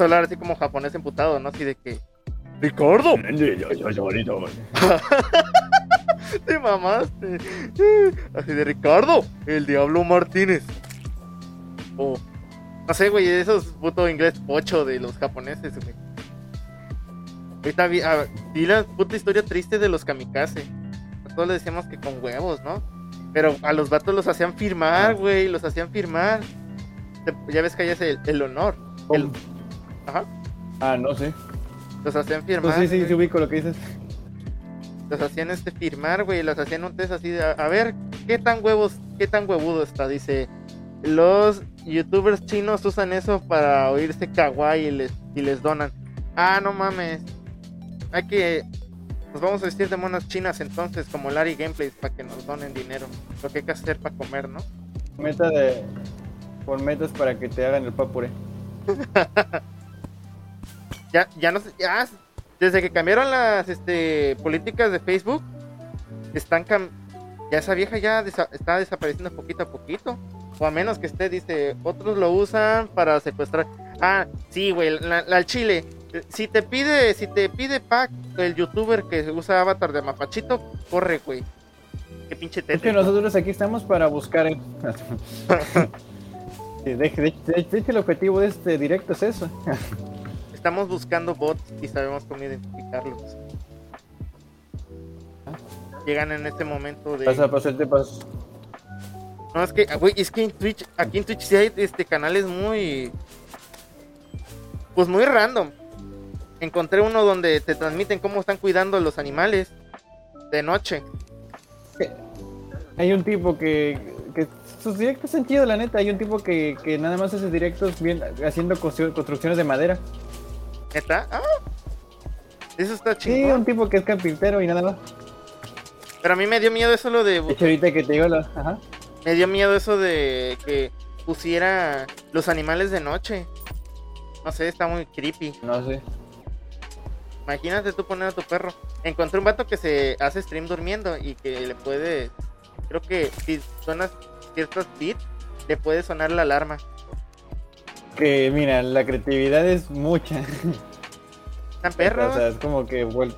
A hablar así como japonés emputado, ¿no? Así de que. ¡Ricardo! Te mamaste. Así de Ricardo, el Diablo Martínez. O. no sé, güey, esos puto inglés pocho de los japoneses, güey. Ahorita vi, vi la puta historia triste de los kamikaze. A todos le decíamos que con huevos, ¿no? Pero a los vatos los hacían firmar, güey, los hacían firmar. Ya ves que hay ese el, honor. El- ajá. Ah, no sé. Los hacían firmar. Pues sí, sí, sí ubico lo que dices. los hacían este firmar, güey, los hacían un test así de, a, a ver, ¿qué tan huevos, qué tan huevudo está? Dice, los youtubers chinos usan eso para oírse kawaii y les, y les donan. Ah, no mames. Hay que, nos vamos a vestir de monas chinas entonces, como Larry Gameplays, para que nos donen dinero. Lo que hay que hacer para comer, ¿no? Meta de. Por metas para que te hagan el papure. Ya, ya no ya, desde que cambiaron las este, políticas de Facebook, están cam- ya esa vieja ya desa- está desapareciendo poquito a poquito. O a menos que esté, dice, otros lo usan para secuestrar. Ah, sí, güey, la, la- chile. eh, Si te pide, si te pide pack el youtuber que usa avatar de mapachito, corre, güey. Qué pinche Es tete. que nosotros aquí estamos para buscar. el- de, de- de- de hecho, el objetivo de este directo es eso. Estamos buscando bots y sabemos cómo identificarlos. Llegan en este momento de. Pasa, pasa, te paso. No, es que, ah, güey, es que en Twitch, aquí en Twitch sí hay este, canales muy. Pues muy random. Encontré uno donde te transmiten cómo están cuidando los animales de noche. Hay un tipo que, que sus directos han chido, la neta. Hay un tipo que, que nada más hace directos bien, haciendo constru- construcciones de madera. ¿Neta? Ah, eso está Sí, chingón. un tipo que es carpintero y nada más. Pero a mí me dio miedo eso lo de. De hecho, ahorita que te digo. Ajá. Me dio miedo eso de que pusiera los animales de noche. No sé, está muy creepy. No sé. Imagínate tú poner a tu perro. Encontré un vato que se hace stream durmiendo y que le puede. Creo que si suenas ciertos beats, le puede sonar la alarma. Que mira, la creatividad es mucha. O sea, es como que vuel-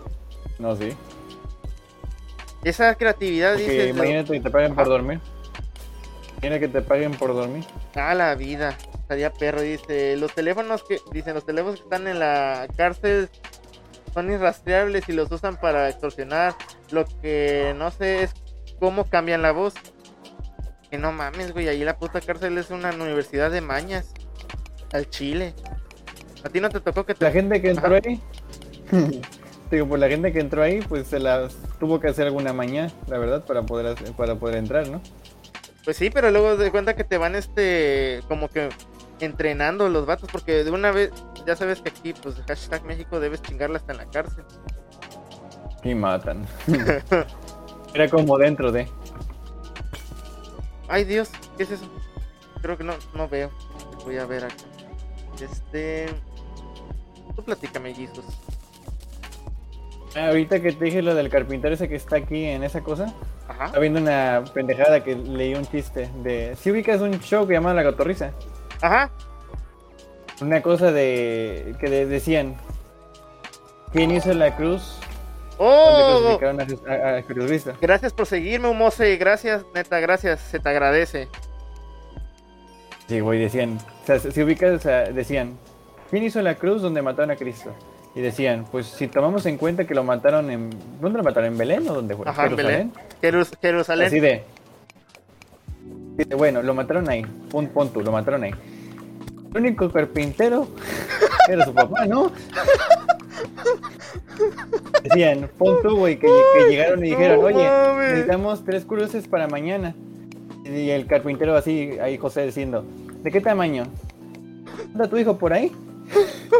No, sí. Esa creatividad Porque dice. imagínate que te paguen por dormir. Imagina que te paguen por dormir. Ah, la vida. Estaría perro, dice. Los teléfonos que. Dicen, los teléfonos que están en la cárcel son irrastreables y los usan para extorsionar. Lo que no sé es cómo cambian la voz. Que no mames, güey. Ahí la puta cárcel es una universidad de mañas. Al Chile. ¿A ti no te tocó que te... La gente que entró Ajá. ahí. Digo, pues la gente que entró ahí, pues se las tuvo que hacer alguna mañana, la verdad, para poder hacer- para poder entrar, ¿no? Pues sí, pero luego de cuenta que te van este como que entrenando los vatos porque de una vez ya sabes que aquí pues hashtag México debes chingarla hasta en la cárcel. Y matan. Era como dentro de. Ay Dios, ¿qué es eso? Creo que no, no veo. Voy a ver acá. Este. Tú platícame, Jesus. Ah, Ahorita que te dije lo del carpintero ese que está aquí en esa cosa, Ajá. estaba viendo una pendejada que leí un chiste de. Si ubicas un show que llama La Gatorrisa. Ajá. Una cosa de. que de- decían. ¿Quién hizo la cruz? ¡Oh! a, a- a. Gracias por seguirme, Humose. Gracias, neta, gracias. Se te agradece. Sí, güey, decían. O sea, si ubicas, o sea, decían. ¿Quién hizo la cruz donde mataron a Cristo? Y decían, pues si tomamos en cuenta que lo mataron en. ¿Dónde lo mataron? ¿En Belén o dónde fue? Ajá, en Belén. ¿Jerusalén? Jerus- Jerusalén. Así de. bueno, lo mataron ahí. Pon, pon tú, lo mataron ahí. El único carpintero era su papá, ¿no? Decían, pon tú, güey, que, que llegaron y dijeron, oye, necesitamos tres cruces para mañana. Y el carpintero así, ahí José diciendo, ¿de qué tamaño? ¿Anda tu hijo por ahí?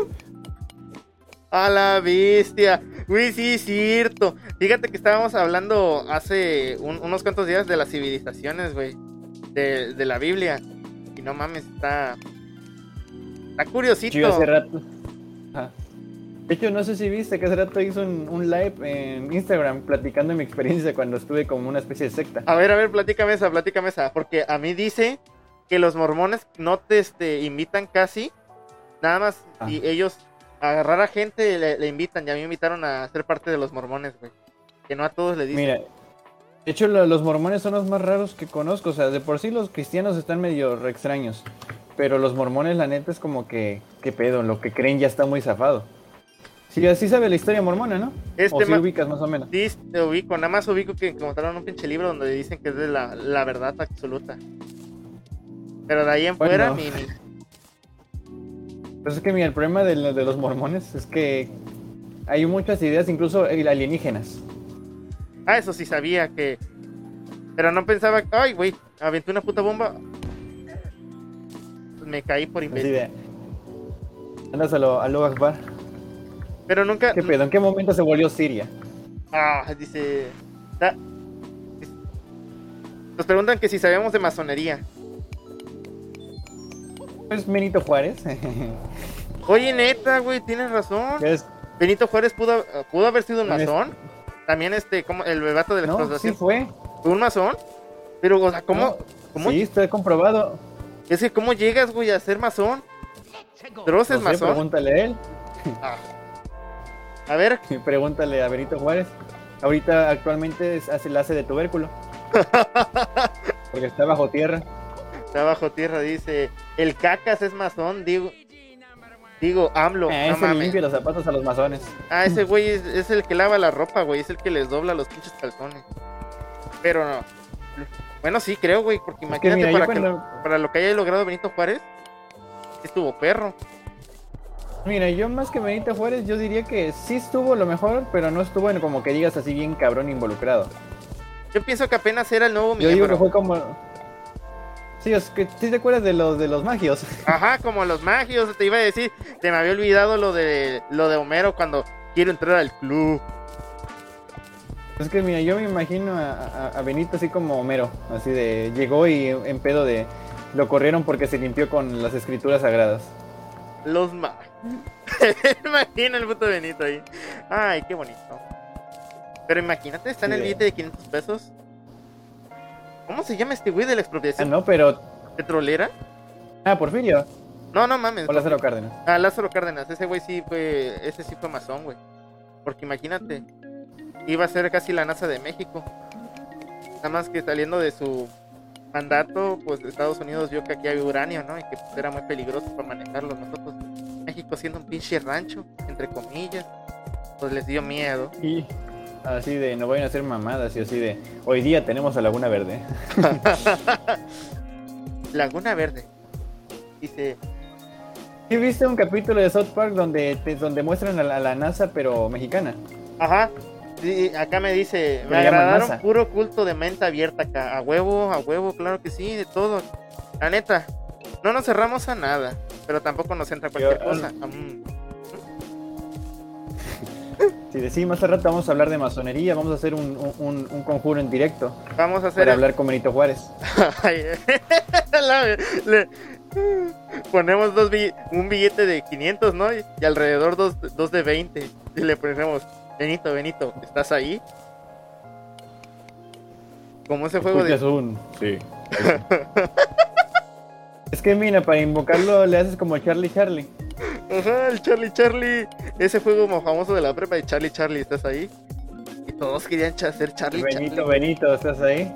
A la bestia. Güey, sí, es cierto. Fíjate que estábamos hablando hace un- unos cuantos días de las civilizaciones, güey. De, de la Biblia. Y no mames, está. Está curiosito. Yo hace rato. Ajá. De hecho, no sé si viste que hace rato hizo un, un live en Instagram platicando mi experiencia cuando estuve como una especie de secta. A ver, a ver, platícame esa, platícame esa. Porque a mí dice que los mormones no te este, invitan casi Nada más, Ah. y ellos agarrar a gente le, le invitan, y a mí me invitaron a ser parte de los mormones, güey. Que no a todos le dicen. Mira, de hecho lo- los mormones son los más raros que conozco, o sea, de por sí los cristianos están medio re extraños, pero los mormones la neta es como que, qué pedo, lo que creen ya está muy zafado. Sí, así sabe la historia mormona, ¿no? Este o si ubicas más o menos. Sí, te ubico, nada más ubico que encontraron un pinche libro donde dicen que es de la, la verdad absoluta. Pero de ahí en Bueno. fuera, ni, ni- Pues es que mira, el problema de, lo- de los mormones es que hay muchas ideas, incluso alienígenas. Ah, eso sí sabía que. Pero no pensaba. Ay, güey, aventé una puta bomba. Pues me caí por imbécil. Andas a lo, a lo Akbar. Pero nunca. ¿Qué pedo? ¿En qué momento se volvió Siria? Ah, dice. da- Nos preguntan que si sabemos de masonería. Es Benito Juárez. Oye, neta, güey, tienes razón. es- Benito Juárez pudo, pudo haber sido un es- masón. También este, como el bebato de la No, sí fue. ¿Fue un masón? Pero, o sea, ¿cómo? No, ¿Cómo? Sí, está comprobado. Es que, ¿cómo llegas, güey, a ser masón? Dross es No sé, masón. pregúntale a él. Ah. A ver, Pregúntale a Benito Juárez. Ahorita actualmente es- hace, la hace de tubérculo. Porque está bajo tierra. Está bajo tierra, dice. El cacas es masón, digo. Digo, AMLO. Eh, no ese mames. limpia los zapatos a los masones. Ah, ese güey es, es el que lava la ropa, güey. Es el que les dobla los pinches calzones. Pero no. Bueno, sí, creo, güey. Porque Es imagínate mira, para, que- cuando- para lo que haya logrado Benito Juárez. Estuvo perro. Mira, yo más que Benito Juárez, yo diría que sí estuvo lo mejor, pero no estuvo en como que digas así bien cabrón involucrado. Yo pienso que apenas era el nuevo Yo digo miembro. que fue como. Sí, es que sí te acuerdas de los de los magios. Ajá, como los magios, te iba a decir, te me había olvidado lo de lo de Homero cuando quiero entrar al club. Es que mira, yo me imagino a, a- a Benito así como Homero, así de llegó y en pedo de lo corrieron porque se limpió con las escrituras sagradas. Los magios. Imagina el puto Benito ahí. Ay, qué bonito. Pero imagínate, está en Sí, el billete de 500 pesos. ¿Cómo se llama este güey de la Ah, expropiación no, pero petrolera? ah, Porfirio No, no mames. o Lázaro Cárdenas. Ah, Lázaro Cárdenas, ese güey sí fue, ese sí fue masón, güey. Porque imagínate, iba a ser casi la NASA de México. Nada más que saliendo de su mandato, pues Estados Unidos vio que aquí había uranio, ¿no? Y que pues, era muy peligroso para manejarlo. Nosotros, México siendo un pinche rancho, entre comillas, pues les dio miedo. Y así de no vayan a hacer mamadas y así de hoy día tenemos a Laguna Verde. Laguna Verde. Dice, ¿Sí viste un capítulo de South Park donde te- donde muestran a la, a la NASA pero mexicana? Ajá. Sí, acá me dice, me agradaron puro culto de mente abierta acá. A huevo, a huevo, claro que sí, de todo. La neta, no nos cerramos a nada, pero tampoco nos entra cualquier Yo, cosa. Mm. Si decimos hace rato vamos a hablar de masonería, vamos a hacer un, un- un conjuro en directo Vamos a hacer para el- hablar con Benito Juárez. Le- ponemos dos bill- un billete de 500, ¿no? Y, y alrededor dos, dos de 20. Y le ponemos, Benito, Benito, ¿estás ahí? Como ese juego de... Un sí. es que mira, para invocarlo le haces como Charlie Charlie. Ajá, el Charlie Charlie. Ese juego más famoso de la prepa de Charlie Charlie, ¿estás ahí? Y todos querían ser Charlie Benito, Charlie. Benito, ¿estás ahí?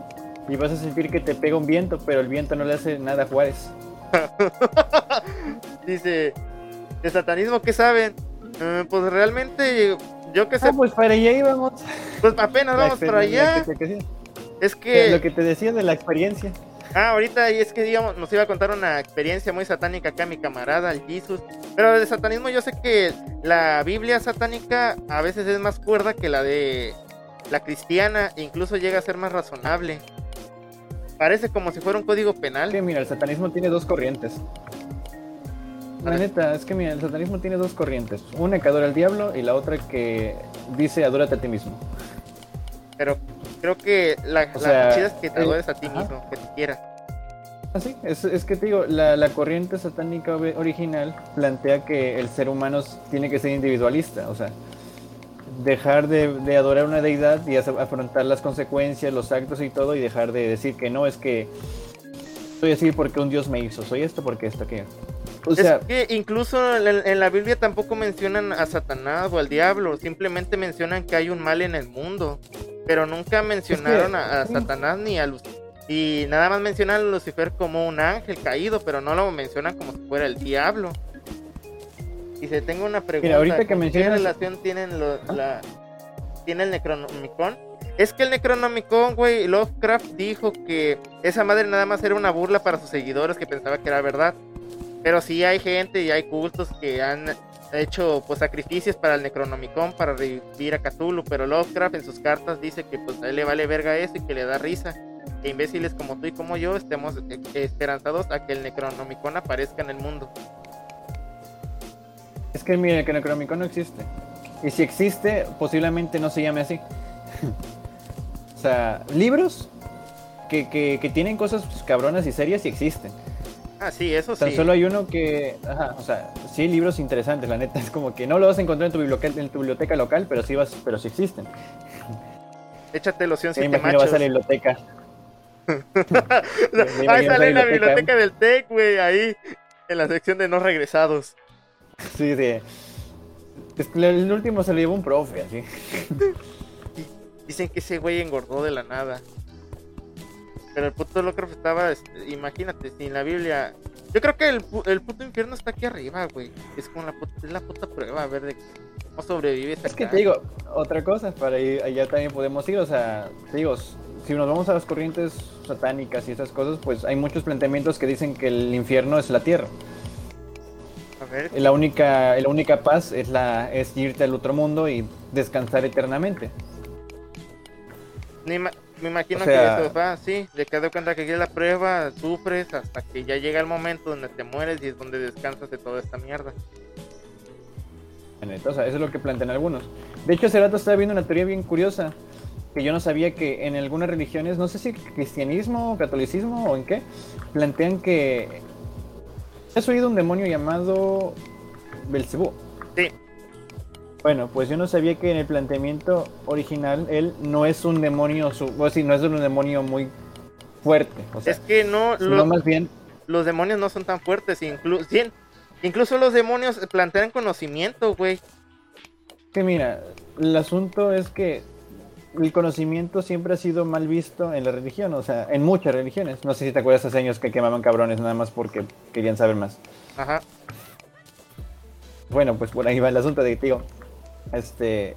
Y vas a sentir que te pega un viento, pero el viento no le hace nada a Juárez. Dice, ¿de satanismo qué saben? Eh, pues realmente, yo que sé, Ah, pues para allá íbamos. pues apenas La vamos para allá. que- que- que- Es Lo que, que te decía de la experiencia. Ah, ahorita y es que digamos, nos iba a contar una experiencia muy satánica acá mi camarada, el Jesus. Pero de satanismo yo sé que la Biblia satánica a veces es más cuerda que la de la cristiana, e incluso llega a ser más razonable. Parece como si fuera un código penal. que mira, el satanismo tiene dos corrientes. La neta, es que mira, el satanismo tiene dos corrientes. Una que adora al diablo y la otra que dice adórate a ti mismo. Pero creo que la, la sea, chida es que te adores a ti ajá. mismo, que te quieras. Así, es, es que te digo, la, la corriente satánica ori- original plantea que el ser humano tiene que ser individualista, o sea, dejar de, de adorar una deidad y afrontar las consecuencias, los actos y todo, y dejar de decir que no, es que soy así porque un dios me hizo, soy esto porque esto, aquello. O sea, es que incluso en, en la Biblia tampoco mencionan a Satanás o al diablo, simplemente mencionan que hay un mal en el mundo, pero nunca mencionaron a. Satanás ni a Lucifer. Y nada más mencionan a Lucifer como un ángel caído, pero no lo mencionan como si fuera el diablo. Y se tengo una pregunta. ahorita que ¿con ¿Qué relación tienen lo- la, tiene el Necronomicon? Es que el Necronomicon, güey, Lovecraft dijo que esa madre nada más era una burla para sus seguidores que pensaba que era verdad. Pero sí hay gente y hay cultos que han hecho pues sacrificios para el Necronomicon para revivir a Cthulhu, pero Lovecraft en sus cartas dice que pues a él le vale verga eso y que le da risa. Que imbéciles como tú y como yo estemos eh, esperanzados a que el Necronomicon aparezca en el mundo. es que mira, que Necronomicon no existe. Y si existe, posiblemente no se llame así. o sea, libros que, que, que tienen cosas cabronas y serias y existen. Ah, sí, eso Tan sí. solo hay uno que, ajá, o sea, sí libros interesantes, la neta, es como que no lo vas a encontrar en tu biblioteca, en tu biblioteca local, pero sí vas, pero sí existen. Échate loción Me siete imagino machos. vas a la biblioteca. Ahí sale en la biblioteca. del TEC, güey, ahí en la sección de no regresados. Sí, sí. El último se lo llevó un profe, así. Dicen que ese güey engordó de la nada. Pero el puto Lovecraft estaba, este, imagínate, sin la Biblia. Yo creo que el, el puto infierno está aquí arriba, güey. Es como la puta, es la puta prueba, a ver de cómo sobrevives. Es que te digo, otra cosa, para ir allá también podemos ir, o sea, te digo, si nos vamos a las corrientes satánicas y esas cosas, pues hay muchos planteamientos que dicen que el infierno es la tierra. A ver, La única, la única paz es la es irte al otro mundo y descansar eternamente. ni ma- me imagino o sea- que eso va, sí. De que de cuenta que aquí es la prueba, sufres hasta que ya llega el momento donde te mueres y es donde descansas de toda esta mierda. la neta, O sea, eso es lo que plantean algunos. De hecho, hace rato estaba viendo una teoría bien curiosa, que yo no sabía que en algunas religiones, no sé si cristianismo, catolicismo o en qué, plantean que... ¿Has oído un demonio llamado Belcebú? Sí, Bueno, pues yo no sabía que en el planteamiento original él no es un demonio, su- o sí, no es un demonio muy fuerte. O sea, es que no, sino lo- más bien los demonios no son tan fuertes. Inclu sí, incluso los demonios plantean conocimiento, güey. que mira, el asunto es que el conocimiento siempre ha sido mal visto en la religión, o sea, en muchas religiones. No sé si te acuerdas hace años que quemaban cabrones nada más porque querían saber más. Ajá. Bueno, pues por ahí va el asunto de tío. Este,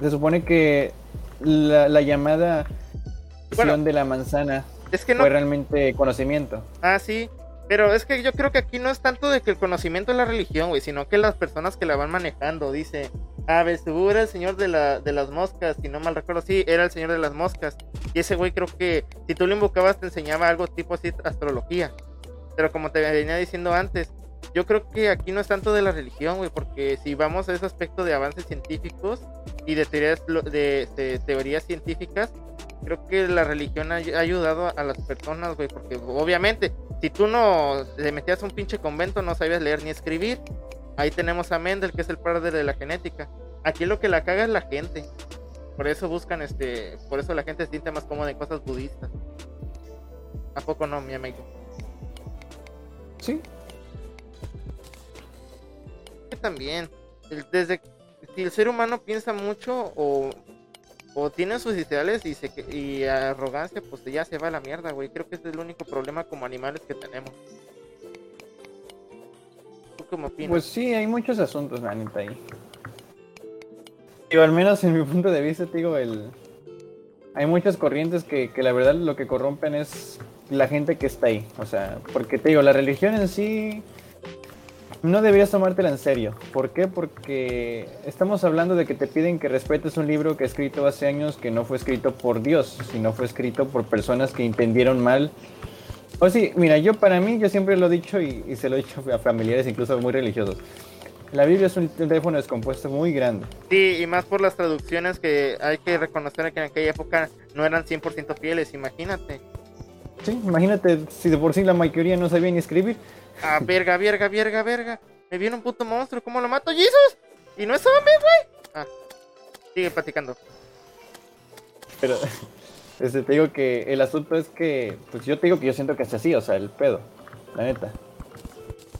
se supone que la, la llamada Bueno. de la manzana Es que no fue realmente conocimiento. Ah, sí. Pero es que yo creo que aquí no es tanto de que el conocimiento es la religión, güey, sino que las personas que la van manejando, dice, ah, Belzebú era el señor de, la, de las moscas, si no mal recuerdo, sí, era el señor de las moscas. Y ese güey creo que si tú lo invocabas te enseñaba algo tipo así, astrología. Pero como te venía diciendo antes, yo creo que aquí no es tanto de la religión, güey, porque si vamos a ese aspecto de avances científicos y de teorías, de, de teorías científicas, creo que la religión ha, ayudado a, a las personas, güey, porque obviamente, si tú no te metías a un pinche convento, no sabías leer ni escribir, ahí tenemos a Mendel, que es el padre de la genética. Aquí lo que la caga es la gente. Por eso buscan, este, por eso la gente se siente más cómoda en cosas budistas. ¿A poco no, mi amigo? Sí, también, desde si el ser humano piensa mucho o, o tiene sus ideales y, se, y arrogancia, pues ya se va a la mierda, güey. Creo que ese es el único problema como animales que tenemos. ¿Tú cómo opinas? Pues sí, hay muchos asuntos, la neta, ahí. Al menos en mi punto de vista, te digo, el... hay muchas corrientes que, que la verdad lo que corrompen es la gente que está ahí. O sea, porque te digo, la religión en sí no deberías tomártela en serio. ¿Por qué? Porque estamos hablando de que te piden que respetes un libro que escrito hace años que no fue escrito por Dios, sino fue escrito por personas que entendieron mal o sí, mira, yo para mí, yo siempre lo he dicho y, y se lo he dicho a familiares, incluso muy religiosos. La Biblia es un teléfono descompuesto muy grande. Sí, y más por las traducciones que hay que reconocer que en aquella época no eran 100% fieles, imagínate. Sí, imagínate si de por sí la mayoría no sabía ni escribir. Ah, verga, verga, verga, verga. Me viene un puto monstruo, ¿cómo lo mato? ¡Jesus! Y no es zombie, güey. Ah, sigue platicando. Pero este, te digo que el asunto es que, pues yo te digo que yo siento que es así, o sea, el pedo, la neta.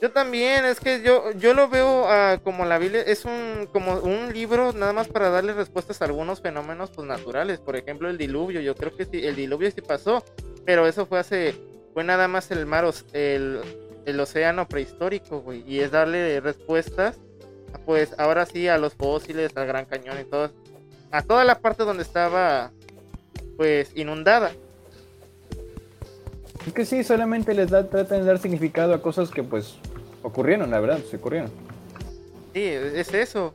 Yo también, es que yo, yo lo veo ah, como la Biblia, es un, como un libro nada más para darle respuestas a algunos fenómenos pues, naturales. Por ejemplo, el diluvio, yo creo que sí, el diluvio sí pasó, pero eso fue hace, fue nada más el mar, el, el océano prehistórico, güey. Y es darle respuestas, pues ahora sí, a los fósiles, al Gran Cañón y todo, a toda la parte donde estaba, pues, inundada. Es que sí, solamente les da, tratan de dar significado a cosas que pues ocurrieron, la verdad, se ocurrieron. Sí, es eso.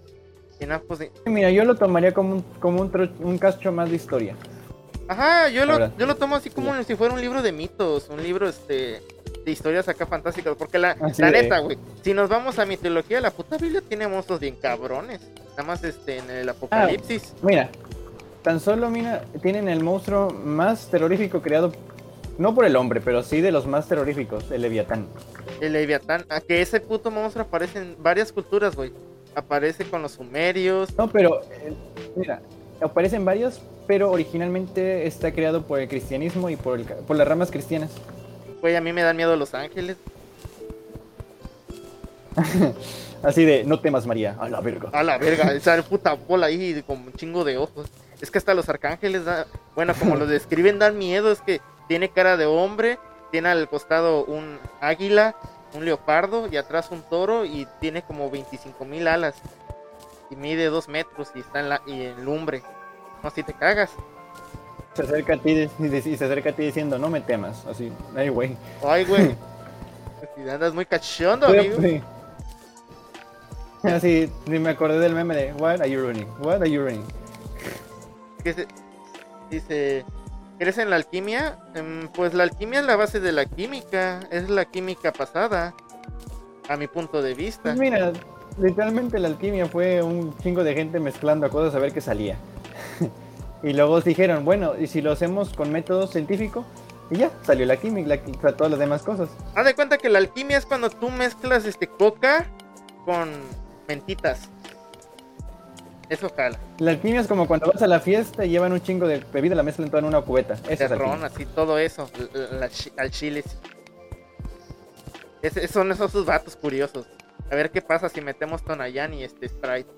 Y no, pues, Mira, yo lo tomaría como un, como un, tro- un cacho más de historia. Ajá, yo lo, yo lo tomo así como si fuera un libro de mitos, un libro este de historias acá fantásticas, porque la, Así la de- neta, güey, si nos vamos a mitología, la puta Biblia tiene monstruos bien cabrones. Nada más este en el apocalipsis. Mira, tan solo mira, tienen el monstruo más terrorífico creado, no por el hombre, pero sí de los más terroríficos, el Leviatán. El Leviatán, a que ese puto monstruo aparece en varias culturas, güey. Aparece con los sumerios. No, pero eh, mira, aparecen varios, pero originalmente está creado por el cristianismo y por, el por las ramas cristianas. Güey, a mí me dan miedo los ángeles. Así de, no temas María, a la verga. A la verga, esa puta bola ahí con un chingo de ojos. Es que hasta los arcángeles, da- bueno, como los describen, dan miedo. Es que tiene cara de hombre, tiene al costado un águila, un leopardo y atrás un toro y tiene como 25 mil alas. Y mide dos metros y está en, la, y en lumbre. No, si te cagas. Se acerca a ti y se acerca a ti diciendo, no me temas. Así, ay, güey. Ay, güey. Si andas muy cachondo, amigo. sí. Así, ni me acordé del meme de, what are you running? What are you running? dice, ¿crees en la alquimia? Em, pues la alquimia es la base de la química, es la química pasada, a mi punto de vista. Pues mira, literalmente la alquimia fue un chingo de gente mezclando cosas a ver qué salía. Y luego dijeron, bueno, ¿y si lo hacemos con método científico? Y ya, salió la química, la, qui- todas las demás cosas. Haz de cuenta que la alquimia es cuando tú mezclas este coca con mentitas. Eso jala. La alquimia es como cuando vas a la fiesta y llevan un chingo de bebida, la mezclan toda en una cubeta. Eso es Terrón, así, todo eso. la- la chi- al chile. Ese- son esos vatos curiosos. A ver qué pasa si metemos Tonayán y este Sprite.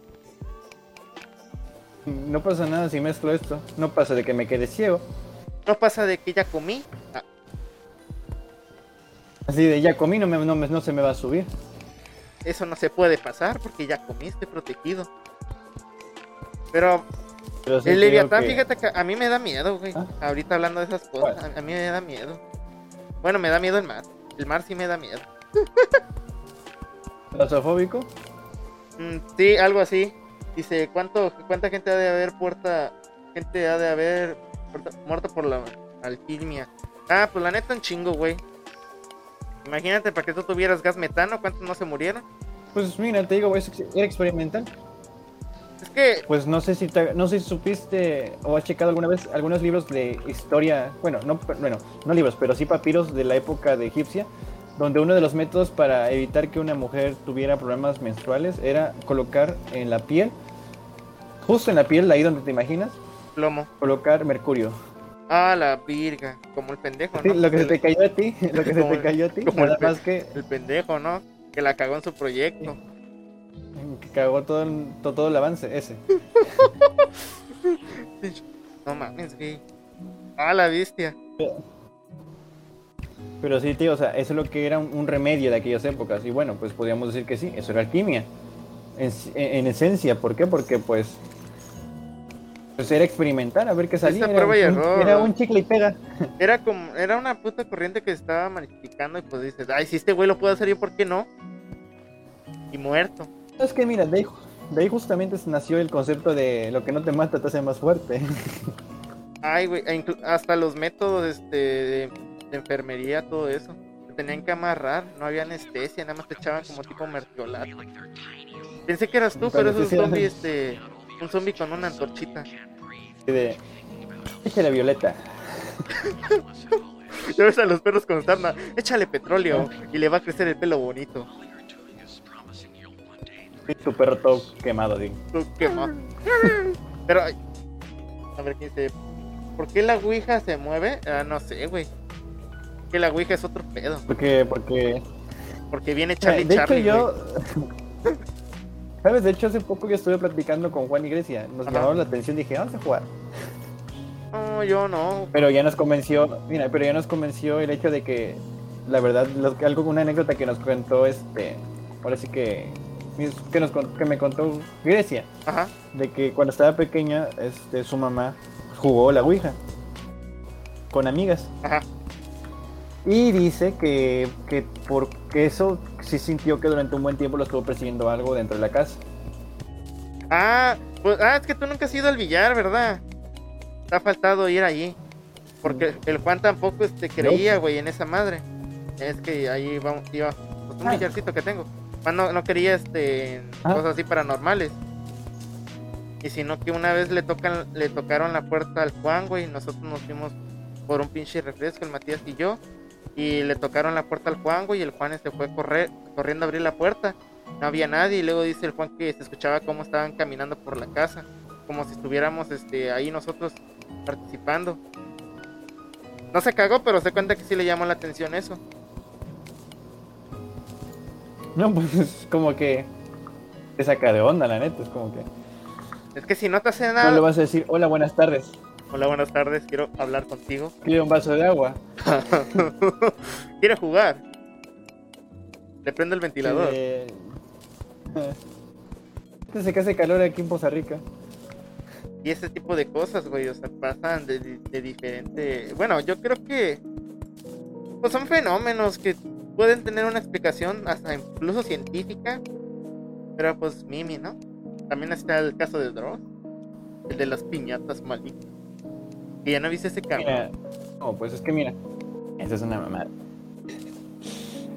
No pasa nada si mezclo esto. No pasa de que me quede ciego. No pasa de que ya comí. Ah, Así de ya comí, no, me- no, me- no se me va a subir. Eso no se puede pasar porque ya comiste protegido. Pero Pero sí el Leviatán, que- fíjate que a mí me da miedo, güey. ¿Ah? Ahorita hablando de esas cosas, a, a mí me da miedo. Bueno, me da miedo el mar. El mar sí me da miedo. ¿Claustrofóbico? Mm, sí, algo así. Dice, ¿cuánto, ¿cuánta gente ha de haber puerta, gente ha de haber muerto por la alquimia? Ah, pues la neta un chingo, güey. Imagínate, para que tú tuvieras gas metano, ¿cuántos no se murieron? Pues mira, te digo, es- era experimental. Es que Pues no sé si te- no sé si supiste o has checado alguna vez algunos libros de historia, bueno, no bueno, no libros, pero sí papiros de la época de egipcia, donde uno de los métodos para evitar que una mujer tuviera problemas menstruales era colocar en la piel, justo en la piel, ahí donde te imaginas, plomo. colocar mercurio. Ah, la virga. Como el pendejo, Sí, ¿no? lo que se El- te cayó a ti, lo que se te el- cayó a ti, como el nada pe- más que, El pendejo, ¿no? Que la cagó en su proyecto. que cagó todo el, to- todo el avance ese. No mames, güey. Ah, la bestia. Pero sí, tío, o sea, eso es lo que era un, un remedio de aquellas épocas. Y bueno, pues podríamos decir que sí, eso era alquimia. En, en esencia, ¿por qué? Porque pues, pues era experimentar, a ver qué salía. Era, un, error, era ¿no? un chicle y pega. Era como, era una puta corriente que se estaba magnificando y pues dices, ay, si este güey lo puede hacer yo, ¿por qué no? Y muerto. Es que mira, de ahí, de ahí justamente nació el concepto de lo que no te mata te hace más fuerte. Ay, güey, e hasta los métodos este, de, de enfermería, todo eso. Se tenían que amarrar, no había anestesia, nada más te echaban como tipo mertiolato. Pensé que eras tú, pero es un Anestesia. zombie, este, un zombie con una antorchita. De, échale violeta. Ya ves a los perros con sarna, échale petróleo y le va a crecer el pelo bonito. Y tu perro todo quemado, digo. ¿Qué más? Pero, a ver quién se. ¿Por qué la Ouija se mueve? Ah, no sé, güey. Que la Ouija es otro pedo. Porque, porque Porque viene Charlie de Charlie. hecho, yo. ¿Sabes? De hecho, hace poco yo estuve platicando con Juan y Grecia. Nos Ajá. llamó la atención dije, vamos a jugar. No, yo no. Pero ya nos convenció, mira, pero ya nos convenció el hecho de que, la verdad, algo, una anécdota que nos contó, este, ahora sí que, que, nos, que me contó Grecia, Ajá. de que cuando estaba pequeña, este, su mamá jugó la Ouija con amigas. Ajá. Y dice que, que porque eso sí sintió que durante un buen tiempo lo estuvo persiguiendo algo dentro de la casa. Ah, pues, ah, es que tú nunca has ido al billar, ¿verdad? Te ha faltado ir allí. Porque el Juan tampoco este, creía, güey, en esa madre. Es que ahí vamos, iba, pues, un Ah. billarcito que tengo. Juan no, no quería este, Ah. cosas así paranormales. Y sino que una vez le tocan, le tocaron la puerta al Juan, güey. Nosotros nos fuimos por un pinche refresco, el Matías y yo. Y le tocaron la puerta al Juan, güey. Y el Juan se fue correr, corriendo a abrir la puerta no había nadie y luego dice el Juan que se escuchaba cómo estaban caminando por la casa, como si estuviéramos este ahí nosotros participando. No se cagó, pero se cuenta que sí le llamó la atención eso. No, pues es como que te saca de onda, la neta, es como que... Es que si no te hace No le nada, vas a decir, hola, buenas tardes, hola, buenas tardes, quiero hablar contigo. quiero un vaso de agua. Quiere jugar. Le prende el ventilador. Eh, que hace calor aquí en Poza Rica. Y ese tipo de cosas, güey, o sea, pasan de diferente... Bueno, yo creo que... Pues son fenómenos que pueden tener una explicación hasta incluso científica. Pero pues Mimi, ¿no? También está el caso de Dross. El de las piñatas malignas. Que ya no viste ese cabrón. Mira, no, pues es que mira, esa es una mamada.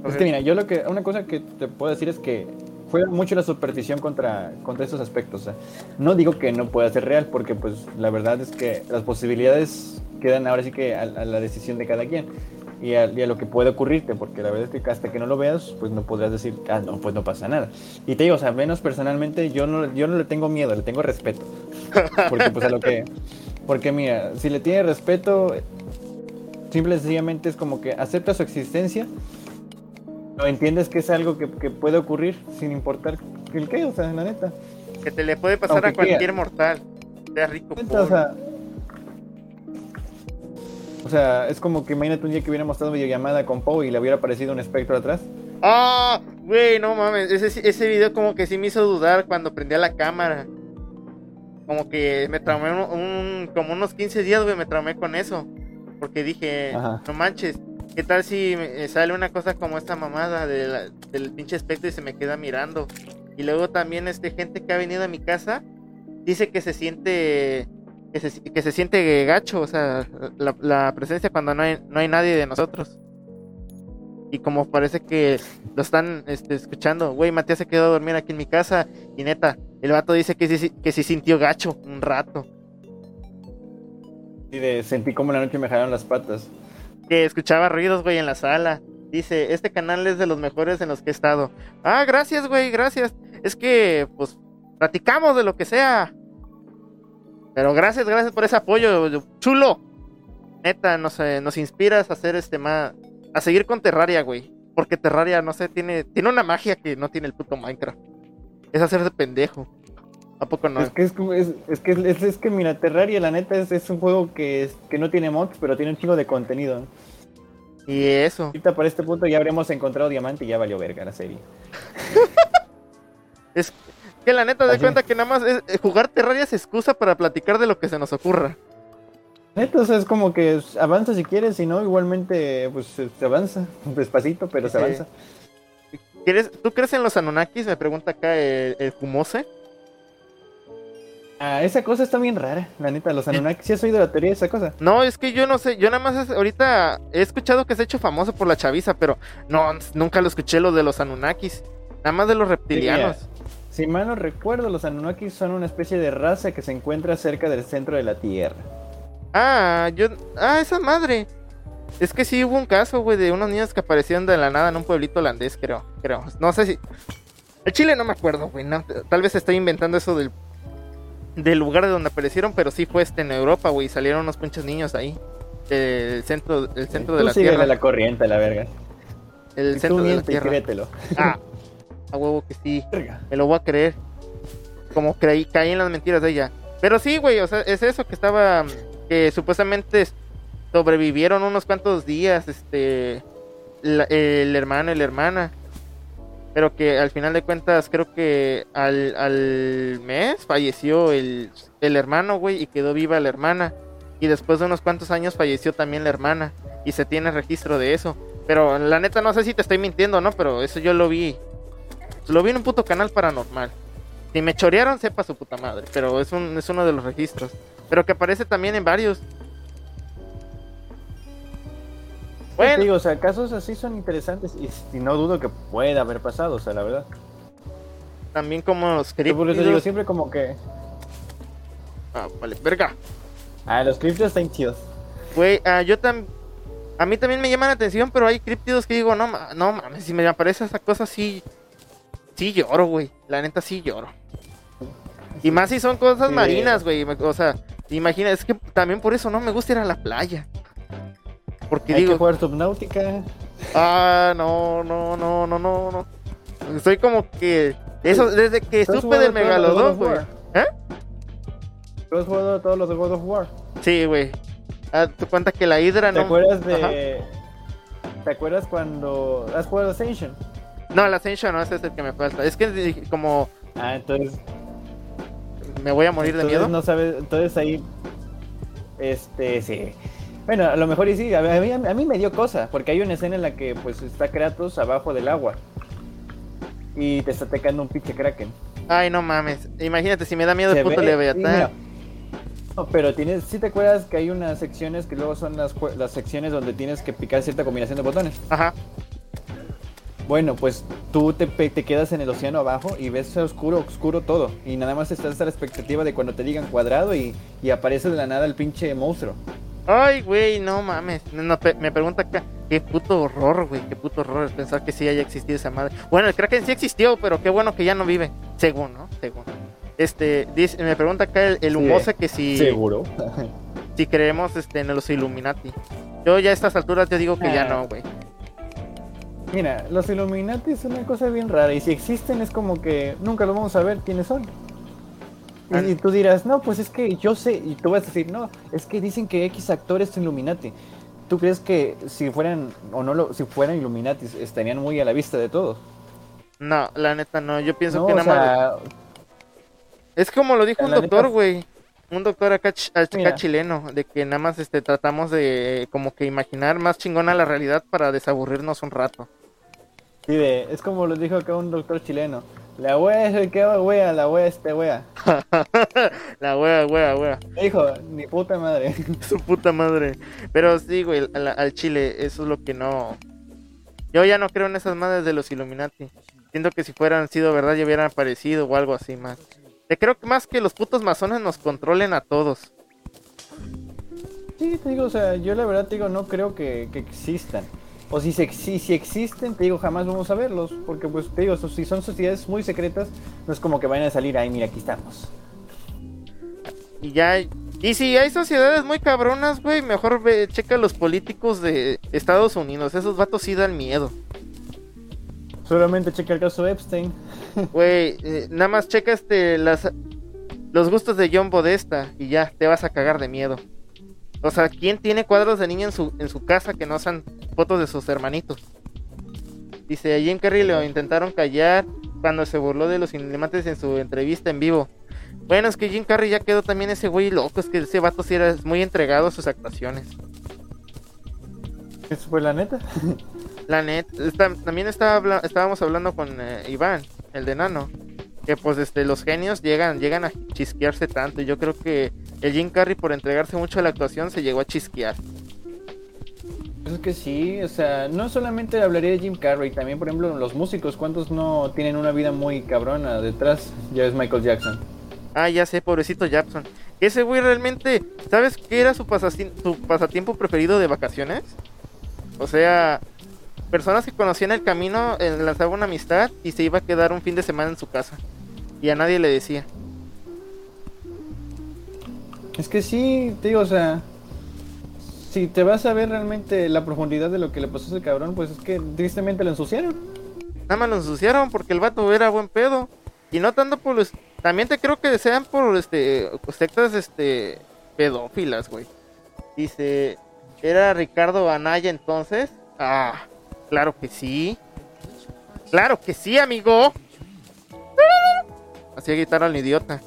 Es que mira, yo lo que, una cosa que te puedo decir es que juega mucho la superstición contra, contra estos aspectos. o sea, no digo que no pueda ser real, porque pues la verdad es que las posibilidades quedan ahora sí que a, a la decisión de cada quien y a, y a lo que puede ocurrirte, porque la verdad es que hasta que no lo veas, pues no podrás decir, ah, no, pues no pasa nada. Y te digo, o sea, menos personalmente, yo no, yo no le tengo miedo, le tengo respeto. Porque pues a lo que... Porque mira, si le tienes respeto, simple y sencillamente es como que acepta su existencia o entiendes que es algo que, que puede ocurrir sin importar el qué, o sea, la neta. Que te le puede pasar a quiera. cualquier mortal. Sea rico, Neta, o sea, o sea, es como que imagínate un día que hubiéramos estado videollamada con Poe y le hubiera aparecido un espectro atrás. Ah, güey, no mames. Ese, ese video como que sí me hizo dudar cuando prendía la cámara. Como que me traumé un, un- como unos 15 días, güey, me traumé con eso. Porque dije, Ajá. no manches, ¿qué tal si me- eh, sale una cosa como esta mamada de la- del pinche espectro y se me queda mirando? Y luego también este gente que ha venido a mi casa dice que se siente que se, que se siente gacho, o sea, la, la presencia cuando no hay, no hay nadie de nosotros. Y como parece que lo están este, escuchando, güey, Matías se quedó a dormir aquí en mi casa y neta, el vato dice que sí, que sí sintió gacho un rato. Y de sentí como en la noche me jalaron las patas. que escuchaba ruidos, güey, en la sala. Dice, este canal es de los mejores en los que he estado. Ah, gracias, güey, gracias. Es que, pues, platicamos de lo que sea. Pero gracias, gracias por ese apoyo, chulo. Neta, nos, eh, nos inspiras a hacer este más... A seguir con Terraria, güey. Porque Terraria, no sé, tiene, tiene una magia que no tiene el puto Minecraft. Es hacerse pendejo. ¿A poco no? Es que es, es, es que es, es que mira, Terraria la neta es, es un juego que, que no tiene mods, pero tiene un chingo de contenido. Y eso. Ahorita para este punto ya habremos encontrado diamante y ya valió verga la serie. Es que la neta de cuenta que nada más es- eh, jugar Terraria es excusa para platicar de lo que se nos ocurra. Sea, es como que avanza si quieres, si no, igualmente, pues se se avanza, despacito, pero se Sí. avanza. ¿Quieres, ¿Tú crees en los Anunnakis? Me pregunta acá el, el Fumose. Ah, esa cosa está bien rara, la neta, los Anunnaki, ¿sí has oído la teoría de esa cosa? No, es que yo no sé, yo nada más ahorita he escuchado que se ha hecho famoso por la chaviza, pero no, nunca lo escuché lo de los Anunnakis. Nada más de los reptilianos. Si mal no recuerdo, los Anunnaki son una especie de raza que se encuentra cerca del centro de la Tierra. Ah, yo. Ah, esa madre. Es que sí hubo un caso, güey, de unos niños que aparecieron de la nada en un pueblito holandés, creo. Creo. No sé si. El Chile no me acuerdo, güey. no, tal vez estoy inventando eso del. Del lugar de donde aparecieron, pero sí fue este en Europa, güey. Salieron unos pinches niños ahí. Del centro, del centro de la tierra. la corriente, la verga. el centro de la Tierra. créetelo. Ah, a huevo que sí. Verga. Me lo voy a creer. Como creí, caí en las mentiras de ella. Pero sí, güey, o sea, es eso que estaba. Que supuestamente sobrevivieron unos cuantos días, este. el hermano y la hermana. Pero que al final de cuentas, creo que al, al mes falleció el, el hermano, güey, y quedó viva la hermana. Y después de unos cuantos años falleció también la hermana. Y se tiene registro de eso. Pero la neta no sé si te estoy mintiendo, ¿no? Pero eso yo lo vi. Lo vi en un puto canal paranormal. Si me chorearon, sepa su puta madre. Pero es, un, es uno de los registros. Pero que aparece también en varios. Te Bueno, digo, o sea, casos así son interesantes y, y no dudo que pueda haber pasado, o sea, la verdad. también como los eso digo siempre como que. Ah, vale, verga. Ah, los criptos están chidos. Güey, ah, yo también. A mí también me llaman la atención, pero hay críptidos que digo, no, no mames, si me aparece esa cosa, sí. Sí lloro, güey. La neta, sí lloro. Y más si son cosas Sí. marinas, güey. O sea, imagina, es que también por eso no me gusta ir a la playa. Porque Hay digo, que jugar Subnautica. ah, no, no, no, no, no, no. Estoy como que. Eso, desde que ¿Tú supe del of güey. ¿Eh? ¿Tú has jugado todos los de God of War? Sí, güey. Ah, tu cuenta que la hidra ¿Te no. acuerdas Ajá. de. ¿Te acuerdas cuando. ¿Has jugado Ascension? No, la Ascension no, ese es el que me falta. Es que como Ah, entonces. me voy a morir de miedo. no sabes. Entonces ahí. Este, sí. Bueno, a lo mejor y sí. A mí, a me dio cosa. Porque hay una escena en la que pues está Kratos abajo del agua. Y te está atacando un pinche Kraken. Ay, no mames. Imagínate si me da miedo el puto ve- Leviatán. y mira, No, pero tienes, si te acuerdas que hay unas secciones que luego son las, las secciones donde tienes que picar cierta combinación de botones. Ajá. Bueno, pues tú te, pe- te quedas en el océano abajo y ves oscuro, oscuro todo. Y nada más estás a la expectativa de cuando te digan cuadrado y, y aparece de la nada el pinche monstruo. Ay, güey, no mames. No, me pregunta acá. Qué puto horror, güey. Qué puto horror es pensar que sí haya existido esa madre. Bueno, el Kraken sí existió, pero qué bueno que ya no vive. Según, ¿no? Según. Este, dice, me pregunta acá el, el Sí, Humose que si, Seguro. si creemos este, en los Illuminati. Yo ya a estas alturas te digo que ya Ah. no, güey. Mira, los Illuminati es una cosa bien rara y si existen es como que nunca lo vamos a ver quiénes son. Y, Ah. y tú dirás, no, pues es que yo sé, y tú vas a decir, no, es que dicen que X actores son Illuminati. ¿Tú crees que si fueran o no lo, si fueran Illuminati estarían muy a la vista de todos? No, la neta no. Yo pienso No, que nada más. Es como lo dijo un La doctor, güey. Un doctor acá, ch- acá chileno, de que nada más este tratamos de como que imaginar más chingona la realidad para desaburrirnos un rato. Sí, de- es como lo dijo acá un doctor chileno. La wea es el que wea, la wea este wea. la wea, wea, wea. Dijo, ni puta madre. Su puta madre. Pero sí, güey, al, al chile, eso es lo que no. Yo ya no creo en esas madres de los Illuminati. Siento que si fueran sido verdad ya hubieran aparecido o algo así más. Te creo que más que los putos masones nos controlen a todos. Sí, te digo, o sea, yo la verdad te digo, no creo que, que existan. O si, se, si, si existen, te digo, jamás vamos a verlos. Porque, pues, te digo, si son sociedades muy secretas, no es como que vayan a salir, ay, mira, aquí estamos. Y ya. Y si hay sociedades muy cabronas, güey, mejor ve, checa los políticos de Estados Unidos. Esos vatos sí dan miedo. Solamente checa el caso Epstein. Güey, eh, nada más checa este, las, los gustos de John Podesta y ya, te vas a cagar de miedo. O sea, ¿quién tiene cuadros de niña en su, en su casa que no sean fotos de sus hermanitos? Dice, a Jim Carrey lo intentaron callar cuando se burló de los Illuminati en su entrevista en vivo. Bueno, es que Jim Carrey ya quedó también ese güey loco, es que ese vato sí era muy entregado a sus actuaciones. Eso fue la neta. La net, está- también estaba estábamos hablando con eh, Iván, el de Nano, que pues este los genios llegan llegan a chisquearse tanto y yo creo que el Jim Carrey por entregarse mucho a la actuación se llegó a chisquear. Es que sí, o sea, no solamente hablaría de Jim Carrey, también, por ejemplo, los músicos, ¿cuántos no tienen una vida muy cabrona detrás? Ya es Michael Jackson. Ah, ya sé, pobrecito Jackson. Ese güey realmente, ¿sabes qué era su, pasati- su pasatiempo preferido de vacaciones? O sea, personas que conocían el camino, eh, lanzaba una amistad y se iba a quedar un fin de semana en su casa. Y a nadie le decía. Es que sí, te digo, o sea, si te vas a ver realmente la profundidad de lo que le pasó a ese cabrón, pues es que tristemente lo ensuciaron. Nada más lo ensuciaron porque el vato era buen pedo. Y no tanto por los... También te creo que sean por este sectas este pedófilas, güey. Dice, ¿era Ricardo Anaya entonces? Ah, claro que sí. Claro que sí, amigo. Hacía guitarra al idiota.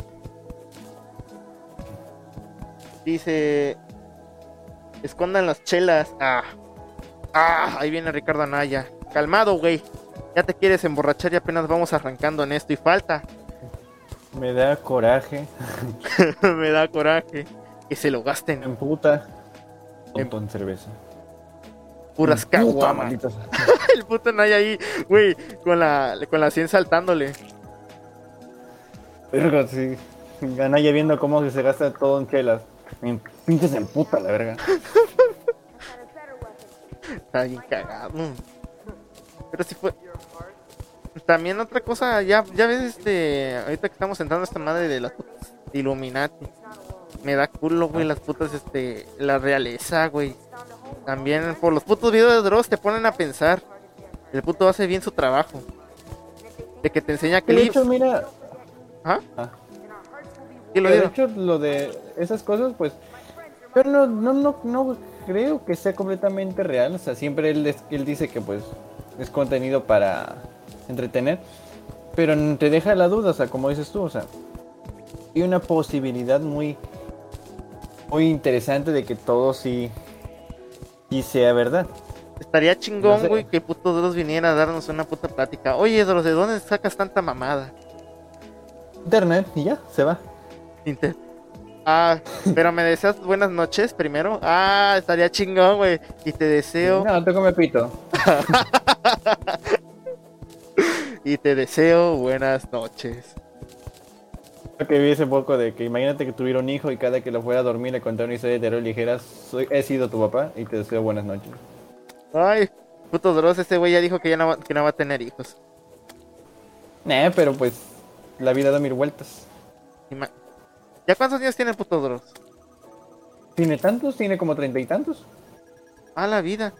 Dice, escondan las chelas. Ah, ah, ahí viene Ricardo Anaya. Calmado, güey. Ya te quieres emborrachar y apenas vamos arrancando en esto y falta. Me da coraje. Me da coraje. Que se lo gasten. En puta. En cerveza. Puras caguamas. El puto Naya ahí, güey, con la, con la 100 saltándole. Verga, sí. Ganaya viendo cómo se gasta todo en chelas. En pinches en puta, la verga. Está bien cagado. Pero sí fue. También otra cosa, ya, ya ves, este. Ahorita que estamos entrando a esta madre de las putas Illuminati. Me da culo, güey, las putas, este. La realeza, güey. También por los putos videos de Dross te ponen a pensar. El puto hace bien su trabajo. De que te enseña De clips. hecho, mira. ¿Ah? Ah. ¿Qué lo de hecho, lo de esas cosas, pues. Pero no, no, no, no creo que sea completamente real. O sea, siempre él, él dice que, pues, es contenido para entretener. Pero te deja la duda, o sea, como dices tú, o sea, hay una posibilidad muy, muy interesante de que todo sí, sí sea verdad. Estaría chingón, No sé. güey, que puto Dross viniera a darnos una puta plática. Oye, Dross, ¿de dónde sacas tanta mamada? Internet, y ya, se va. Inter- Ah, pero me deseas buenas noches primero. Ah, estaría chingón, güey. Y te deseo, No, te come pito. y te deseo buenas noches. Lo que vi hace poco de que imagínate que tuviera un hijo y cada que lo fuera a dormir le contara una historia de terror ligera, soy, he sido tu papá y te deseo buenas noches. Ay, puto Dross, ese güey ya dijo que ya no va, que no va a tener hijos. Nah, pero pues la vida da mil vueltas. ¿Ya cuántos años tiene el puto Dross? ¿Tiene tantos? ¿Tiene como treinta y tantos? Ah, la vida.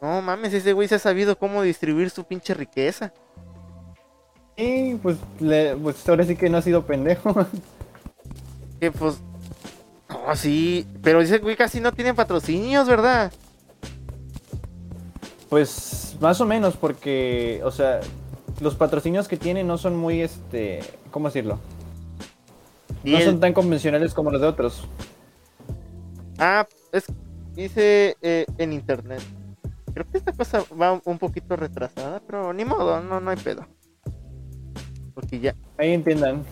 No mames, ese güey se ha sabido cómo distribuir su pinche riqueza. Y pues, le- pues ahora sí que no ha sido pendejo. Que pues. No, sí. Pero ese güey casi no tiene patrocinios, ¿verdad? pues más o menos porque, o sea, los patrocinios que tiene no son muy, este, ¿cómo decirlo? No son tan convencionales como los de otros. Ah, es. Dice eh, en internet. Creo que esta cosa va un poquito retrasada, pero ni modo, no, no hay pedo. Porque ya. Ahí entiendan.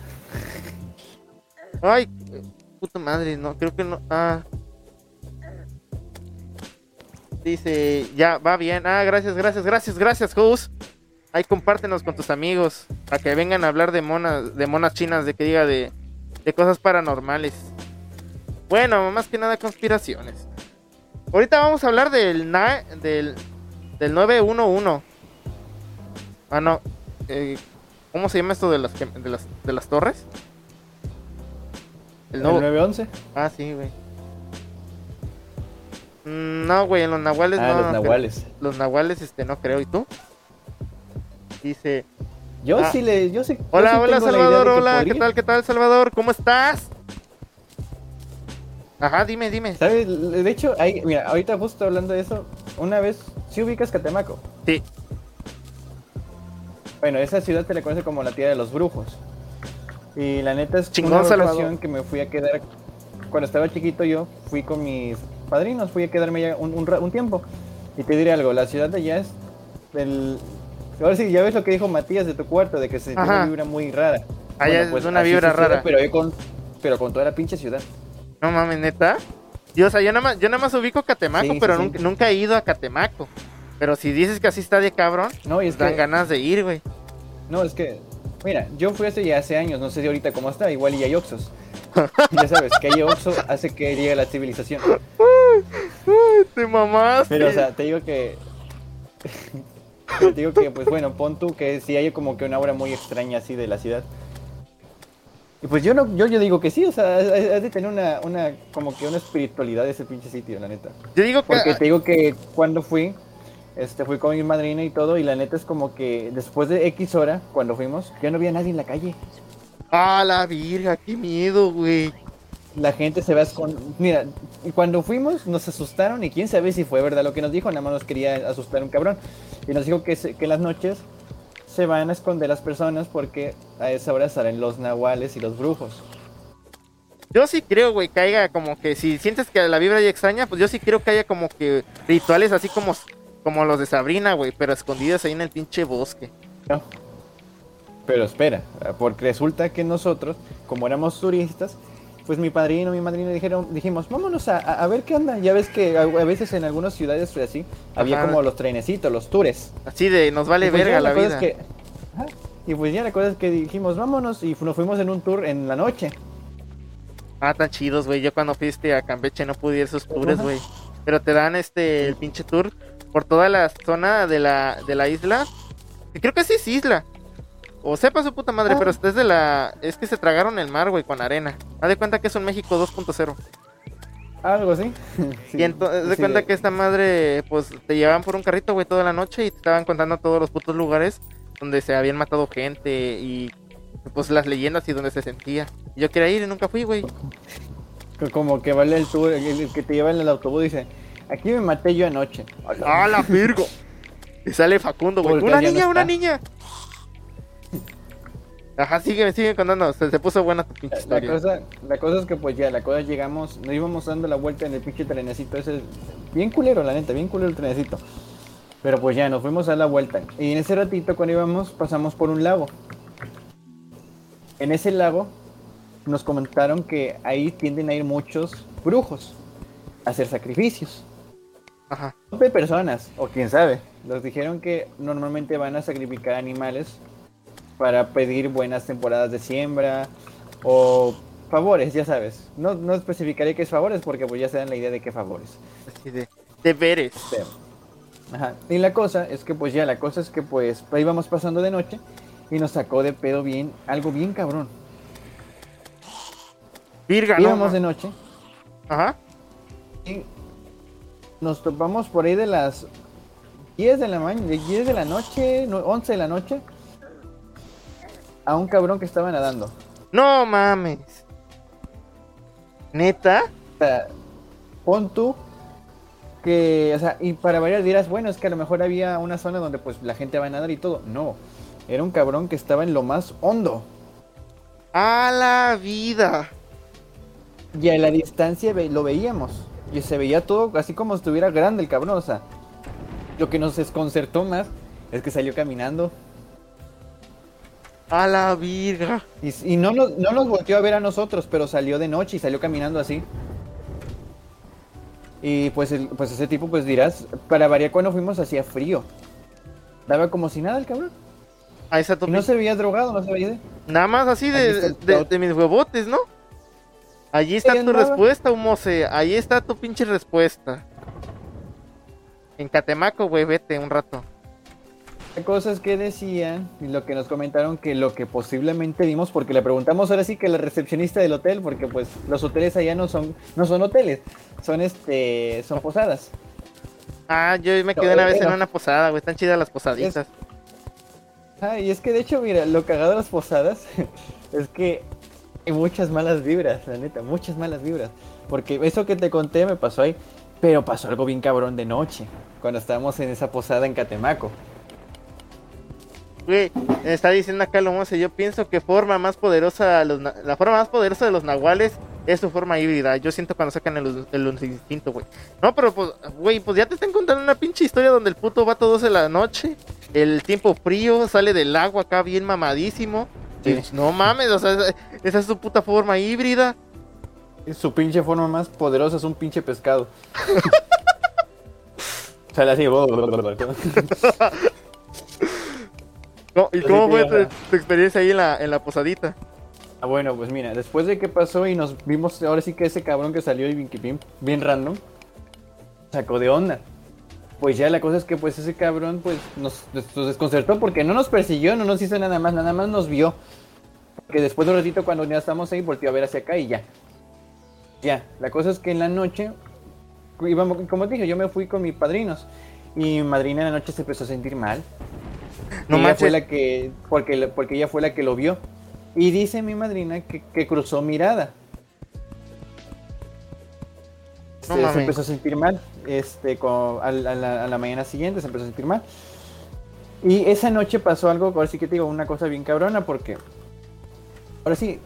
Ay, puta madre, no, creo que no. Ah. Dice, ya, va bien. Ah, gracias, gracias, gracias, gracias, Gus. Ahí compártenos con tus amigos. Para que vengan a hablar de monas, de monas chinas, de que diga de, de cosas paranormales. Bueno, más que nada conspiraciones. Ahorita vamos a hablar del na- del, del 911. Ah, no. eh, ¿Cómo se llama esto de las, de las, de las torres? El El nuevo- 911. Ah, sí, güey. Mm, No, güey, en los nahuales Ah, no. los creo. nahuales. Los nahuales, este, no creo. ¿Y tú? Dice, Yo Ah. sí le, yo sí. yo hola, sí hola, Salvador, hola, ¿qué tal, qué tal, Salvador? ¿Cómo estás? Ajá, dime, dime. ¿Sabes? De hecho, ahí, mira, ahorita justo hablando de eso, una vez, si ubicas Catemaco. Sí, Bueno, esa ciudad se le conoce como la tierra de los brujos. Y la neta es Chingón, una ocasión que me fui a quedar. Cuando estaba chiquito yo fui con mis padrinos, fui a quedarme ya un, un un tiempo. Y te diré algo, la ciudad de allá es del... Ahora sí, ya ves lo que dijo Matías de tu cuarto, de que se tiene una vibra muy rara. Allá es una vibra rara. Pero, yo con, pero con toda la pinche ciudad. no mames, neta. Yo, o sea, yo nada más, yo nada más ubico Catemaco, Sí, pero sí. Nunca, nunca he ido a Catemaco. Pero si dices que así está de cabrón, No, y es dan que, ganas de ir, güey. no, es que, mira, yo fui hace ya hace años, no sé si ahorita cómo está, igual y hay Oxos. ya sabes, que hay Oxo hace que llegue la civilización. Te mamaste. Pero, o sea, te digo que. te digo que, pues bueno, pon tú que sí hay como que una obra muy extraña así de la ciudad. Y pues yo no, yo, yo digo que sí, o sea, has de tener una, una, como que una espiritualidad ese pinche sitio, la neta. Yo digo que. Porque te digo que cuando fui, este, fui con mi madrina y todo, y la neta es como que después de X hora, cuando fuimos, ya no había nadie en la calle. Ah, la virga, qué miedo, güey. La gente se va con Mira, cuando fuimos nos asustaron y quién sabe si fue verdad lo que nos dijo, nada más nos quería asustar un cabrón. Y nos dijo que, se- que en las noches se van a esconder las personas porque a esa hora salen los nahuales y los brujos. Yo sí creo, güey, que haya como que si sientes que la vibra ya extraña, pues yo sí creo que haya como que rituales así como, como los de Sabrina, güey, pero escondidos ahí en el pinche bosque. ¿no? Pero espera, porque resulta que nosotros, como éramos turistas, pues mi padrino y mi madrina dijeron, dijimos, vámonos a, a- ver qué onda. Ya ves que a, a veces en algunas ciudades fue así, había como los trenecitos, los tours. Así de nos vale pues verga la cosa vida. es que- ajá, y pues ya la cosa es que dijimos, vámonos, y nos fuimos en un tour en la noche. Ah, tan chidos, güey. Yo cuando fuiste a Campeche no pude ir a esos tours, güey. Pero te dan este el pinche tour por toda la zona de la, de la isla. Que creo que sí es isla. O sepa su puta madre, Ah. pero es de la. Es que se tragaron el mar, güey, con arena. Haz de cuenta que es un México 2.0. Algo así. Sí, y entonces, haz de sí, cuenta que esta madre, pues te llevaban por un carrito, güey, toda la noche y te estaban contando todos los putos lugares donde se habían matado gente y pues las leyendas y donde se sentía. Y yo quería ir y nunca fui, güey. que Como que vale el tour, el que te lleva en el autobús dice, aquí me maté yo anoche. ¡Ah, la Virgo! Y sale Facundo, güey. ¡Una no niña, una niña! Ajá, sigue, sigue contando. Se, se puso buena tu pinche La historia. cosa, la cosa es que pues ya, la cosa llegamos, nos íbamos dando la vuelta en el pinche trenecito ese, bien culero la neta, bien culero el trenecito. Pero pues ya, nos fuimos a la vuelta. Y en ese ratito cuando íbamos, pasamos por un lago. En ese lago nos comentaron que ahí tienden a ir muchos brujos a hacer sacrificios. Ajá. No de personas, o quién sabe. Nos dijeron que normalmente van a sacrificar animales para pedir buenas temporadas de siembra o favores, ya sabes. No, no especificaré qué es favores porque pues ya se dan la idea de qué favores. Así de deberes. Pero- Ajá. Y la cosa es que pues ya, la cosa es que pues íbamos pasando de noche y nos sacó de pedo bien, algo bien cabrón. Virga, no. Íbamos de noche Ajá. y nos topamos por ahí de las 10 de la mañana, de 10 de la noche, no, 11 de la noche, a un cabrón que estaba nadando. No mames. ¿Neta? O sea, pon tú que, o sea, y para variar dirás, bueno, es que a lo mejor había una zona donde pues la gente va a nadar y todo. No, era un cabrón que estaba en lo más hondo. ¡A la vida! Y a la distancia lo veíamos. Y se veía todo así como si estuviera grande el cabrón. O sea, lo que nos desconcertó más es que salió caminando. ¡A la virga! Y, y no, nos, no nos volteó a ver a nosotros, pero salió de noche y salió caminando así. Y pues, el- pues ese tipo, pues dirás, para variar cuando fuimos hacía frío. Daba como si nada el cabrón. Está tu Y no se veía drogado, no se veía... Nada más así de, de mis huevotes, ¿no? Allí está tu respuesta, humose. Ahí está tu pinche respuesta. En Catemaco, güey, vete un rato. La cosa es que decían, y lo que nos comentaron, que lo que posiblemente vimos, porque le preguntamos ahora sí que la recepcionista del hotel, porque pues los hoteles allá no son, no son hoteles, son este, son posadas. Ah, yo me No, quedé una vez en una posada, güey. Están chidas las posaditas. Ah, y es que de hecho, mira, lo cagado de las posadas es que hay muchas malas vibras, la neta, muchas malas vibras. Porque eso que te conté me pasó ahí, pero pasó algo bien cabrón de noche, cuando estábamos en esa posada en Catemaco. Güey, está diciendo acá lo Mose, Yo pienso que forma más poderosa, los la forma más poderosa de los nahuales es su forma híbrida. Yo siento cuando sacan el, el instinto, güey. No, pero pues, güey, pues ya te están contando una pinche historia donde el puto va todos en la noche. El tiempo frío, sale del agua acá bien mamadísimo. Sí. Y, no mames, o sea, esa, es su puta forma híbrida. Su pinche forma más poderosa es un pinche pescado. Sale así. ¿Cómo- ¿Y cómo fue tu, tu experiencia ahí en la, en la posadita? Ah, bueno, pues mira, después de que pasó y nos vimos, ahora sí que ese cabrón que salió y bien, bien, bien random, sacó de onda. Pues ya la cosa es que pues ese cabrón pues nos, nos desconcertó porque no nos persiguió, no nos hizo nada más, nada más nos vio. Que después de un ratito, cuando ya estamos ahí, volteó a ver hacia acá y ya. Ya, la cosa es que en la noche, íbamos, como te dije, yo me fui con mis padrinos. Y mi madrina en la noche se empezó a sentir mal. No fue la que, porque, porque ella fue la que lo vio. Y dice mi madrina que, que cruzó mirada. No se, empezó a sentir mal. Este, con- a, la, a la- a la mañana siguiente se empezó a sentir mal. Y esa noche pasó algo, ahora sí que te digo, una cosa bien cabrona, porque ahora sí,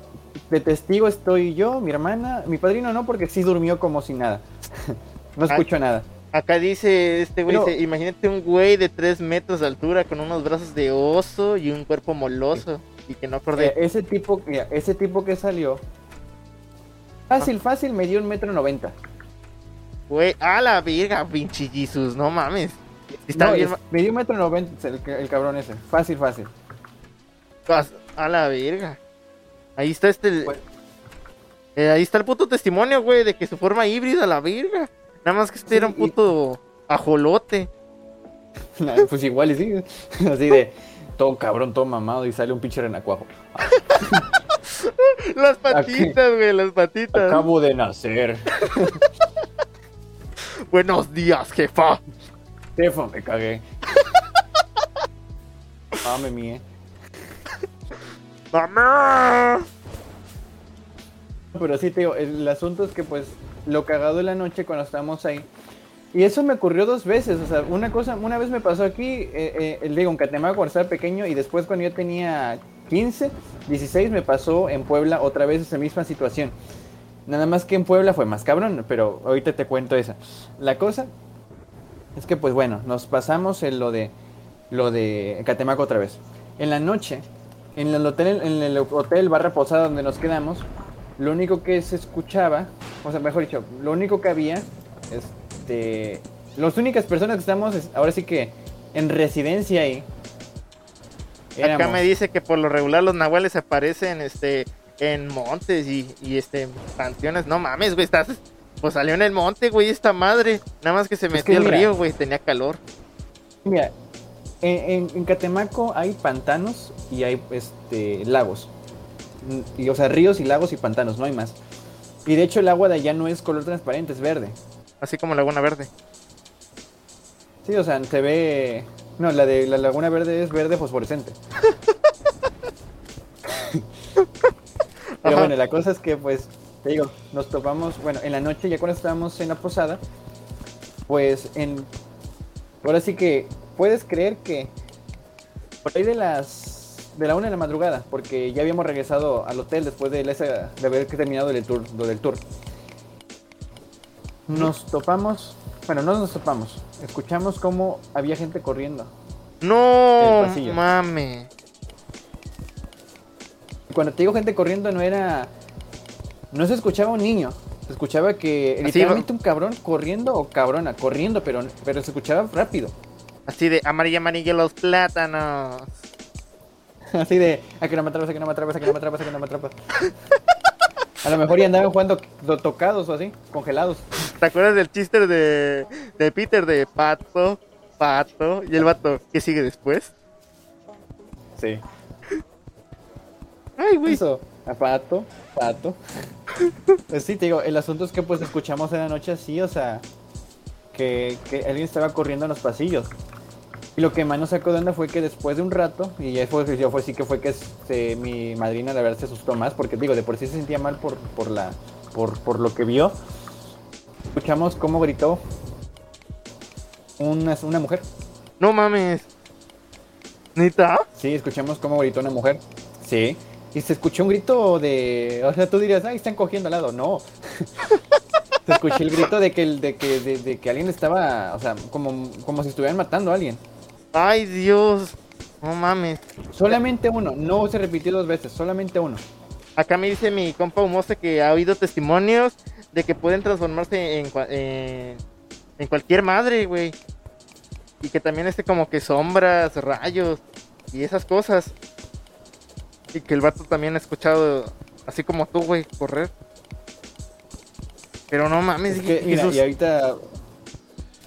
de testigo estoy yo, mi hermana, mi padrino no, porque sí durmió como si nada. no Ah. escucho nada. Acá dice este güey, Pero- dice, imagínate un güey de 3 metros de altura con unos brazos de oso y un cuerpo moloso. Y que no acordé. Eh, ese tipo, mira, ese tipo que salió, fácil, fácil, me dio un metro noventa. Güey, a la verga, pinche Jesus, no mames. Está No, bien. un metro noventa el, el cabrón ese. Fácil, fácil. A la verga. Ahí está este. Bueno. eh, ahí está el puto testimonio, güey, de que su forma híbrida, la verga. Nada más que este Sí, era un y- puto ajolote. pues igual y sí. Así de todo cabrón, todo mamado y sale un pinche renacuajo. Las patitas, güey, las patitas. Acabo de nacer. Buenos días, jefa. Tefa, me cagué. Mame mía. Mamá. Pero sí, te digo, el asunto es que pues lo cagado de la noche cuando estábamos ahí. Y eso me ocurrió dos veces. O sea, una cosa, una vez me pasó aquí, eh, eh, digo, en Catemaco cuando estaba pequeño, y después cuando yo tenía 15, 16, me pasó en Puebla otra vez esa misma situación. Nada más que en Puebla fue más cabrón, pero ahorita te cuento esa. La cosa es que, pues bueno, nos pasamos en lo de lo de Catemaco otra vez. En la noche, en el hotel, en el hotel barra posada donde nos quedamos, lo único que se escuchaba, o sea, mejor dicho, lo único que había, este, las únicas personas que estamos, es- ahora sí que en residencia ahí, Acá me dice que por lo regular los nahuales aparecen este en montes y, y este panteones. No mames, güey, estás pues salió en el monte, güey, esta madre. Nada más que se metió al río, güey, tenía calor. Mira, en, en- en Catemaco hay pantanos y hay este lagos. Y, o sea, ríos y lagos y pantanos, no hay más. Y de hecho el agua de allá no es color transparente, es verde. Así como Laguna Verde. Sí, o sea, se ve... No, la de la Laguna Verde es verde fosforescente. Pero Ajá. bueno, la cosa es que, pues, te digo, nos topamos, bueno, en la noche, ya cuando estábamos en la posada, pues, en... Ahora sí que, puedes creer que por ahí de las... De la una de la madrugada, porque ya habíamos regresado al hotel después de, esa- de haber terminado el tour, lo del tour. Nos topamos, bueno, no nos topamos, escuchamos cómo había gente corriendo. No El pasillo. mames. Cuando te digo gente corriendo no era, no se escuchaba un niño, se escuchaba que Así literalmente un cabrón corriendo o cabrona, corriendo, pero, pero se escuchaba rápido. Así de amarillo, amarillo los plátanos. Así de, a que no me atrapas, a que no me atrapas, a que no me atrapas, a que no me atrapas. A lo mejor ya andaban jugando to- tocados o así, congelados. ¿Te acuerdas del chiste de, de Peter de pato, pato y el vato que sigue después? Sí. Ay, güey. Eso, a pato, pato. Pues sí, te digo, el asunto es que pues escuchamos en la noche así, o sea, que, que alguien estaba corriendo en los pasillos. Y lo que más nos sacó de onda fue que después de un rato, y ya fue, ya fue sí que fue que este, mi madrina la verdad se asustó más, porque digo, de por sí se sentía mal por, por la, por, por lo que vio. Escuchamos cómo gritó una, una mujer. No mames. ¿Nita? Sí, escuchamos cómo gritó una mujer. Sí. Y se escuchó un grito de. O sea, tú dirías, ay, están cogiendo al lado. No. se escuchó el grito de que, de que, de, de que alguien estaba. O sea, como, como si estuvieran matando a alguien. Ay, Dios. No mames. Solamente uno. No se repitió dos veces. Solamente uno. Acá me dice mi compa Humosa que ha oído testimonios de que pueden transformarse en, en, en cualquier madre, güey. Y que también esté como que sombras, rayos y esas cosas. Y que el vato también ha escuchado, así como tú, güey, correr. Pero no mames, Es que, mira, y ahorita.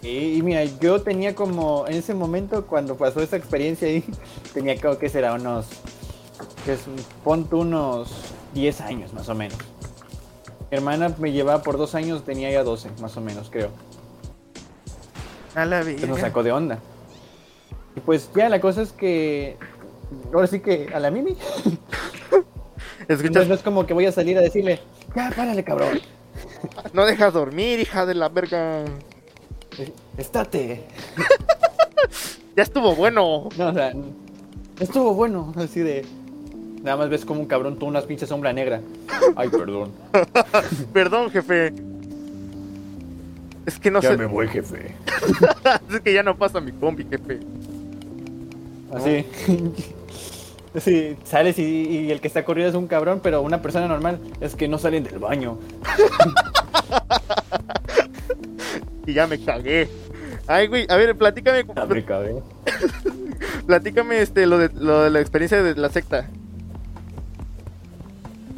Y, y mira, yo tenía como. En ese momento, cuando pasó esa experiencia ahí, tenía como que será unos que es, pon tú unos 10 años más o menos. Mi hermana me llevaba por dos años, tenía ya 12 más o menos, creo. A la Entonces nos vida. sacó de onda. Y pues ya la cosa es que. Ahora sí que a la Mimi. Entonces Escuchas, no es como que voy a salir a decirle, ya párale cabrón. no dejas dormir, hija de la verga. Estate. Ya estuvo bueno. No, o sea, estuvo bueno, así de. Nada más ves como un cabrón tú unas pinches sombra negra. Ay, perdón. Perdón, jefe. Es que no sé. voy, jefe. es que ya no pasa mi combi, jefe. Así. Sí, sales y, y el que está corriendo es un cabrón, pero una persona normal es que no salen del baño. Y ya me cagué. Ay, güey, a ver, platícame, África, ¿eh? platícame este, lo de, lo de la experiencia de la secta.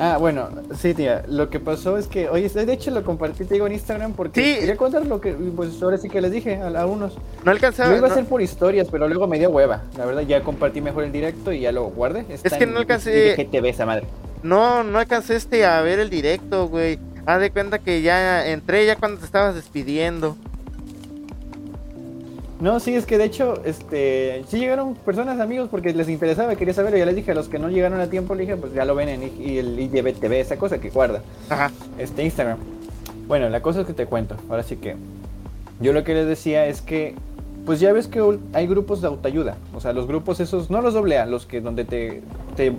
Ah, bueno, sí, tía. Lo que pasó es que, oye, de hecho lo compartí, te digo, en Instagram porque Sí. quería contar lo que, pues ahora sí que les dije a, a unos. No alcanzaba. Lo iba a hacer por historias, pero luego me dio hueva. La verdad, ya compartí mejor el directo y ya lo guardé. Está que en no alcancé- IGTV esa madre. No, no alcancé este a ver el directo, güey. Haz de cuenta que ya entré ya cuando te estabas despidiendo. No, sí, es que de hecho, este, sí llegaron personas, amigos, porque les interesaba, quería saberlo. Ya les dije a los que no llegaron a tiempo, le dije, pues ya lo ven en y el IGTV, esa cosa que guarda. Ajá. este Instagram. Bueno, la cosa es que te cuento. Ahora sí que yo lo que les decía es que pues ya ves que hay grupos de autoayuda, o sea, los grupos esos no los doble A, los que donde te, te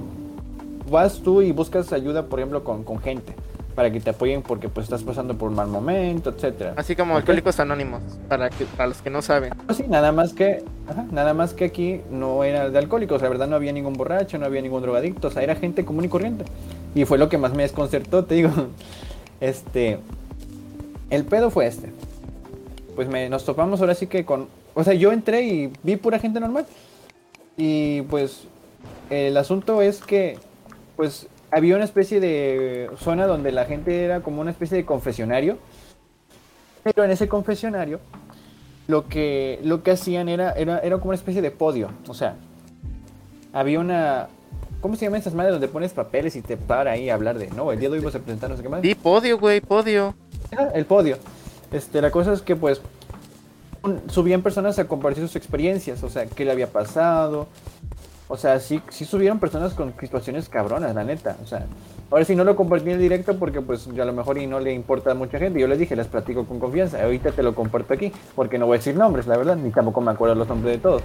vas tú y buscas ayuda, por ejemplo, con, con gente para que te apoyen porque pues estás pasando por un mal momento, etcétera. Así como. Alcohólicos Anónimos, para que para los que no saben. Pues sí, nada más que, ajá, nada más que aquí no era de alcohólicos, la verdad no había ningún borracho, no había ningún drogadicto, o sea, era gente común y corriente. Y fue lo que más me desconcertó, te digo. Este, el pedo fue este. Pues me, nos topamos ahora sí que con, o sea, yo entré y vi pura gente normal. Y pues el asunto es que, pues había una especie de zona donde la gente era como una especie de confesionario. Pero en ese confesionario lo que, lo que hacían era, era, era como una especie de podio. O sea, había una. ¿Cómo se llaman esas madres donde pones papeles y te para ahí a hablar de no? El día de hoy vas a presentar no sé qué más. Sí, podio, güey, podio. Ah, el podio. Este, la cosa es que pues subían personas a compartir sus experiencias, o sea, qué le había pasado. O sea, sí, sí subieron personas con situaciones cabronas, la neta. O sea, ahora sí no lo compartí en directo porque pues a lo mejor y no le importa a mucha gente. Yo les dije, les platico con confianza. Ahorita te lo comparto aquí, porque no voy a decir nombres, la verdad, ni tampoco me acuerdo los nombres de todos.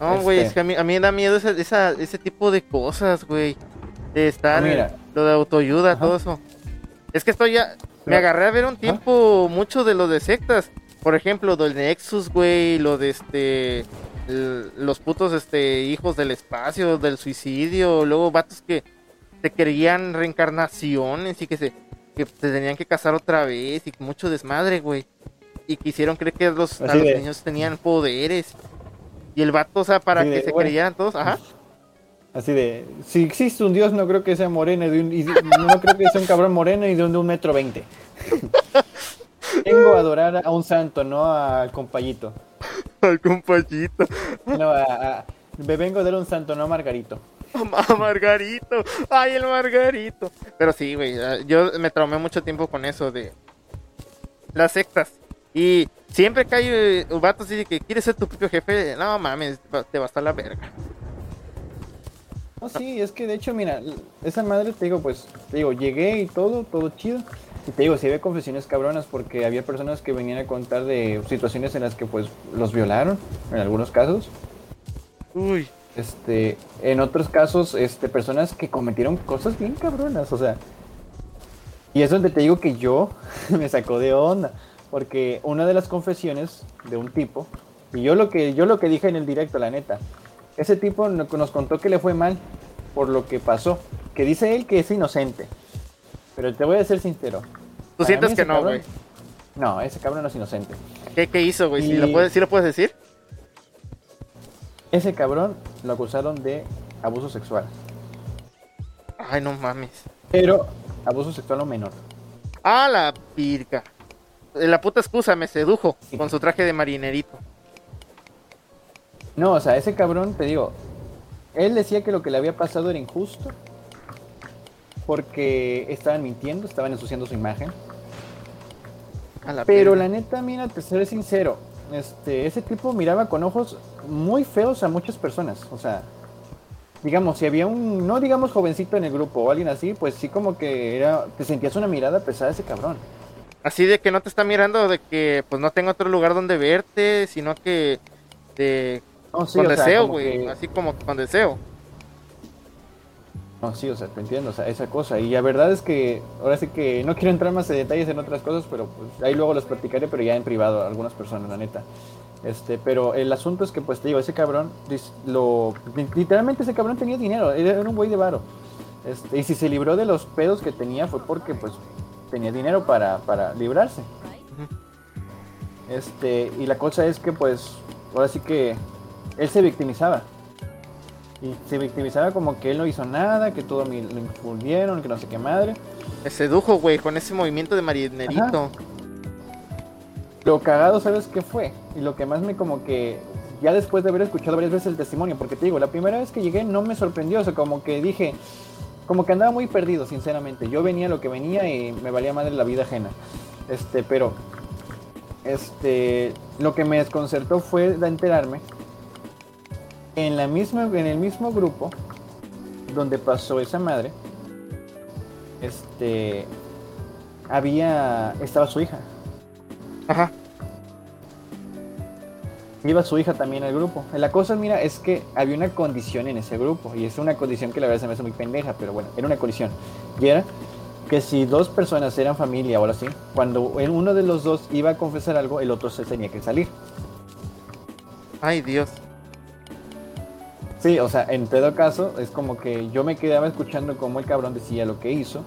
No, güey, Este. es que a mí, a mí me da miedo esa, esa- ese tipo de cosas, güey. De estar, Ah, lo de autoayuda, Ajá. todo eso. Es que estoy ya, me agarré a ver un tiempo mucho de lo de sectas. Por ejemplo, lo del Nexus, güey, lo de este, los putos, este, hijos del espacio, del suicidio, luego vatos que te querían reencarnaciones y que se, que te tenían que casar otra vez y mucho desmadre, güey. Y quisieron creer que los, a los niños tenían poderes. Y el vato, o sea, para Así que de, se bueno. creyeran todos, ajá. Así de, si existe un dios, no creo que sea moreno, y de un- y no creo que sea un cabrón moreno y de un, de un metro veinte. Vengo a adorar a un santo, no al compayito. Al compañito. No, a, a- me vengo a dar un santo, no a Margarito. A Margarito. Ay, el Margarito. Pero sí, güey. ah, Yo me traumé mucho tiempo con eso de las sectas. Y siempre que hay eh, un vato así que quieres ser tu propio jefe, no mames, te va a estar la verga. No, sí, es que de hecho, mira, esa madre, te digo, pues, te digo, llegué y todo, todo chido. Y te digo, sí había confesiones cabronas porque había personas que venían a contar de situaciones en las que, pues, los violaron, en algunos casos. Uy, Este, en otros casos, este, personas que cometieron cosas bien cabronas, o sea. Y es donde te digo que yo me sacó de onda, porque una de las confesiones de un tipo, y yo lo que yo lo que dije en el directo, la neta, ese tipo no- nos contó que le fue mal por lo que pasó, que dice él que es inocente. Pero te voy a ser sincero. tú para sientes que no, güey. No, ese cabrón no es inocente. ¿Qué, ¿Qué hizo, güey? ¿Sí, lo puedes, ¿Sí lo puedes decir? Ese cabrón lo acusaron de abuso sexual, Ay, no mames. pero abuso sexual a un menor. Ah, la pirca. La puta excusa me sedujo con su traje de marinerito. No, o sea, ese cabrón, te digo, él decía que lo que le había pasado era injusto porque estaban mintiendo, estaban ensuciando su imagen. A la Pero la neta, mira, te seré sincero, este, ese tipo miraba con ojos muy feos a muchas personas. O sea, digamos, si había un, no digamos jovencito en el grupo o alguien así, pues sí como que era, te sentías una mirada pesada ese cabrón. Así de que no te está mirando, de que pues no tengo otro lugar donde verte, sino que de, No, sí, con deseo, güey. que- Así como con deseo. No, sí, o sea, te entiendo, o sea, esa cosa. Y la verdad es que, ahora sí que no quiero entrar más en detalles en otras cosas, pero pues ahí luego los platicaré, pero ya en privado, a algunas personas, la neta. Este, pero el asunto es que, pues te digo, ese cabrón, lo, literalmente ese cabrón tenía dinero, era, era un güey de varo. Este, y si se libró de los pedos que tenía fue porque, pues, tenía dinero para, para librarse. Este, y la cosa es que, pues, ahora sí que él se victimizaba. Y se victimizaba como que él no hizo nada, que todo lo infundieron, que no sé qué madre. Me sedujo, güey, con ese movimiento de marinerito. Lo cagado, ¿sabes qué fue? Y lo que más me como que, ya después de haber escuchado varias veces el testimonio, porque te digo, la primera vez que llegué no me sorprendió, o sea, como que dije, como que andaba muy perdido, sinceramente. Yo venía lo que venía y me valía madre la vida ajena. Este, pero, este, lo que me desconcertó fue de enterarme en la misma, en el mismo grupo donde pasó esa madre, este, había, estaba su hija. Ajá. Iba su hija también al grupo. La cosa, mira, es que había una condición en ese grupo. Y es una condición que la verdad se me hace muy pendeja, pero bueno, era una condición. Y era que si dos personas eran familia o algo así, cuando uno de los dos iba a confesar algo, el otro se tenía que salir. Ay, Dios. Sí, o sea, en todo caso, es como que yo me quedaba escuchando cómo el cabrón decía lo que hizo.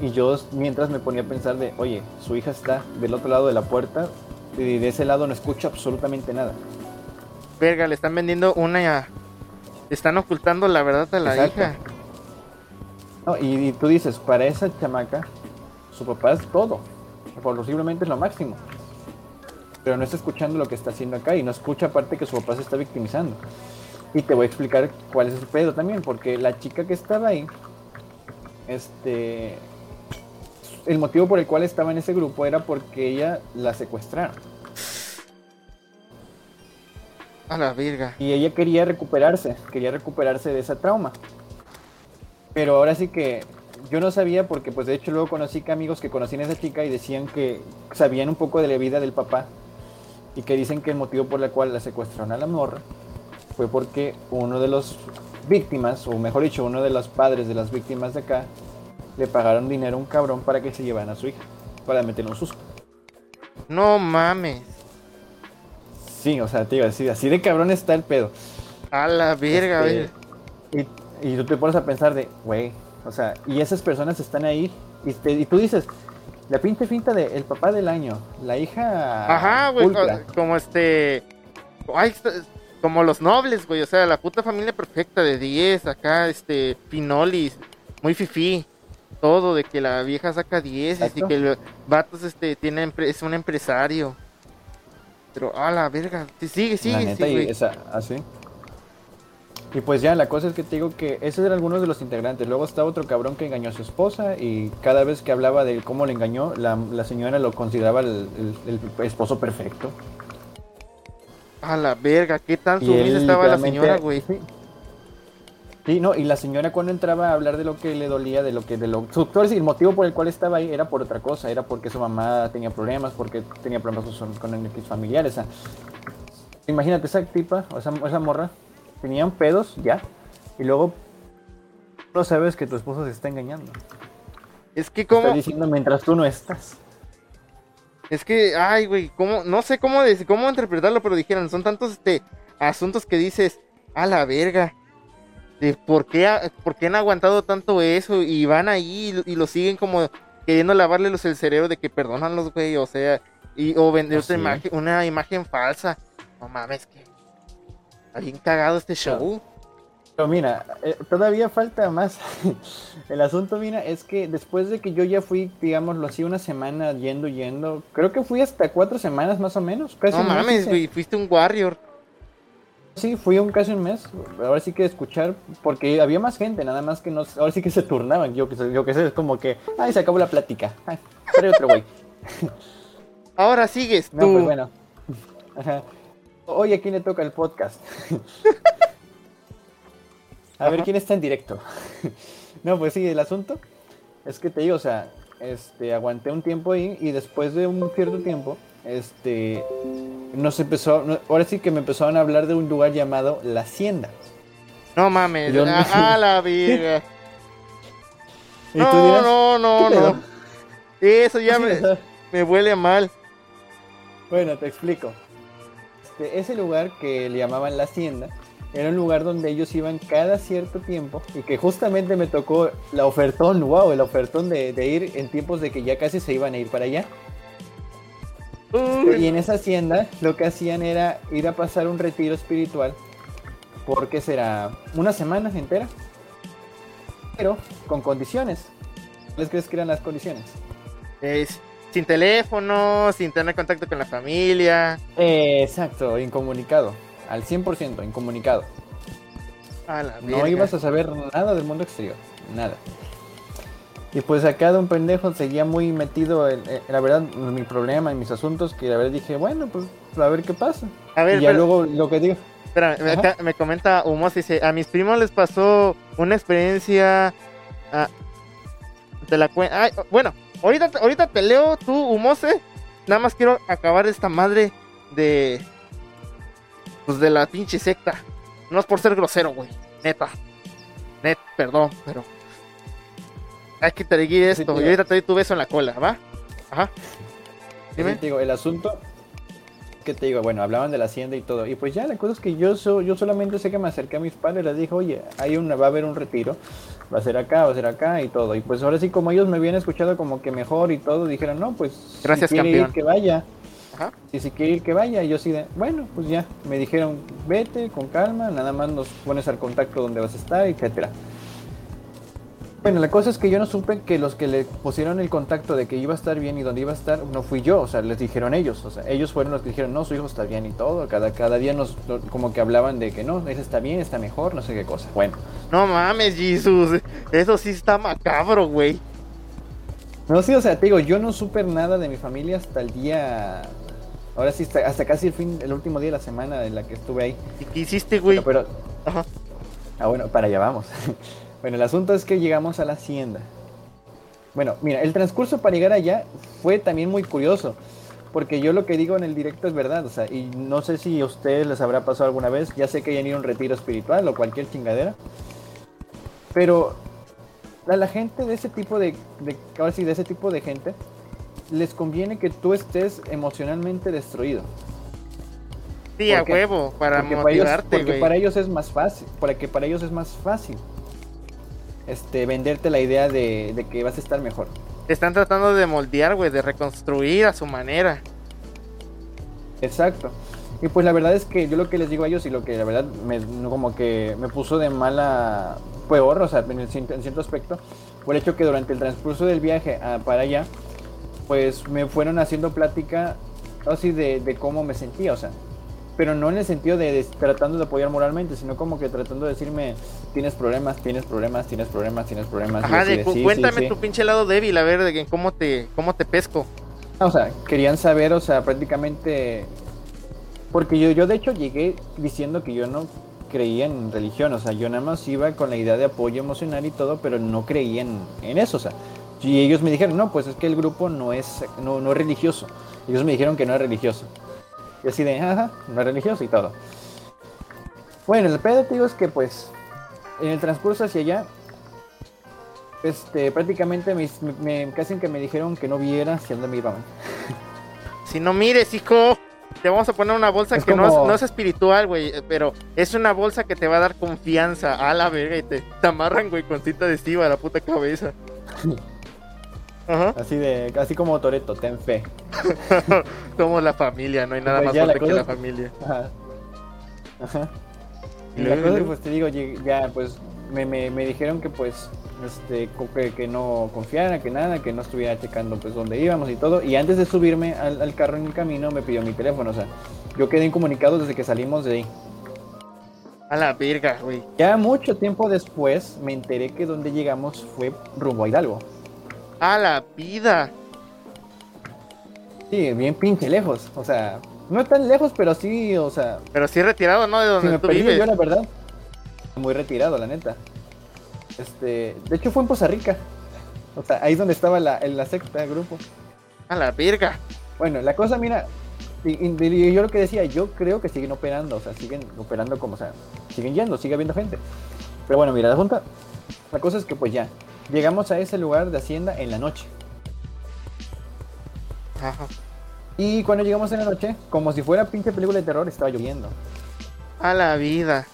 Y yo mientras me ponía a pensar de, oye, su hija está del otro lado de la puerta y de ese lado no escucho absolutamente nada. Verga, le están vendiendo una. Le están ocultando la verdad a la Exacto. hija. No, y, y tú dices, para esa chamaca, su papá es todo. Posiblemente es lo máximo. Pero no está escuchando lo que está haciendo acá y no escucha aparte que su papá se está victimizando. Y te voy a explicar cuál es el pedo también, porque la chica que estaba ahí, este, el motivo por el cual estaba en ese grupo era porque ella la secuestraron. A la verga. Y ella quería recuperarse, quería recuperarse de ese trauma. Pero ahora sí que yo no sabía porque pues de hecho luego conocí que amigos que conocían a esa chica y decían que sabían un poco de la vida del papá y que dicen que el motivo por el cual la secuestraron a la morra fue porque uno de los víctimas, o mejor dicho, uno de los padres de las víctimas de acá, le pagaron dinero a un cabrón para que se llevaran a su hija, para meterle un susto. No mames. Sí, o sea, te iba a decir, así de cabrón está el pedo. A la verga, Este, güey. y, y tú te pones a pensar de, güey, o sea, y esas personas están ahí, y, te- y tú dices, la pinche finta de el papá del año, la hija. Ajá, güey. Como este. Ay, como los nobles, güey. O sea, la puta familia perfecta de 10. Acá, este. Pinolis. Muy fifí. Todo de que la vieja saca 10 y que el vatos este tiene es un empresario. Pero a la verga. Sí, sigue, La sigue, neta, sí, y esa, así. Y pues ya, la cosa es que te digo que esos eran algunos de los integrantes. Luego estaba otro cabrón que engañó a su esposa y cada vez que hablaba de cómo le engañó, la, la señora lo consideraba el, el- el esposo perfecto. A la verga, qué tan sumisa estaba la señora, güey. Sí. No, y la señora cuando entraba a hablar de lo que le dolía, de lo que, de lo, su, el motivo por el cual estaba ahí era por otra cosa, era porque su mamá tenía problemas, porque tenía problemas con, con el familiares. o sea, imagínate esa tipa, o esa, esa morra, tenían pedos ya, y luego no sabes que tu esposo se está engañando. Es que como... Está diciendo mientras tú no estás. Es que, ay, güey, cómo, no sé cómo, de- cómo interpretarlo, pero dijeron, son tantos este, asuntos que dices, a la verga, de por qué, ha- por qué han aguantado tanto eso y van ahí y, lo- y lo siguen como queriendo lavarle los el cerebro de que perdónanlos, güey, o sea, y, o vender otra imagen, una imagen falsa. No mames, que está bien cagado este show. Pero mira, eh, todavía falta más. El asunto, mira, es que después de que yo ya fui, digámoslo así, una semana yendo, yendo, creo que fui hasta cuatro semanas más o menos. Casi No un mes mames, güey, fuiste un warrior. Sí, fui un casi un mes. Ahora sí que escuchar, porque había más gente, nada más que no. Ahora sí que se turnaban. Yo que sé, yo que sé, es como que. Ay, se acabó la plática. Ay, trae otro güey. Ahora sigues tú. No, pues bueno. Ajá. Hoy a quién le toca el podcast. a ver quién está en directo. No, pues sí, el asunto es que te digo, o sea, este, aguanté un tiempo ahí y después de un cierto tiempo, este, nos empezó, no- ahora sí que me empezaron a hablar de un lugar llamado La Hacienda. No mames. Yo no- A, la verga. Y tú No, dirás, no, no, ¿qué pedo? no. Eso ya me, me huele mal. Bueno, te explico. Este, ese lugar que le llamaban la hacienda era un lugar donde ellos iban cada cierto tiempo y que justamente me tocó la ofertón, wow, el ofertón de, de ir en tiempos de que ya casi se iban a ir para allá. Y en esa hacienda lo que hacían era ir a pasar un retiro espiritual porque será una semana entera, pero con condiciones. ¿Cuáles crees que eran las condiciones? es- sin teléfono, sin tener contacto con la familia. Eh, exacto, incomunicado, al 100% incomunicado. A la No ibas a saber nada del mundo exterior, nada. Y pues acá de un pendejo seguía muy metido en, en- la verdad, en mi problema, en mis asuntos, que la verdad dije, bueno, pues a ver qué pasa. A ver, y ya pero- luego lo que digo, Espera, me, me comenta Humos, dice, a mis primos les pasó una experiencia... ah, te la ay, bueno, ahorita, ahorita te leo tú, Humose. Nada más quiero acabar esta madre de... Pues de la pinche secta. No es por ser grosero, güey. Neta. Net, perdón, pero... Hay que seguir Sí, esto. tío. y ahorita te doy tu beso en la cola, ¿va? Ajá. Dime. Sí, te digo, el asunto que te digo, bueno, hablaban de la hacienda y todo. Y pues ya la cosa es que yo so- yo solamente sé que me acerqué a mis padres, les dije, oye, hay una, va a haber un retiro, va a ser acá, va a ser acá y todo. Y pues ahora sí, como ellos me habían escuchado como que mejor y todo, dijeron, no, pues Gracias, si campeón. ir, que vaya. Ajá. Y si quiere ir, que vaya. Y yo sí de, bueno, pues ya. Me dijeron, vete con calma, nada más nos pones al contacto donde vas a estar, etcétera. Bueno, la cosa es que yo no supe que los que le pusieron el contacto de que iba a estar bien y donde iba a estar, no fui yo, o sea, les dijeron ellos, o sea, ellos fueron los que dijeron, no, su hijo está bien y todo, cada, cada día nos, como que hablaban de que no, ese está bien, está mejor, no sé qué cosa. Bueno, No mames, Jesus. Eso sí está macabro, güey. no, sí, o sea, te digo, yo no supe nada de mi familia hasta el día, ahora sí, hasta, hasta casi el fin, el último día de la semana en la que estuve ahí. ¿Y qué hiciste, güey? Pero, Ajá. Ah, bueno, para allá vamos. bueno, el asunto es que llegamos a la hacienda. Bueno, mira, el transcurso para llegar allá fue también muy curioso. Porque yo lo que digo en el directo es verdad, o sea, y no sé si a ustedes les habrá pasado alguna vez, ya sé que hayan ido a un retiro espiritual o cualquier chingadera, pero a la gente de ese tipo de, de ahora sí, de ese tipo de gente, les conviene que tú estés emocionalmente destruido. Sí, a ¿Por huevo, para porque para ellos, motivarte, porque para ellos es más fácil, para que para ellos es más fácil este venderte la idea de, de que vas a estar mejor. Te están tratando de moldear, güey, de reconstruir a su manera. Exacto. Y pues la verdad es que yo lo que les digo a ellos y lo que la verdad me como que me puso de mala peor, o sea, en, el, en cierto aspecto, fue el hecho que durante el transcurso del viaje a- para allá, pues me fueron haciendo plática así de, de cómo me sentía, o sea, pero no en el sentido de, de tratando de apoyar moralmente, sino como que tratando de decirme, tienes problemas, tienes problemas, tienes problemas, tienes problemas. Ajá, de, de, cu- "Sí, sí, cuéntame sí". tu pinche lado débil, a ver, de que cómo te, cómo te pesco. O sea, querían saber, o sea, prácticamente... Porque yo, yo de hecho llegué diciendo que yo no creía en religión, o sea, yo nada más iba con la idea de apoyo emocional y todo, pero no creía en, en eso, o sea. Y ellos me dijeron, no, pues es que el grupo no es, no, no es religioso. Ellos me dijeron que no es religioso. Y así de, ajá, no es religioso y todo. Bueno, el pedo, te digo, es que pues, en el transcurso hacia allá, este, prácticamente me, me- casi que me dijeron que no viera hacia dónde me iban. Si no mires, hijo, te vamos a poner una bolsa Es que no, es, como- no es espiritual, güey, pero es una bolsa que te va a dar confianza. A la verga, y te, te amarran, güey, con cinta adhesiva a la puta cabeza. Ajá, Así de, así como Toreto, ten fe. somos la familia, no hay nada Pues más ya, la fuerte que la familia. Ajá. Ajá. Y la cosa, pues te digo, ya pues me, me, me dijeron que pues este que, que no confiara, que nada, que no estuviera checando pues dónde íbamos y todo. Y antes de subirme al, al carro en el camino me pidió mi teléfono, o sea, yo quedé incomunicado desde que salimos de ahí. A la verga, güey. Ya mucho tiempo después me enteré que donde llegamos fue rumbo a Hidalgo. A la vida. Sí, bien pinche lejos. O sea, no tan lejos, pero sí, o sea, Pero sí retirado, ¿no? De si donde me tú perdí vives. yo, la verdad, muy retirado, la neta. Este, de hecho fue en Poza Rica. O sea, ahí es donde estaba la, en la secta grupo. A la verga. Bueno, la cosa, mira, y, y- y yo lo que decía, yo creo que siguen operando, o sea, siguen operando como, o sea, siguen yendo, sigue habiendo gente. Pero bueno, mira, la junta, la cosa es que pues ya, llegamos a ese lugar de Hacienda en la noche. Ajá. Y cuando llegamos en la noche, como si fuera pinche película de terror, estaba lloviendo. A la vida.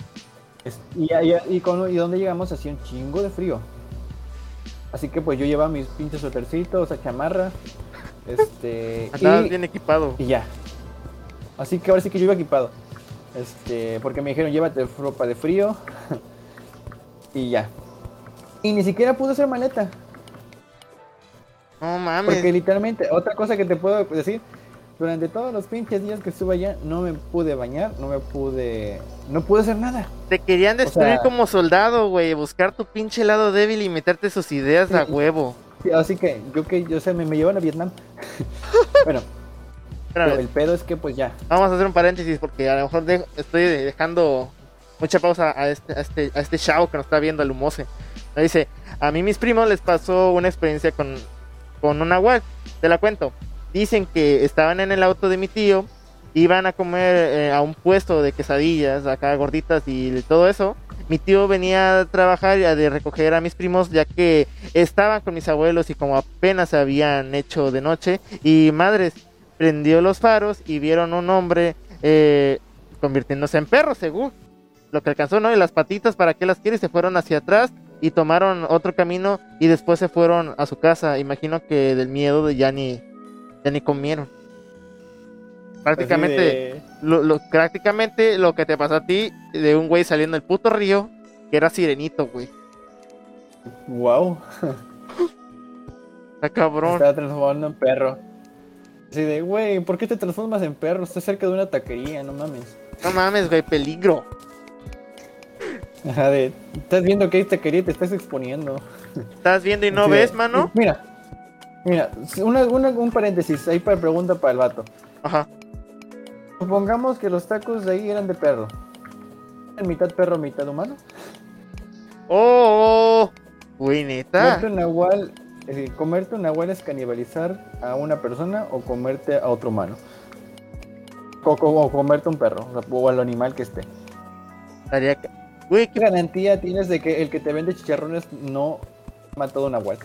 Y, y, y, cuando- y donde llegamos hacía un chingo de frío. Así que pues yo llevaba mis pinches suétercitos, a chamarra, este... Andabas bien equipado. y ya. Así que ahora sí que yo iba equipado. Este, porque me dijeron, llévate ropa de frío. y ya. Y ni siquiera pude hacer maleta. No mames. Porque literalmente, otra cosa que te puedo decir, durante todos los pinches días que estuve allá, no me pude bañar, no me pude. No pude hacer nada. Te querían destruir sea- como soldado, güey. Buscar tu pinche lado débil y meterte sus ideas a Sí. huevo. Sí, Así que yo que yo sé, me, me llevan a Vietnam. bueno, pero el pedo es que pues ya. Vamos a hacer un paréntesis porque a lo mejor de- estoy dejando mucha pausa a este, a este, a este chavo que nos está viendo, al humose. Dice, a mí mis primos les pasó una experiencia con, con un nahual. Te la cuento. Dicen que estaban en el auto de mi tío, iban a comer eh, a un puesto de quesadillas, acá gorditas y todo eso. Mi tío venía a trabajar y a de recoger a mis primos ya que estaban con mis abuelos y como apenas habían hecho de noche y madres prendió los faros y vieron un hombre eh, convirtiéndose en perro según lo que alcanzó, ¿no? Y las patitas, ¿para qué las quiere? Se fueron hacia atrás y tomaron otro camino y después se fueron a su casa. Imagino que del miedo de ya ni, ya ni comieron. Prácticamente, de- lo, lo- prácticamente lo que te pasó a ti de un güey saliendo del puto río que era sirenito, güey. Wow. Está cabrón. Estaba transformando en perro. Así de, güey, ¿por qué te transformas en perro? Estás cerca de una taquería, no mames. No mames, güey, peligro. Ajá, de, estás viendo que hay taquería y te estás exponiendo. ¿Estás viendo y no ves, mano? Mira, mira, una, una- un paréntesis ahí para pregunta para el vato. Ajá. Supongamos que los tacos de ahí eran de perro. ¿En mitad perro, mitad humano? Oh, oh, neta. Comerte un nahual, es decir, comerte un nahual es canibalizar a una persona o comerte a otro humano. O, co- o comerte un perro, o, o al animal que esté. Estaría Güey, ¿Qué garantía tienes de que el que te vende chicharrones no ha matado un nahual?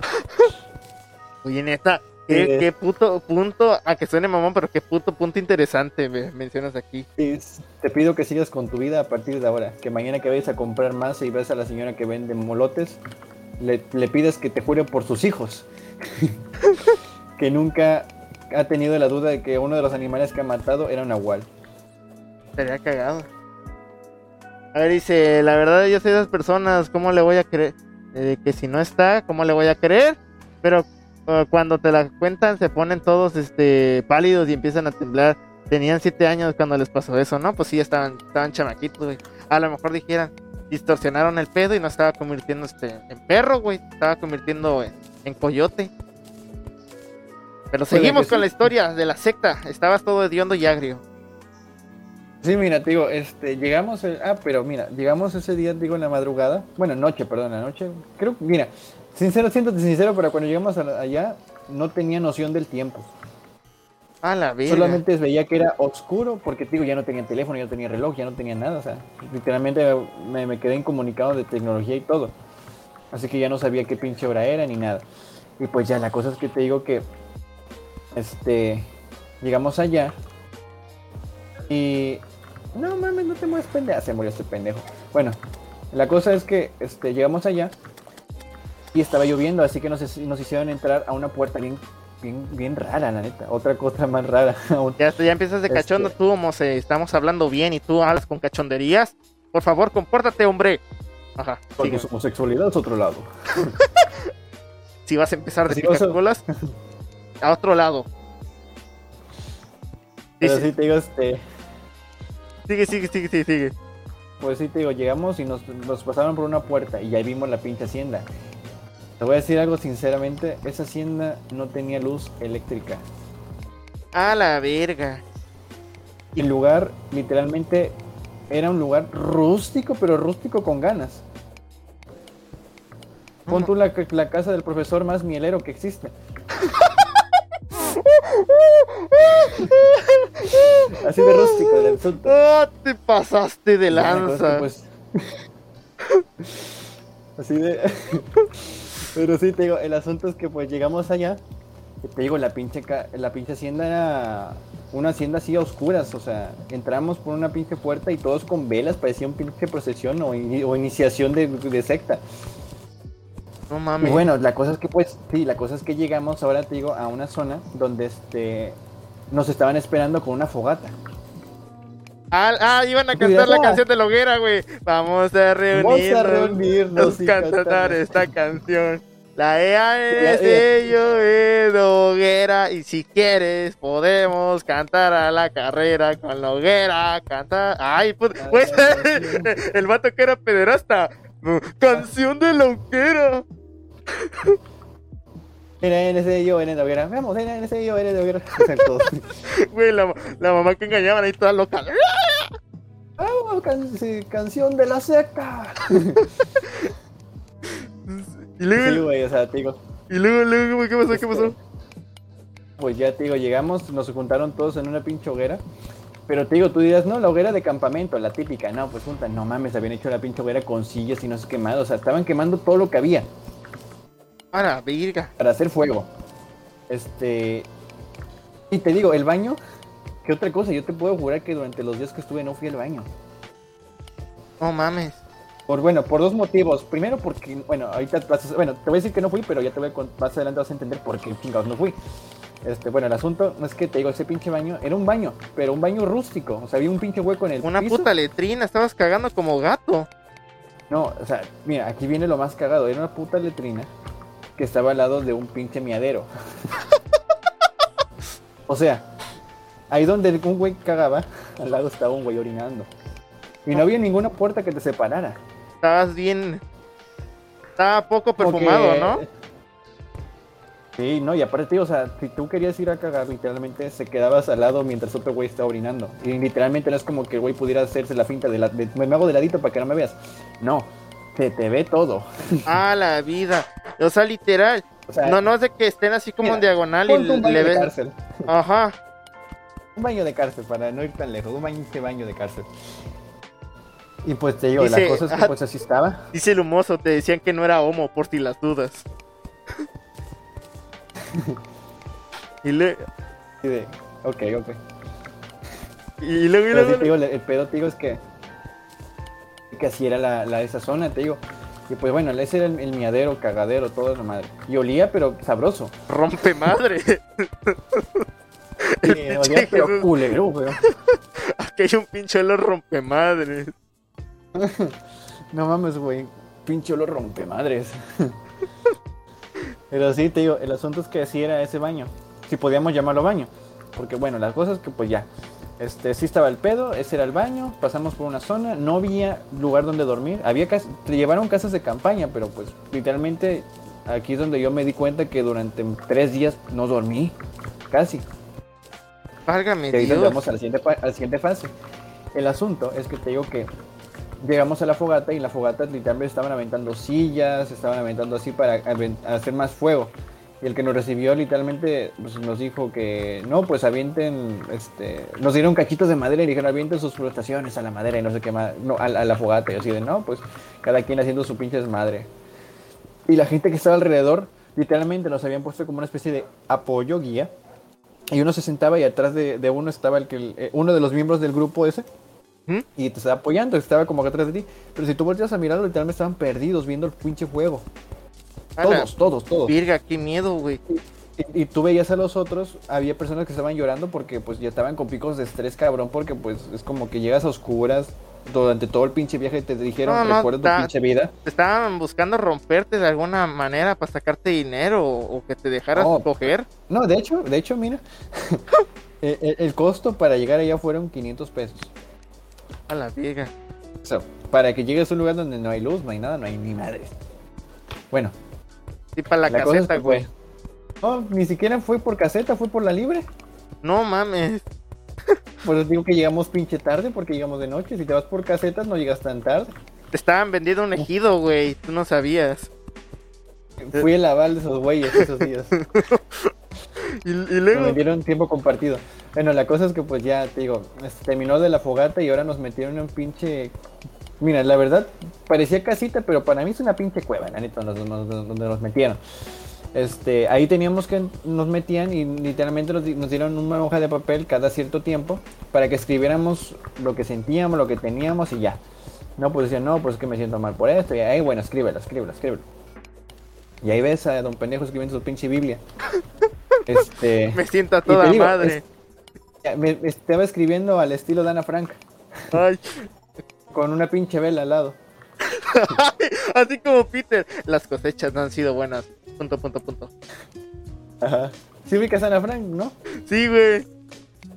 Oye, neta, qué, Sí. qué puto punto, a que suene mamón, pero qué puto punto interesante me mencionas aquí. Es- Te pido que sigas con tu vida a partir de ahora. Que mañana que vayas a comprar más y ves a la señora que vende molotes, le, le pidas que te jure por sus hijos. que nunca ha tenido la duda de que uno de los animales que ha matado era un nahual. Estaría cagado. A ver, dice, la verdad yo soy de esas personas, ¿cómo le voy a creer? Eh, que si no está, ¿cómo le voy a creer? Pero eh, cuando te la cuentan se ponen todos este pálidos y empiezan a temblar. Tenían siete años cuando les pasó eso, ¿no? Pues sí, estaban, estaban chamaquitos, güey. A lo mejor dijeran, distorsionaron el pedo y no estaba convirtiendo este, en perro, güey. Estaba convirtiendo en, en coyote. Pero seguimos que con sí. la historia de la secta. Estabas todo hediondo y agrio. Sí, mira, te digo, este, llegamos, el- ah, pero mira, llegamos ese día, digo, en la madrugada, bueno, noche, perdón, la noche, creo, mira, sincero, siéntate sincero, pero cuando llegamos allá, no tenía noción del tiempo. A la verga. Solamente veía que era oscuro, porque digo, ya no tenía teléfono, ya no tenía reloj, ya no tenía nada, o sea, literalmente me, me quedé incomunicado de tecnología y todo. Así que ya no sabía qué pinche hora era ni nada. Y pues ya, la cosa es que te digo que, este, llegamos allá y... No mames, no te mueves pendejo. Se murió este pendejo. Bueno, la cosa es que este, llegamos allá y estaba lloviendo, así que nos, nos hicieron entrar a una puerta bien, bien, bien rara, la neta. Otra cosa más rara aún. Ya, ya empiezas de Este- cachondo tú, Mose. Estamos hablando bien y tú hablas con cachonderías. Por favor, compórtate, hombre. Ajá. Porque su homosexualidad es otro lado. Si vas a empezar de a- picacolas, a otro lado. Pero Dice- sí te digo, este, Sigue, sigue, sigue, sigue, sigue. pues sí te digo, llegamos y nos, nos pasaron por una puerta y ahí vimos la pinche hacienda. Te voy a decir algo sinceramente, esa hacienda no tenía luz eléctrica. A la verga. El lugar literalmente era un lugar rústico, pero rústico con ganas. Pon tú la, la casa del profesor más mielero que existe. Así de rústico del asunto. ¡Ah, te pasaste de lanza! pues, Así de. Pero sí, te digo, el asunto es que pues llegamos allá. Y te digo, la pinche, la pinche hacienda era una hacienda así a oscuras. O sea, entramos por una pinche puerta y todos con velas, parecía un pinche procesión o, ini- o iniciación de, de secta. No Y mames. bueno, la cosa es que pues, sí, la cosa es que llegamos ahora, te digo, a una zona donde este nos estaban esperando con una fogata. Ah, ah, iban a cantar la canción de la hoguera, güey. Vamos a reunirnos. reunirnos y cantar cantar. esta canción. La EA es ello es hoguera. Y si quieres, podemos cantar a la carrera con la hoguera. Cantar. Ay, pues, pues, el vato que era pederasta. Canción de la hoguera. Era NS yo, N de hoguera. Vamos, era NS yo, N de hoguera. Exacto. Güey, la, la mamá que engañaban ahí toda loca. Vamos, can- sí, canción de la secta. Y luego, Sí, güey, o sea, te digo. y luego, luego, ¿qué pasó? ¿Qué pasó? Pues ya te digo, llegamos, nos juntaron todos en una pinche hoguera. Pero te digo, tú dirás, no, la hoguera de campamento, la típica. No, pues junta, no mames, habían hecho la pinche hoguera con sillas y no sé quemado. O sea, estaban quemando todo lo que había A la virga. para hacer fuego. Este. Y te digo, el baño, ¿qué otra cosa? Yo te puedo jurar que durante los días que estuve no fui al baño. No mames. Por bueno, por dos motivos. Primero porque, bueno, ahorita vas a- bueno, te voy a decir que no fui, pero ya te voy a más adelante vas a entender por qué chingados no fui. Este, bueno, el asunto no es que te digo, ese pinche baño era un baño, pero un baño rústico. O sea, había un pinche hueco en el Una piso. puta letrina, estabas cagando como gato. No, o sea, mira, aquí viene lo más cagado. Era una puta letrina que estaba al lado de un pinche miadero. o sea, ahí donde un güey cagaba, al lado estaba un güey orinando. Y no había ninguna puerta que te separara. Estabas bien. Estaba poco perfumado, que- ¿no? Sí, no, y aparte, o sea, si tú querías ir a cagar, literalmente se quedabas al lado mientras otro güey estaba orinando. Y literalmente no es como que el güey pudiera hacerse la finta de, la, de me hago de ladito para que no me veas. No, se te ve todo. Ah, la vida. O sea, literal. O sea, No, no es de que estén así como Mira, en diagonal y un baño le de ves. cárcel. Ajá. Un baño de cárcel, para no ir tan lejos. Un baño, de baño de cárcel. Y pues te digo, Dice, la cosa es que ah, pues así estaba. Dice el humoso, te decían que no era homo por ti las dudas. y, le, de, ok, ok. y luego, y Pero sí, luego- te digo, el pedo, te digo, es que, que así era la, la- esa zona, te digo. Y pues bueno, ese era el, el miadero, cagadero, todo la madre. Y olía, pero sabroso. rompe madre. Pinche olía, pero culero, weón. Aquí hay un pinche olor rompe madre. No mames, güey. Pinche olor rompe madres. Pero sí, te digo, el asunto es que así era ese baño. Si podíamos llamarlo baño. Porque bueno, las cosas que pues ya. Este, sí estaba el pedo, ese era el baño, pasamos por una zona, no había lugar donde dormir. Había cas- te llevaron casas de campaña, pero pues literalmente aquí es donde yo me di cuenta que durante tres días no dormí. Casi. Válgame Y ahí Dios. vamos a la siguiente, pa- a la siguiente fase. El asunto es que te digo que llegamos a la fogata y en la fogata literalmente estaban aventando sillas, estaban aventando así para hacer más fuego. Y el que nos recibió literalmente pues, nos dijo que no, pues avienten, este, nos dieron cachitos de madera y dijeron avienten sus flotaciones a la madera y no sé qué más, no, a, la- a la fogata. Y así de no, pues cada quien haciendo su pinche desmadre. Y la gente que estaba alrededor, literalmente nos habían puesto como una especie de apoyo guía. Y uno se sentaba y atrás de, de uno estaba el que eh, uno de los miembros del grupo ese. ¿Mm? Y te estaba apoyando, estaba como que atrás de ti. Pero si tú volteas a mirarlo, literalmente estaban perdidos viendo el pinche fuego. Todos, todos, todos. Virga, qué miedo, güey. Y, y tú veías a los otros, había personas que estaban llorando porque pues ya estaban con picos de estrés cabrón, porque pues es como que llegas a oscuras durante todo el pinche viaje y te dijeron, No, no, recuerda tu pinche vida. Te estaban buscando romperte de alguna manera para sacarte dinero o, o que te dejaras No. coger. No, de hecho, de hecho, mira, el, el- el costo para llegar allá fueron 500 pesos. A la sea, para que llegues a un lugar donde no hay luz, no hay nada, no hay ni madre. Bueno, Sí, para la, caseta, güey. No, ni siquiera fue por caseta, fue por la libre. No mames. Por eso digo que llegamos pinche tarde, porque llegamos de noche. Si te vas por casetas, no llegas tan tarde. Te estaban vendiendo un ejido, güey. Tú no sabías. Fui el aval de esos güeyes esos días. Y, y Me luego. vendieron tiempo compartido. Bueno, la cosa es que pues ya, te digo, terminó de la fogata y ahora nos metieron en un pinche... Mira, la verdad, parecía casita, pero para mí es una pinche cueva, la neta, donde nos, donde nos metieron. Este, ahí teníamos que nos metían y literalmente nos, di- nos dieron una hoja de papel cada cierto tiempo para que escribiéramos lo que sentíamos, lo que teníamos y ya. No, pues decían, no, pues es que me siento mal por esto. Y ahí, bueno, escríbelo, escríbelo, escríbelo. Y ahí ves a don pendejo escribiendo su pinche Biblia. Este... Me siento a toda digo, madre. Me estaba escribiendo al estilo de Ana Frank, Ay. Con una pinche vela al lado. Así como Peter. Las cosechas no han sido buenas. Punto, punto, punto. Ajá. Sí ubicas a Ana Frank, ¿no? Sí, güey.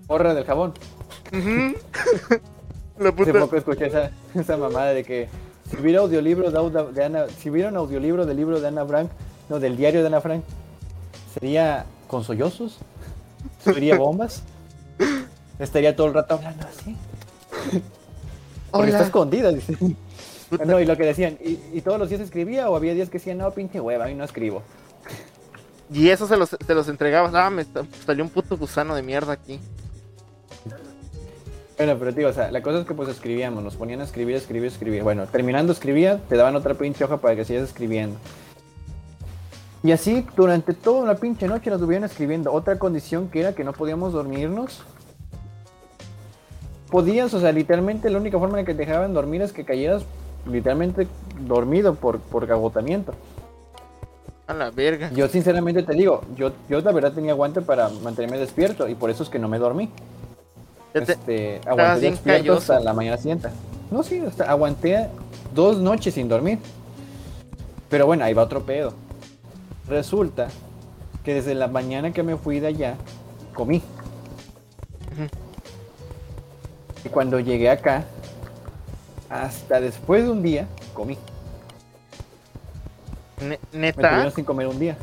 Porra del jabón. Ujú. La Hace puta. poco escuché esa, esa mamada de que si hubiera audiolibro de, Auda- de Ana, si hubiera un audiolibro del libro de Ana Frank, no, del diario de Ana Frank, sería con sollozos, sería bombas, estaría todo el rato hablando así. Porque está escondida, dice. No, y lo que decían, ¿y, y todos los días escribía o había días que decían, no, pinche hueva, y no escribo? Y eso se los, se los entregabas. Ah, me está- salió un puto gusano de mierda aquí. Bueno, pero digo, o sea, la cosa es que pues escribíamos, nos ponían a escribir, escribir, escribir. Bueno, terminando escribía, te daban otra pinche hoja para que sigas escribiendo. Y así durante toda la pinche noche nos estuvieron escribiendo. Otra condición que era que no podíamos dormirnos. Podías, o sea, literalmente la única forma en que te dejaban dormir es que cayeras literalmente dormido por, por agotamiento. A la verga. Yo sinceramente te digo, yo, yo la verdad tenía aguante para mantenerme despierto y por eso es que no me dormí. Te- Este, aguanté despierto calloso. hasta la mañana siguiente. No, sí, hasta aguanté dos noches sin dormir. Pero bueno, ahí va otro pedo. Resulta que desde la mañana que me fui de allá, comí. Y cuando llegué acá, hasta después de un día, comí. Ne- Me Neta. tuvieron sin comer un día.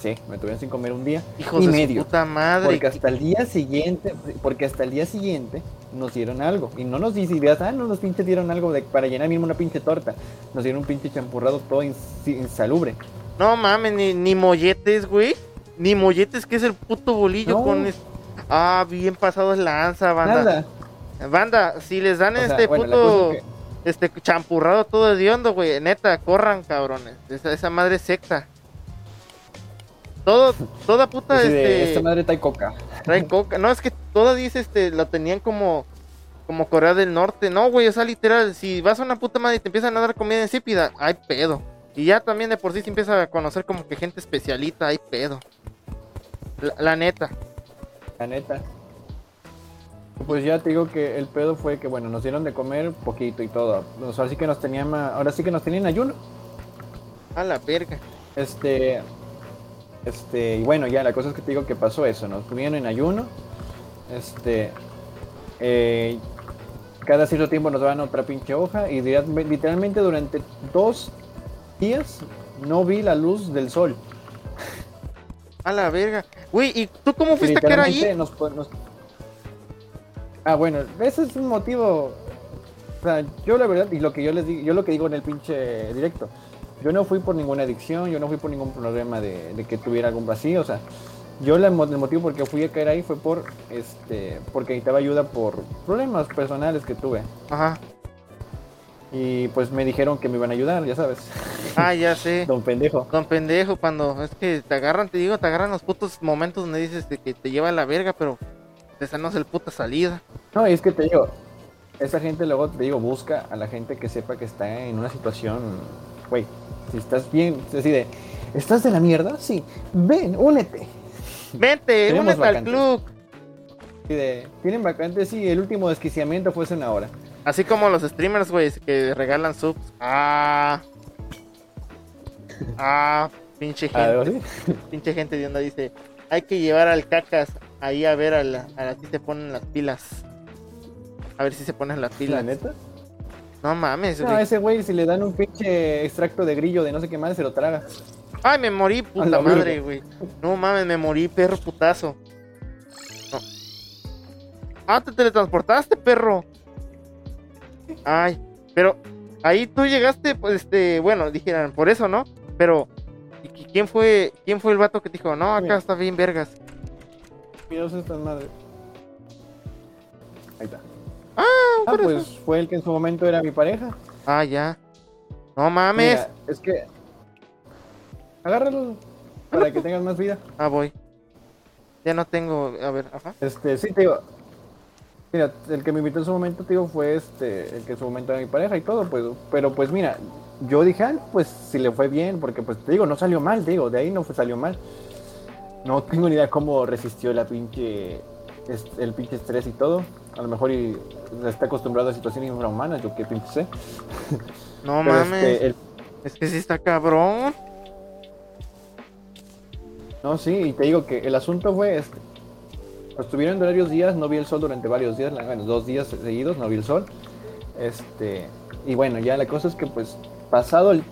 Sí, me tuvieron sin comer un día. Hijos y de medio. su puta madre. Porque hasta el día siguiente, porque hasta el día siguiente nos dieron algo. Y no nos dices, ah, no nos pinche dieron algo de, para llenar mismo una pinche torta. Nos dieron un pinche champurrado todo ins- insalubre. No mames, ni, ni molletes, güey. Ni molletes, que es el puto bolillo No. con. es- Ah, bien pasado es lanza, banda. Nada. Banda, si les dan O sea, este bueno, puto. que- Este champurrado todo de hondo, güey. Neta, corran, cabrones. Esa, esa madre es secta. Todo, toda puta, de, este. esta madre trae coca. Traen coca. No, es que toda dice, este, la tenían como, como Corea del Norte. No, güey, o sea, literal, si vas a una puta madre y te empiezan a dar comida insípida, hay pedo. Y ya también de por sí se empieza a conocer como que gente especialita, hay pedo. La, la neta. La neta. Pues ya te digo que el pedo fue que, bueno, nos dieron de comer poquito y todo. O sea, así que nos tenían, ahora sí que nos tenían ayuno. A la verga. Este, este, y bueno, ya la cosa es que te digo que pasó eso, nos tuvieron en ayuno, este, eh, cada cierto tiempo nos daban otra pinche hoja y literalmente durante dos días no vi la luz del sol. A la verga. Güey, ¿y tú cómo fuiste a quedar ahí? nos pon- nos- Ah, bueno, ese es un motivo. O sea, yo la verdad, y lo que yo les digo, yo lo que digo en el pinche directo, yo no fui por ninguna adicción, yo no fui por ningún problema de, de que tuviera algún vacío, o sea, yo la el motivo por que fui a caer ahí fue por, este, porque necesitaba ayuda por problemas personales que tuve. Ajá. Y pues me dijeron que me iban a ayudar, ya sabes. Ah, ya sé. Don pendejo. Don pendejo, cuando es que te agarran, te digo, te agarran los putos momentos donde dices de que te lleva a la verga, pero esa no es el puta salida. No, y es que te digo, esa gente luego te digo, busca a la gente que sepa que está en una situación, güey, si estás bien, es así de, ¿estás de la mierda? Sí, ven, únete. Vente, únete al club. Así de, tienen vacantes, sí, el último desquiciamiento fue hace una hora. Así como los streamers, güey, que regalan subs. Ah. Ah, pinche gente. Pinche gente de onda dice, hay que llevar al cacas ahí a ver a la, a la si se ponen las pilas. A ver si se ponen las La pilas. neta. No mames, No, güey. ese güey, si le dan un pinche extracto de grillo de no sé qué más, se lo traga. Ay, me morí, puta la madre, güey. No mames, me morí, perro putazo. No. Ah, te teletransportaste, perro. Ay, pero ahí tú llegaste, pues, este, bueno, dijeran, por eso, ¿no? Pero, ¿y qui- ¿quién fue, quién fue el vato que te dijo, no, acá está bien vergas? Estas madres. Ahí está. Ah, Ah, pues eso. fue el que en su momento era mi pareja. Ah, ya. No mames. Mira, es que. Agárralo para que tengas más vida. Ah, voy. Ya no tengo, a ver, ajá. Este, sí, te digo. Mira, el que me invitó en su momento, te digo, fue este, el que en su momento era mi pareja y todo, pues, pero pues mira, yo dije, ah, pues si le fue bien, porque pues te digo, no salió mal, te digo, de ahí no fue, salió mal. No tengo ni idea cómo resistió la pinche, el pinche estrés y todo. A lo mejor y está acostumbrado a situaciones infrahumanas, yo qué pinche sé. No Pero, mames. este, el- Es que sí está cabrón. No, sí, y te digo que el asunto fue este. Pues estuvieron varios días, no vi el sol durante varios días, bueno, dos días seguidos no vi el sol. Este, y bueno, ya la cosa es que pues pasado el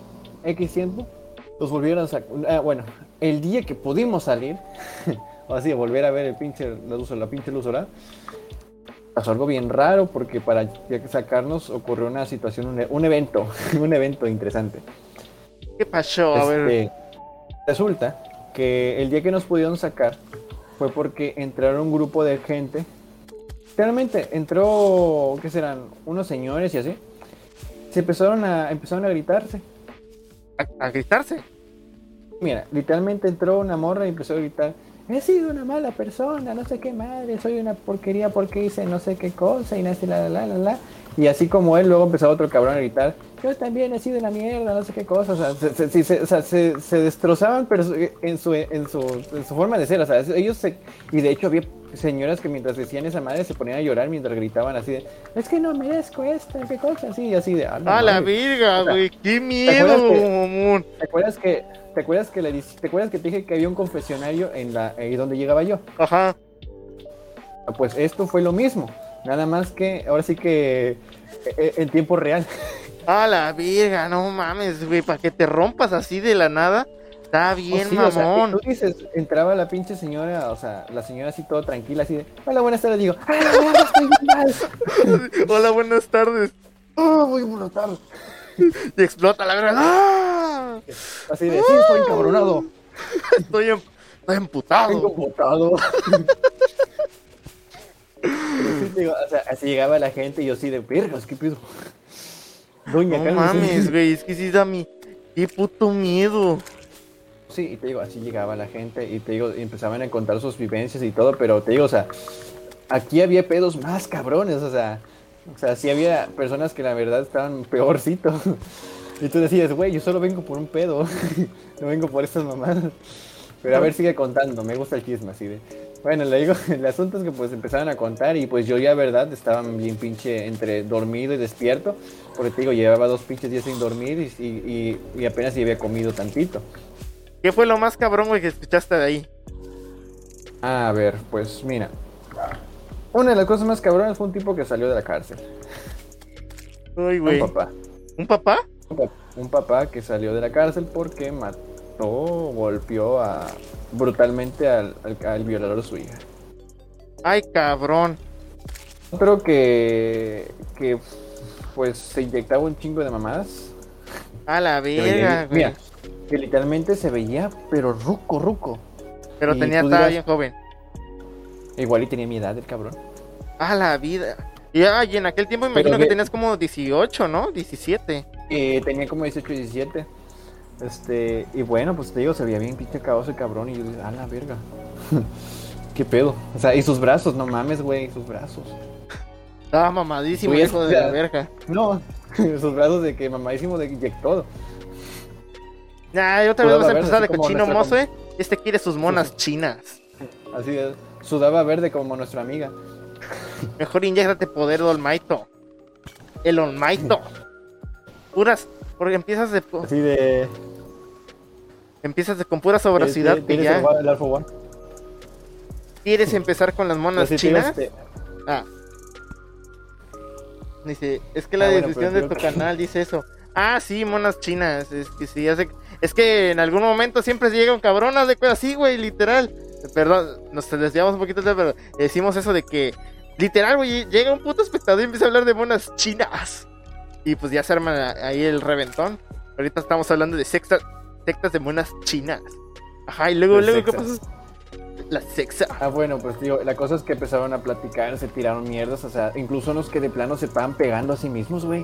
X tiempo, los volvieron a sacar. bueno, el día que pudimos salir, o así, volver a ver el pinche, la, luz, la pinche luz pasó algo bien raro porque para sacarnos ocurrió una situación, un, e- un evento, un evento interesante. ¿Qué pasó? A ver. Este, Resulta que el día que nos pudieron sacar fue porque entraron un grupo de gente. Realmente entró, ¿qué serán? Unos señores y así. Se empezaron a, empezaron a gritarse. A, a gritarse. Mira, literalmente entró una morra y empezó a gritar. He sido una mala persona, no sé qué madre, soy una porquería porque hice no sé qué cosa y sé la la la la. Y así como él, luego empezó otro cabrón a gritar, yo también he sido una mierda, no sé qué cosa. O sea, se, se- o sea, se- se destrozaban pero en su, en, su, en su forma de ser. O sea, ellos se... Y de hecho había señoras que mientras decían esa madre se ponían a llorar mientras gritaban así de, es que no merezco esto, qué cosa, así, y así de... "Ah, no A la mames". virga, güey. Qué acuerdas miedo, que- mamón. ¿Te acuerdas que te acuerdas que le te acuerdas que te dije que había un confesionario en la ahí donde llegaba yo? Ajá. Ah, Pues esto fue lo mismo, nada más que ahora sí que eh, eh, en tiempo real. A la virga, no mames, güey. Para que te rompas así de la nada. Está Oh, bien, sí, o sea, mamón. tú dices, entraba la pinche señora, o sea, la señora así todo tranquila, así de, hola, buenas tardes, digo, ¡ay, la verga, estoy bien mal! Hola, buenas tardes. ¡Oh, voy a brotar! Y explota la verga. ¡Ah! Así de, sí, estoy encabronado, Estoy, em- estoy emputado. tengo botado. Pero sí, te digo, o sea, así llegaba la gente y yo así de, vergas, ¿qué pido? Doña No cálmese". mames, güey. Es que sí da mi. Qué puto miedo. Sí, y te digo, así llegaba la gente y te digo, y empezaban a contar sus vivencias y todo, pero te digo, o sea, aquí había pedos más cabrones, o sea, o sea, sí había personas que la verdad estaban peorcito. Y tú decías, güey, yo solo vengo por un pedo, no vengo por estas mamadas. Pero a ver, sigue contando, me gusta el chisme así de. Bueno, le digo, el asunto es que pues empezaron a contar y pues yo ya, verdad, estaba bien pinche entre dormido y despierto, porque te digo, llevaba dos pinches días sin dormir y, y, y- apenas si había comido tantito. ¿Qué fue lo más cabrón, güey, que escuchaste de ahí? A ver, pues mira. Una de las cosas más cabronas fue un tipo que salió de la cárcel. Uy, güey. Un papá. ¿Un papá? Un pa- Un papá que salió de la cárcel porque mató, golpeó a, brutalmente al, al- al violador de su hija. Ay, cabrón. Otro que, que pues se inyectaba un chingo de mamadas. A la verga, güey. mira, que literalmente se veía, pero ruco, ruco. Pero y tenía, estaba bien joven. Igual y tenía mi edad el cabrón. A la vida. Y, ah, y en aquel tiempo imagino Pero que tenías como 18, ¿no? 17. Eh, tenía como 18 y 17. Este, y bueno, pues te digo, se veía bien pinche caoso el cabrón. Y yo dije, a la verga. ¿Qué pedo? O sea, y sus brazos, no mames, güey, sus brazos. Estaba mamadísimo, Güey, hijo de la verga. No, sus brazos de que mamadísimo de inyectó. Nah, y otra vez Sudaba vas a empezar de cochino mozo, eh. Este quiere sus monas chinas. Así de, sudaba verde como nuestra amiga. Mejor inyectate poder de Olmaito. El Olmaito. Puras. Porque empiezas de. Así de. Empiezas de, con pura sobracidad que ¿tienes ya. el, el Alpha One? ¿Quieres empezar con las monas Así chinas? este, Ah. Dice, es que la Ah, descripción pero de tu creo canal dice eso. Ah, sí, monas chinas. Es que sí, hace... Es que en algún momento siempre llega un cabrón, haz de cuenta, sí, güey, literal. Perdón, nos desviamos un poquito, pero decimos eso de que, literal, güey, llega un puto espectador y empieza a hablar de monas chinas. Y pues ya se arma ahí el reventón. Ahorita estamos hablando de sexta- sectas de monas chinas. Ajá, y luego, luego, ¿qué pasó? La sexa. Ah, bueno, pues digo, la cosa es que empezaron a platicar, se tiraron mierdas, o sea, incluso unos que de plano se estaban pegando a sí mismos, güey.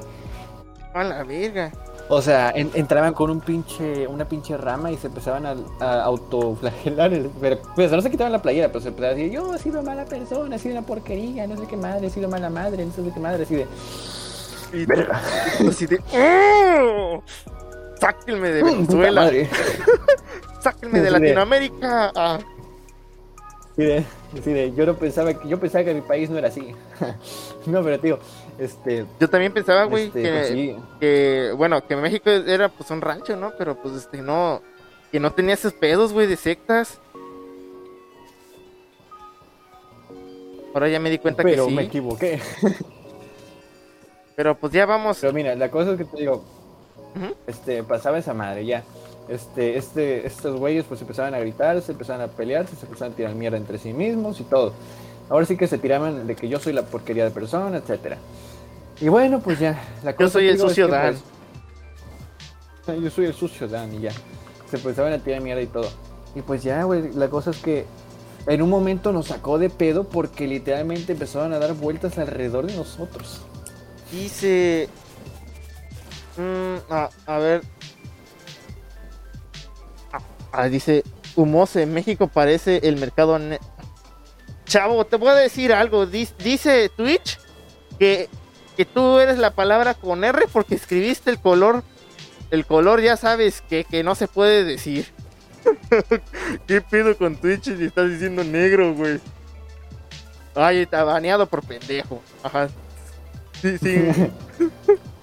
A la verga. O sea, en- entraban con un pinche, una pinche rama y se empezaban a, a autoflagelar. el- Pero pues no se quitaban la playera, pero se empezaban a decir, yo he sido mala persona, he sido una porquería, no sé qué madre, he sido mala madre, no sé qué madre, así de... Y tú así de. ¡Oh! Sáquenme de "Puta Venezuela. madre". Sáquenme de Latinoamérica. Ah, Así de, así de, yo no pensaba que, yo pensaba que mi país no era así. no, pero tío, este... yo también pensaba, güey, este, que, pues sí. que, bueno, que México era pues un rancho, ¿no? Pero pues este, no, que no tenía esos pedos, güey, de sectas. Ahora ya me di cuenta pero que sí. me equivoqué. Pero pues ya vamos. Pero mira, la cosa es que te digo, este, pasaba esa madre ya. Este, este, estos güeyes pues empezaban a gritar, se empezaban a pelear, se empezaban a tirar mierda entre sí mismos y todo. Ahora sí que se tiraban de que yo soy la porquería de persona, etcétera. Y bueno, pues ya, la cosa soy te el es sucio que, Dan. pues, yo soy el sucio Dan y ya. Se empezaban a tirar mierda y todo. Y pues ya, güey, la cosa es que en un momento nos sacó de pedo porque literalmente empezaron a dar vueltas alrededor de nosotros. Dice. Mm, a, a ver. Ah, ah, dice. Humose, México parece el mercado. Chavo, te voy a decir algo. Dice Twitch que, que tú eres la palabra con R porque escribiste el color. El color ya sabes que, que no se puede decir. ¿Qué pedo con Twitch si estás diciendo negro, güey? Ay, está baneado por pendejo. Ajá. Sí, sí.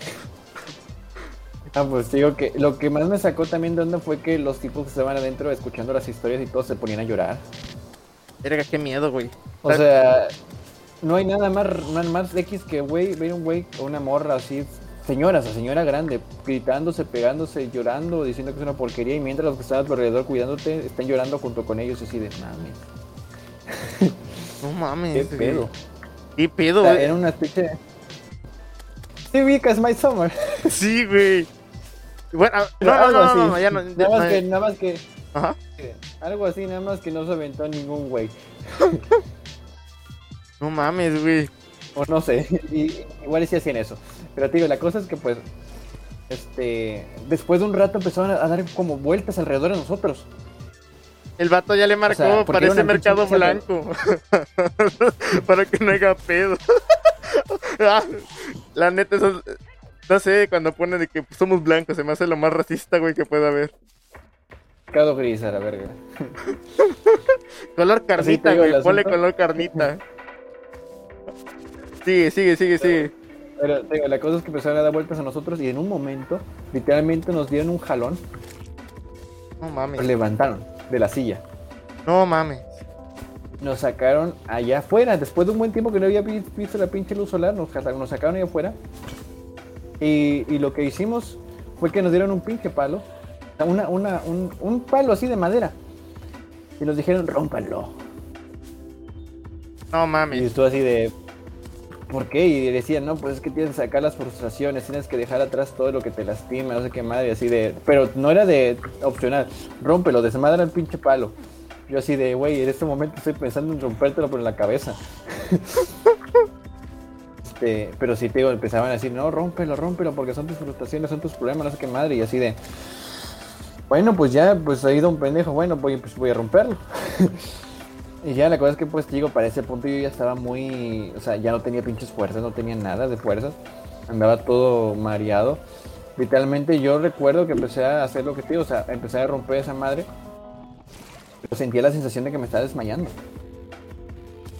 Ah, pues digo que lo que más me sacó también de onda fue que los tipos que estaban adentro escuchando las historias y todos se ponían a llorar. Verga, qué miedo, güey. O sea, no hay nada más, nada más X que güey, ver un güey o una morra así, señora, o sea, señora grande, gritándose, pegándose, llorando, diciendo que es una porquería y mientras los que están a tu alrededor cuidándote están llorando junto con ellos así de mames, No mames. qué pedo. ¿Qué O pedo, sea, güey? era una especie Sí, ubicas My Summer. Sí, güey. Bueno, no, no, no, no, no, ya no. nada más que, nada más que, Ajá. algo así, nada más que no se aventó ningún güey. No mames, güey. O no sé, y, igual sí hacían eso. Pero te digo, la cosa es que pues, este, después de un rato empezaron a, dar como vueltas alrededor de nosotros. El vato ya le marcó, sea, porque parece mercado blanco. Para que no haya pedo. Ah, la neta, eso, no sé, cuando pone de que somos blancos, se me hace lo más racista, güey, que pueda haber. Gris a la verga. Color carnita, güey, ponle color carnita. Sigue, sigue, sigue, sigue. Pero digo, la cosa es que empezaron a dar vueltas a nosotros y en un momento, literalmente nos dieron un jalón, No nos mames. levantaron de la silla. No mames. Nos sacaron allá afuera, después de un buen tiempo que no había vi- visto la pinche luz solar, nos, nos sacaron allá afuera. Y, y lo que hicimos fue que nos dieron un pinche palo, una, una, un, un palo así de madera. Y nos dijeron, rómpanlo. No Y mames. tú así de, ¿por qué? Y decían, no, pues es que tienes que sacar las frustraciones, tienes que dejar atrás todo lo que te lastima, no sé qué madre, así de, pero no era de opcional, rómpelo, desmadra el pinche palo. Yo así de, güey, en este momento estoy pensando en rompértelo por la cabeza. este, pero sí, te digo, empezaban a decir, no, rómpelo, rómpelo, porque son tus frustraciones, son tus problemas, no sé qué madre, y así de, bueno, pues ya, pues ha ido un pendejo, bueno, voy, pues voy a romperlo. Y ya la cosa es que pues digo, para ese punto yo ya estaba muy, o sea, ya no tenía pinches fuerzas, no tenía nada de fuerzas, andaba todo mareado. Literalmente yo recuerdo que empecé a hacer lo que te digo, o sea, empecé a romper esa madre. Pero sentía la sensación de que me estaba desmayando.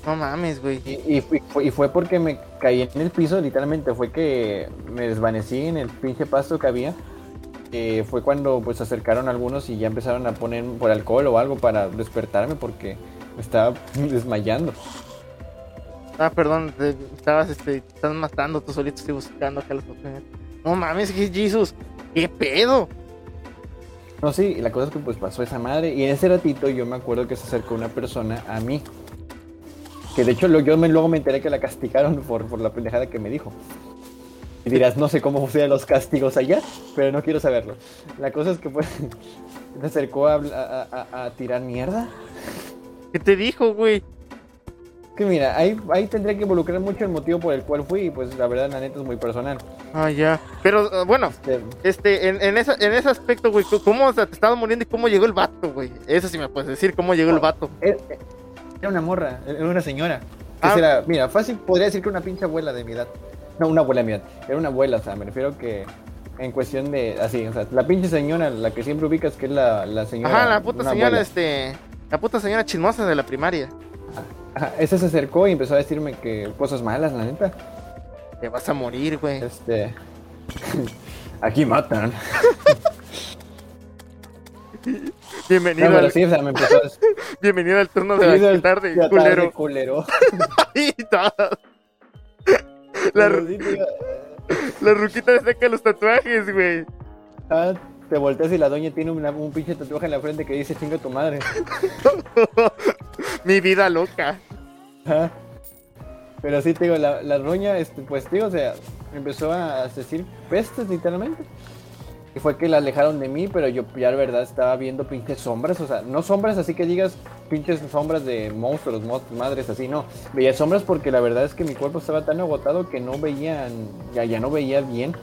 No mames, güey. Y, y fue- y fue porque me caí en el piso, literalmente, fue que me desvanecí en el pinche pasto que había. Eh, fue cuando pues se acercaron algunos y ya empezaron a poner por alcohol o algo para despertarme porque me estaba desmayando. Ah, perdón, te, estabas, este, te estás matando tú solito, estoy buscando acá los papeles. No mames, que Jesus, ¿qué pedo? No, sí, la cosa es que pues pasó esa madre y en ese ratito yo me acuerdo que se acercó una persona a mí. Que de hecho yo me, luego me enteré que la castigaron por, por la pendejada que me dijo. Y dirás, no sé cómo sean los castigos allá, pero no quiero saberlo. La cosa es que pues se acercó a, a- a- a tirar mierda. ¿Qué te dijo, güey? Que mira, ahí, ahí tendría que involucrar mucho el motivo por el cual fui y pues la verdad la neta es muy personal. Ah, ya. Pero, ah, bueno, Este, este, en, en, esa, en ese aspecto, güey, ¿cómo o sea, te estaba muriendo y cómo llegó el vato, güey? Eso sí me puedes decir, ¿cómo llegó el vato? Era era una morra, era una señora. Que Ah. será- mira, fácil podría decir que una pinche abuela de mi edad. No, una abuela edad. Era una abuela, o sea, me refiero que en cuestión de. Así, o sea, la pinche señora, la que siempre ubicas, que es la, la señora. Ajá, la puta señora, abuela. este... La puta señora chismosa de la primaria. Ajá, esa se acercó y empezó a decirme que cosas malas, la neta. Te vas a morir, güey. Este. Aquí matan. Bienvenido, No, al, sí, o sea, me empezó a. bienvenido al turno de la tarde, culero. culero. Ahí está. La, tío, la ruquita le saca los tatuajes, güey. ah, te volteas y la doña tiene una- un pinche tatuaje en la frente que dice chinga tu madre. Mi vida loca. Pero sí, te digo, la, la este, pues, tío, o sea, empezó a decir pestes, literalmente. Y fue que la alejaron de mí, pero yo ya la verdad estaba viendo pinches sombras, o sea, no sombras así que digas pinches sombras de monstruos, monstruos, madres, así, no. Veía sombras porque la verdad es que mi cuerpo estaba tan agotado que no veía, ya, ya no veía bien.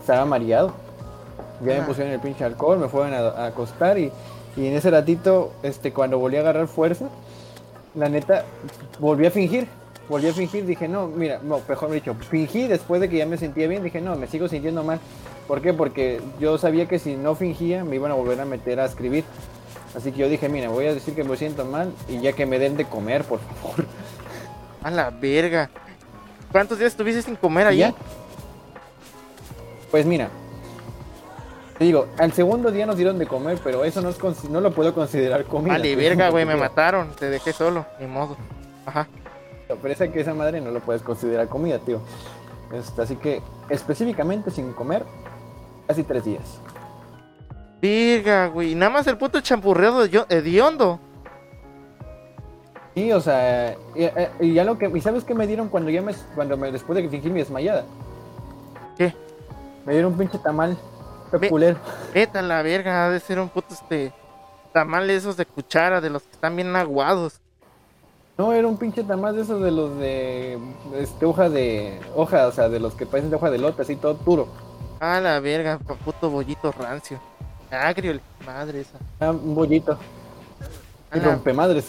Estaba mareado. Ya me pusieron el pinche alcohol, me fueron a, a acostar y, y en ese ratito, este, cuando volví a agarrar fuerza, la neta, volví a fingir. Volví a fingir, dije, no, mira, no, mejor dicho, fingí después de que ya me sentía bien, dije, no, me sigo sintiendo mal. ¿Por qué? Porque yo sabía que si no fingía me iban a volver a meter a escribir. Así que yo dije, mira, voy a decir que me siento mal y ya que me den de comer, por favor. A la verga. ¿Cuántos días estuviste sin comer ya. Pues mira, te digo, al segundo día nos dieron de comer, pero eso no, es no lo puedo considerar comida. Vale, verga, güey, me mataron. Te dejé solo, ni modo. Ajá. Pero esa que esa madre no lo puedes considerar comida, tío. Este, así que específicamente sin comer, casi tres días. Verga, güey. Nada más el puto champurreado de hediondo. Sí, o sea, y, eh, y ya lo que, ¿y sabes qué me dieron cuando ya me, cuando me, después de que fingí mi desmayada? ¿Qué? Me dieron un pinche tamal peculero. Vete a la verga, ha de ser un puto este. Tamales esos de cuchara, de los que están bien aguados. No, era un pinche tamal de esos de los de, este, hoja de, hoja, o sea, de los que parecen de hoja de lote, así todo duro. A la verga, puto bollito rancio. Agrio, el- madre esa. Ah, un bollito. Y la- rompemadres.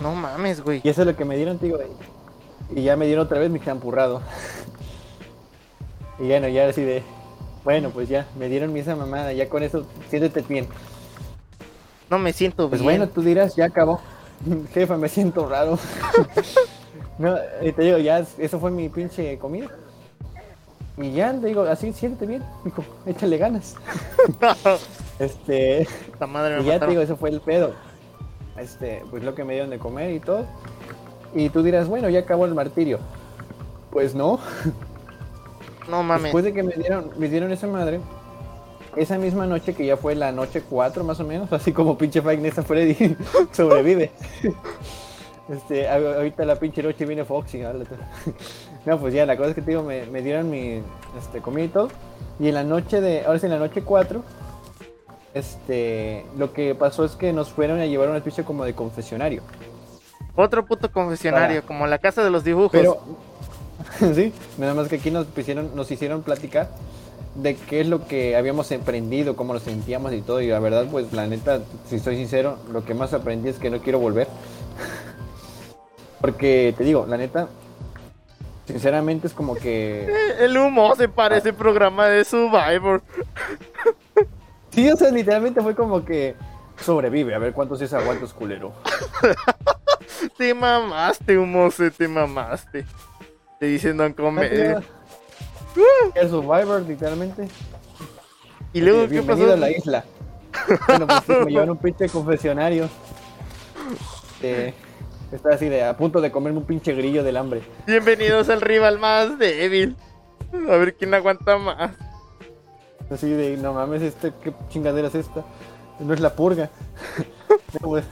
No mames, güey. Y eso es lo que me dieron, tío. Y ya me dieron otra vez mi champurrado. Y bueno, ya así de. Bueno, pues ya, me dieron mi esa mamada. Ya con eso, siéntete bien. No me siento Pues bien. bueno, tú dirás, ya acabó. Jefa, me siento raro. no, y te digo, ya, eso fue mi pinche comida. Y ya, te digo, así, siéntete bien, hijo, échale ganas. Este. Esta madre me Y ya te digo, eso fue el pedo. Este, pues lo que me dieron de comer y todo. Y tú dirás, bueno, ya acabó el martirio. Pues no. No mames. Después de que me dieron, me dieron esa madre, esa misma noche que ya fue la noche 4 más o menos, así como pinche Five Nights Freddy sobrevive. Este, ahorita la pinche noche viene Foxy. ¿vale? No, pues ya, la cosa es que te digo, me, me dieron mi este, comida y todo. Y en la noche de, ahora sí, en la noche 4, este, lo que pasó es que nos fueron a llevar a una especie como de confesionario. Otro puto confesionario, Para- como la casa de los dibujos. Pero, sí, nada más que aquí nos hicieron, nos hicieron platicar de qué es lo que habíamos emprendido, cómo nos sentíamos y todo. Y la verdad, pues la neta, si soy sincero, lo que más aprendí es que no quiero volver. Porque te digo, la neta, sinceramente es como que... Eh, El humo se parece programa de Survivor. Sí, o sea, literalmente fue como que sobrevive, a ver cuántos es aguantos culero. Te mamaste, humo, se te mamaste. Te dicen no comer. El Survivor, literalmente. Y luego, ¿qué Bienvenido pasó? a la isla. Bueno, pues sí, me llevaron un pinche confesionario. Eh, Estaba así de a punto de comerme un pinche grillo del hambre. Bienvenidos al rival más débil. A ver quién aguanta más. Así de, no mames, este, ¿qué chingadera es esta? No es la purga. No, pues,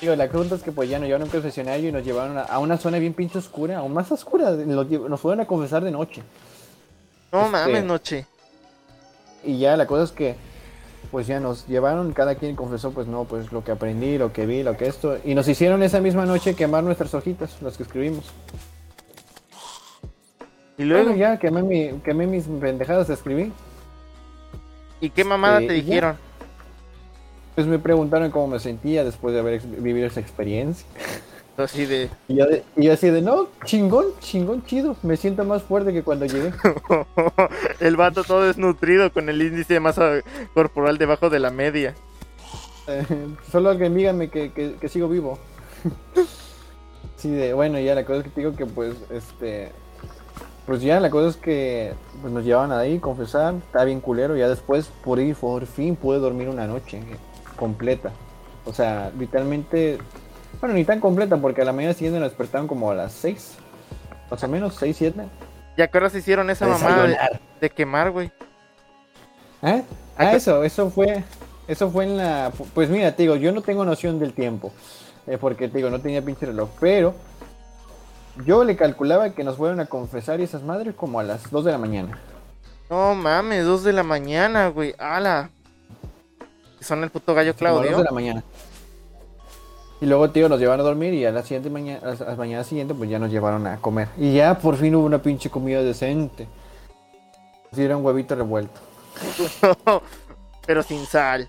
Digo, la pregunta es que pues ya nos llevaron a un confesionario y nos llevaron a, una zona bien pinche oscura, aún más oscura. Nos, nos fueron a confesar de noche. No Este- mames, noche. Y ya la cosa es que pues ya nos llevaron, cada quien confesó pues no, pues lo que aprendí, lo que vi, lo que esto. Y nos hicieron esa misma noche quemar nuestras hojitas, las que escribimos. Y luego, Luego ya quemé, mi, quemé mis pendejadas escribí. ¿y qué mamada este, te ya. dijeron? Pues me preguntaron cómo me sentía después de haber vivido esa experiencia. Así de. Y yo, de- y así de, no, chingón, chingón, chido. Me siento más fuerte que cuando llegué. el vato todo desnutrido con el índice de masa corporal debajo de la media. Eh, solo alguien dígame que, que, que sigo vivo. sí, de, bueno, ya la cosa es que te digo que pues, este, pues ya la cosa es que pues nos llevaban ahí, confesar, estaba bien culero, ya después por ir, por fin pude dormir una noche completa. O sea, literalmente, bueno, ni tan completa porque a la mañana siguiente nos despertaron como a las 6, más o menos, 6, 7. ¿Y a qué horas hicieron esa mamada de, de quemar, güey? ¿Eh? ¿A Ah, eso, eso fue, eso fue en la, pues mira, te digo, yo no tengo noción del tiempo, eh, porque te digo, no tenía pinche reloj, pero yo le calculaba que nos fueron a confesar y esas madres como a las 2 de la mañana. No mames, dos de la mañana, güey. ¡Hala! Son el puto gallo Como a las 2 Claudio. de la mañana. Y luego, tío, nos llevaron a dormir y a la siguiente mañana, a la mañana siguiente, pues ya nos llevaron a comer. Y ya por fin hubo una pinche comida decente. Era un huevito revuelto. Pero sin sal.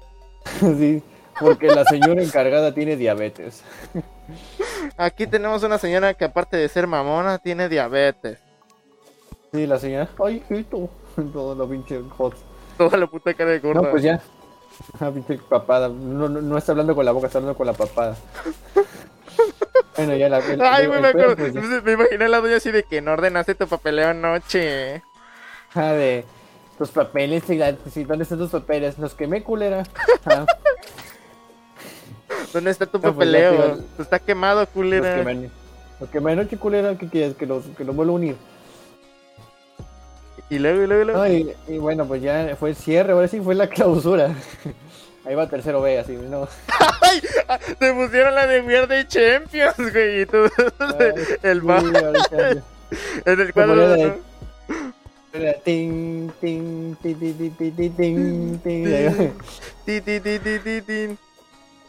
sí, porque la señora encargada tiene diabetes. Aquí tenemos una señora que aparte de ser mamona, tiene diabetes. Sí, la señora, ay, hijito, todo lo pinche hot. Toda la puta cara de gorda. No, pues ya. Ah, pinche papada. No, no, no está hablando con la boca, está hablando con la papada. bueno, ya la. el- Ay, güey, me, acuerdo- pues, ya. me imaginé la doña así de que no ordenaste tu papeleo anoche. Ah, de tus papeles, y la- ¿dónde están tus papeles? Los quemé, culera. Ah, ¿Dónde está tu No, pues, papeleo? ya, tío. Está quemado, los culera. quemé. Los quemé anoche, culera. ¿Qué quieres? Que los, que los vuelvo a unir. Y luego, y luego, y luego. No, y, y bueno, pues ya fue el cierre, ahora sí fue la clausura. Ahí va tercero B, así, ¿no? ¡Ay! Ah, Te pusieron la de Weird Champions, güey. Y tú, el va en el cuadro. de- ting, ting, ti, ti, ti, ti, ti, ting, ting. Ti, ti, ti, ti, ti, tin.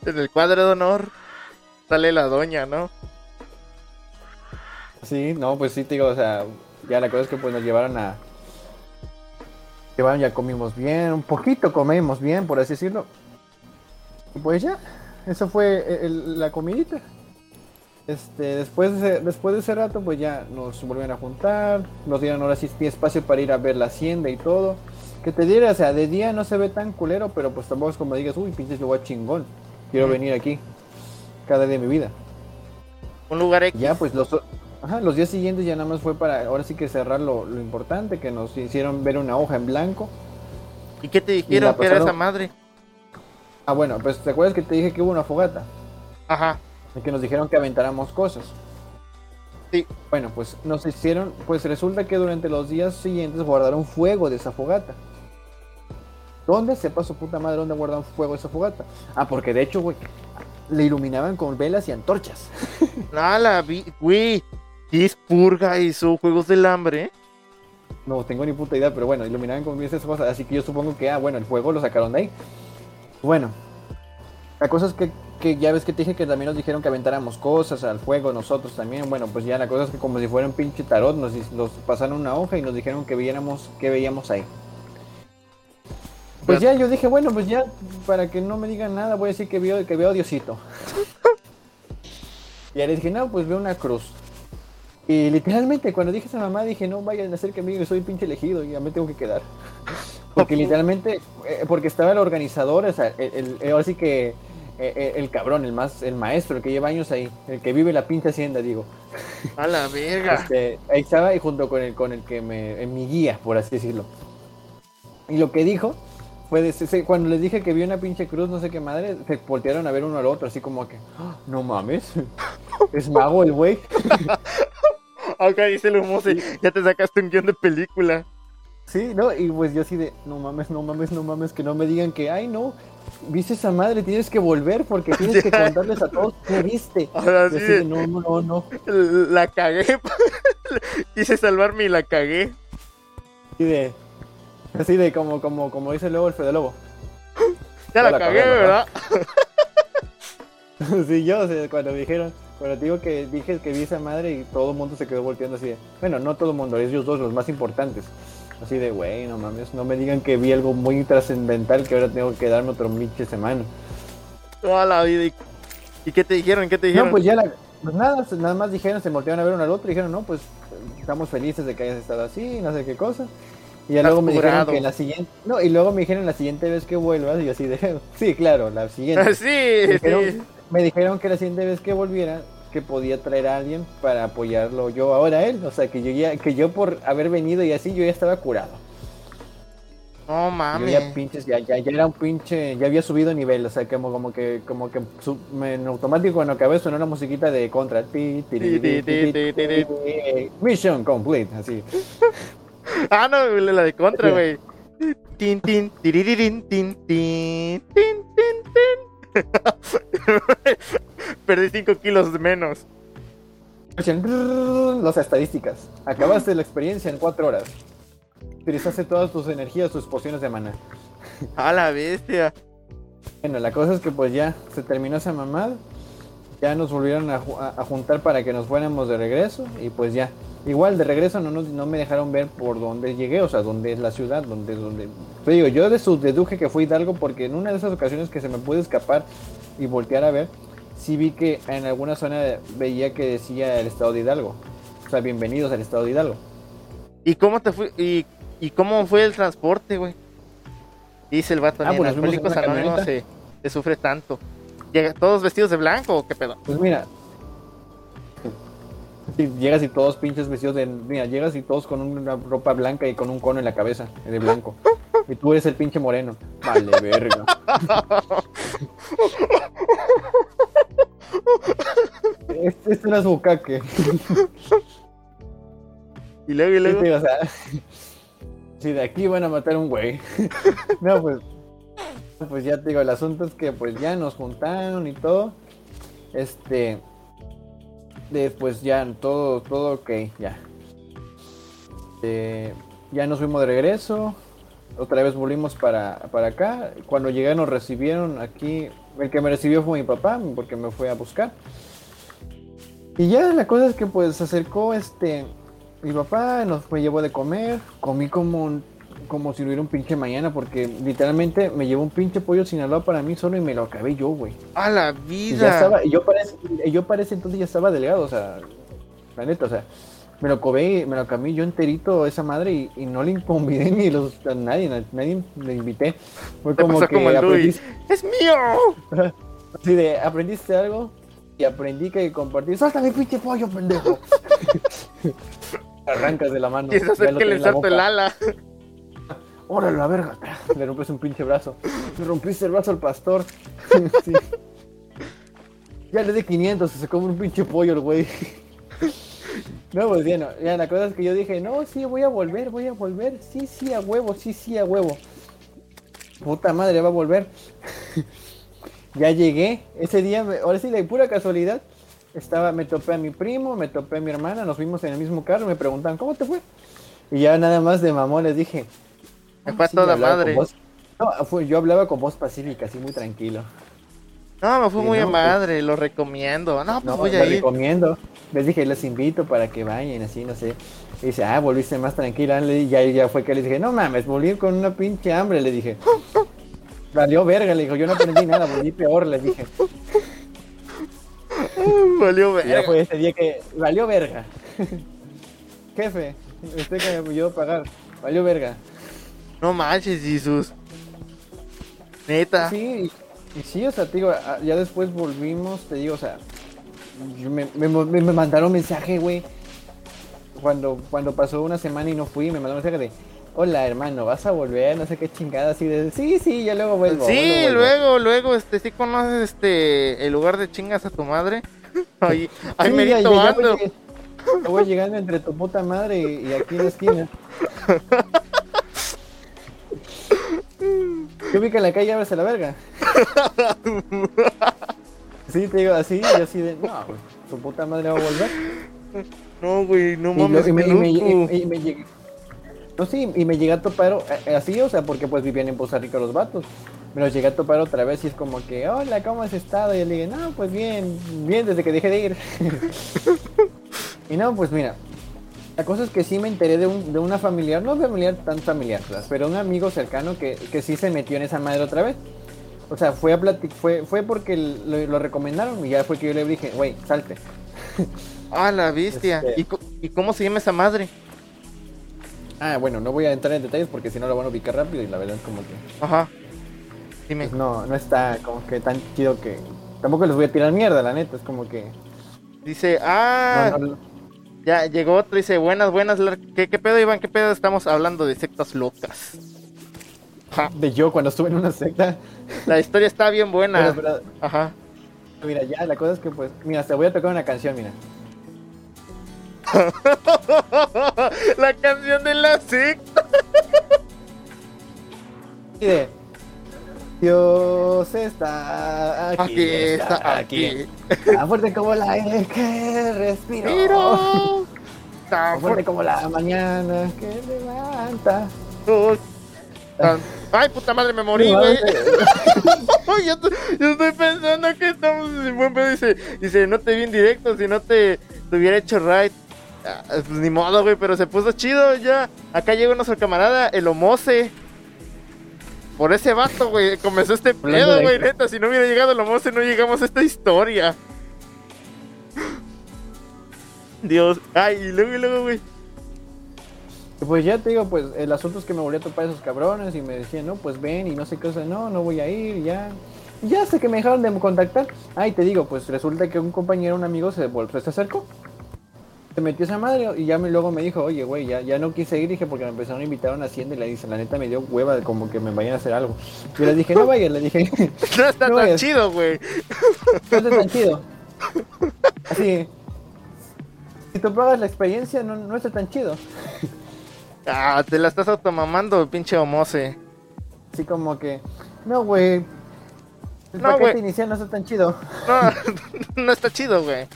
En el cuadro de honor sale la doña, ¿no? Sí, no, pues sí, te digo, o sea, ya la cosa es que pues nos llevaron a... Llevaron, ya comimos bien, un poquito comimos bien, por así decirlo. Y pues ya, eso fue el- el- la comidita. Este, después de, ese- después de ese rato, pues ya nos volvieron a juntar, nos dieron ahora sí espacio para ir a ver la hacienda y todo. Que te diera, o sea, de día no se ve tan culero, pero pues tampoco es como digas, uy, pinches lugar chingón, quiero venir aquí cada día de mi vida. Un lugar X. Ya, pues los, ajá, los días siguientes ya nada más fue para, ahora sí que cerrar lo, lo importante, que nos hicieron ver una hoja en blanco. ¿Y qué te dijeron que era esa madre? Ah, bueno, pues te acuerdas que te dije que hubo una fogata, Ajá. y que nos dijeron que aventáramos cosas. Sí. Bueno, pues nos hicieron, pues resulta que durante los días siguientes guardaron fuego de esa fogata. ¿Dónde? Sepa su puta madre dónde guardaron fuego de esa fogata. Ah, porque de hecho, güey, le iluminaban con velas y antorchas. La vi, güey. ¿Qué es purga hizo Juegos del Hambre? No tengo ni puta idea, pero bueno, iluminaban con esas cosas. Así que yo supongo que, ah, bueno, el fuego lo sacaron de ahí. Bueno, la cosa es que, que ya ves que te dije que también nos dijeron que aventáramos cosas al fuego nosotros también. Bueno, pues ya la cosa es que como si fuera un pinche tarot, nos, nos pasaron una hoja y nos dijeron que viéramos qué veíamos ahí. Pues ya yo dije, bueno, pues ya, para que no me digan nada, voy a decir que veo, que veo Diosito. y ya les dije, no, pues veo una cruz. Y literalmente cuando dije esa mamá dije, no vayan a hacer que me soy pinche elegido y ya me tengo que quedar. Porque literalmente, eh, porque estaba el organizador, o sea, el, el- ahora sí que eh, eh, el cabrón, el más, el maestro, el que lleva años ahí, el que vive la pinche hacienda, digo. A la verga. Este, ahí estaba y junto con el, con el que me, en mi guía, por así decirlo. Y lo que dijo ser, sí, cuando les dije que vi una pinche cruz, no sé qué madre, se voltearon a ver uno al otro, así como que, "Ah, no mames, es mago el güey. Acá dice el humose, ya te sacaste un guion de película. Sí, no, y pues yo así de, no mames, no mames, no mames, que no me digan que, ay, no, viste esa madre, tienes que volver porque tienes que contarles a todos que viste. Ahora sí, de- no, no, no, la cagué. Quise salvarme y la cagué. Así de, así de como, como, como dice luego el Fede Lobo. Ya Ya la la cagué, cagué, ¿verdad? sí, yo, o sea, cuando dijeron, te digo que dije que vi esa madre y todo el mundo se quedó volteando así de, bueno, no todo el mundo, ellos dos, los más importantes. Así de, güey, no mames, no me digan que vi algo muy trascendental que ahora tengo que darme otro pinche semana. Toda la vida. ¿Y, ¿y qué te dijeron? ¿Qué te dijeron? No, pues ya la, pues nada, se- nada más dijeron, se voltearon a ver uno al otro y dijeron, no, pues estamos felices de que hayas estado así, no sé qué cosa. Y ya luego me dijeron que la siguiente, no, y luego me dijeron la siguiente vez que vuelvas, y yo así de, sí, claro, la siguiente. sí, dijeron, sí. Me dijeron que la siguiente vez que volviera, que podía traer a alguien para apoyarlo yo ahora a él. O sea, que yo ya, que yo por haber venido y así, yo ya estaba curado. No Yo mames. ya pinches, ya, ya, ya era un pinche, ya había subido nivel, o sea, como, como que, como que en automático cuando acabé sonó una musiquita de contra. Ti, ti, ti, ti, ti, ti, ti, ti, Mission complete, así. Ah, no, la de contra, güey. Tin, tin, tiriririn, tin, tin, tin, tin, tin. Perdí 5 kilos de menos. Las estadísticas. Acabaste la experiencia en cuatro horas. Utilizaste todas tus energías, tus pociones de mana. A la bestia. Bueno, la cosa es que pues ya se terminó esa mamada. Ya nos volvieron a, ju- a- a juntar para que nos fuéramos de regreso. Y pues ya. Igual de regreso no, no me dejaron ver por dónde llegué, o sea, dónde es la ciudad, dónde, dónde. Te digo, yo de su deduje que fui Hidalgo porque en una de esas ocasiones que se me pude escapar y voltear a ver, sí vi que en alguna zona veía que decía el estado de Hidalgo. O sea, bienvenidos al estado de Hidalgo. ¿Y cómo te fui? ¿Y, y cómo fue el transporte, güey? Dice el vato, Ah, pues en una Anónimos se, se sufre tanto. ¿Todos vestidos de blanco o qué pedo? Pues mira. Llegas y todos pinches vestidos de. Mira, llegas y todos con una ropa blanca y con un cono en la cabeza, de blanco. Y tú eres el pinche moreno. Vale, verga. Este, este era su caque. Y luego, y luego. Sí, o sea. Si de aquí van a matar a un güey. No, pues. Pues ya te digo, el asunto es que pues ya nos juntaron y todo. Este. Después ya todo, todo ok, ya. Eh, ya nos fuimos de regreso. Otra vez volvimos para, para acá. Cuando llegué nos recibieron aquí. El que me recibió fue mi papá, porque me fue a buscar. Y ya la cosa es que pues se acercó este mi papá, nos me llevó de comer, comí como un- como si no hubiera un pinche mañana, porque literalmente me llevó un pinche pollo Sinaloa para mí solo y me lo acabé yo, güey. A la Y ya vida. estaba, y yo parece, yo parece entonces ya estaba delgado, o sea, la neta, o sea, me lo comí, me lo comí yo enterito esa madre y, y no le convidé ni los, a nadie, a nadie le invité. Fue como que como aprendiste, ¡Es mío! así de, aprendiste algo y aprendí que compartir, ¡Suelta mi pinche pollo, pendejo! Arrancas de la mano. Hacer lo que le salte el ala. ¡Órale, la verga! Le rompes un pinche brazo. Le rompiste el brazo al pastor. Sí. Ya le di 500, se come un pinche pollo el güey. No, pues no. Ya la cosa es que yo dije, no, sí, voy a volver, voy a volver. Sí, sí, a huevo, sí, sí, a huevo. Puta madre, va a volver. ya llegué. Ese día, ahora sí, de pura casualidad, estaba, me topé a mi primo, me topé a mi hermana, nos fuimos en el mismo carro, me preguntaban, ¿cómo te fue? Y ya nada más de mamón les dije, Me fue a Sí, toda madre. No, fue- yo hablaba con voz pacífica, así muy tranquilo. No, me fue Sí, muy no, a madre, lo recomiendo. No, pues No, voy les a ir. recomiendo. Les dije, les invito para que vayan, así, no sé. Y dice, ah, volviste más tranquila. Y ya, ya fue que le dije, no mames, volví con una pinche hambre, le dije. Valió verga, le dijo, yo no aprendí nada, volví peor, le dije. Valió Y ya verga. fue ese día que, valió verga. Jefe, usted que me ayudó a pagar, valió verga. No manches, Jesús. Neta. Sí, y, sí, o sea, te digo, a- ya después volvimos, te digo, o sea, me, me, me- me mandaron mensaje, güey. Cuando, cuando pasó una semana y no fui, me mandaron mensaje de, hola hermano, ¿vas a volver? No sé qué chingada, así de, sí, sí, yo luego vuelvo. Sí, luego, luego, este, sí conoces este, el lugar de chingas a tu madre. Ahí, ahí Sí, merito ya- ya ando. voy, ya voy llegando entre tu puta madre y, y aquí en la esquina. ¿Qué ubica en la calle? Ábrese la verga. Sí, te digo así, y así de, no, güey, tu puta madre va a volver. No, güey, no mames, lo- y me, qué y me- loco. y- y me llegué. No, sí, y me llegué a topar eh, así, o sea, porque pues vivían en Poza Rica los vatos. Me los llegué a topar otra vez y es como que, hola, ¿cómo has estado? Y yo le dije, no, pues bien, bien, desde que dejé de ir. y no, pues mira, la cosa es que sí me enteré de, un- de una familiar, no familiar tan familiar, pero un amigo cercano que, que sí se metió en esa madre otra vez. O sea, fue a platic fue, fue porque lo, lo recomendaron y ya fue que yo le dije, güey, salte. Ah, la bestia. Este- ¿Y, ¿Y cómo se llama esa madre? Ah, bueno, no voy a entrar en detalles porque si no lo van a ubicar rápido y la verdad es como que Ajá. Dime. pues, no, no está como que tan chido que tampoco les voy a tirar mierda, la neta, es como que Dice, ah, no, no, ya llegó otro, dice, buenas, buenas, ¿qué, qué pedo, Iván? ¿Qué pedo? Estamos hablando de sectas locas. Ajá. de yo cuando estuve en una secta. La historia está bien Pero, buena. pero, Ajá. mira, ya la cosa es que pues, mira, te voy a tocar una canción, mira. la canción de la secta. Dios está aquí, Aquí está, aquí. tan fuerte como el aire que respiro, Miro. tan Tan fuerte como la mañana que levanta. Tan- Ay, puta madre, me morí, güey. Yo estoy pensando que estamos en buen pedo. Dice, dice, no te vi en directo, si no te, te hubiera hecho right. Ah, pues ni modo, güey, pero se puso chido ya. Acá llegó nuestro camarada, el Homose. Por ese vato, güey, comenzó este pedo, güey, neta. Si no hubiera llegado el Homose, no llegamos a esta historia. Dios. Ay, y luego, y luego, güey. Pues ya te digo, pues el asunto es que me volví a topar esos cabrones y me decían, no, pues ven y no sé qué, o sea, no, no voy a ir, ya. Y ya hasta que me dejaron de contactar. Ay, te digo, pues resulta que un compañero, un amigo se, vol- se acercó. Se metió esa madre y ya me, luego me dijo, oye, güey, ya, ya no quise ir, dije, porque me empezaron a invitar a una hacienda y le dice, la neta me dio hueva de como que me vayan a hacer algo. Yo le dije, no vayas, le dije, No está No tan vayas. chido, güey. no es tan chido. Así, si tú pagas la experiencia, no, no está tan chido. Ah, te la estás automamando, pinche Homose. Así como que, no, güey. El No, paquete inicial no está tan chido. No, no está chido, güey.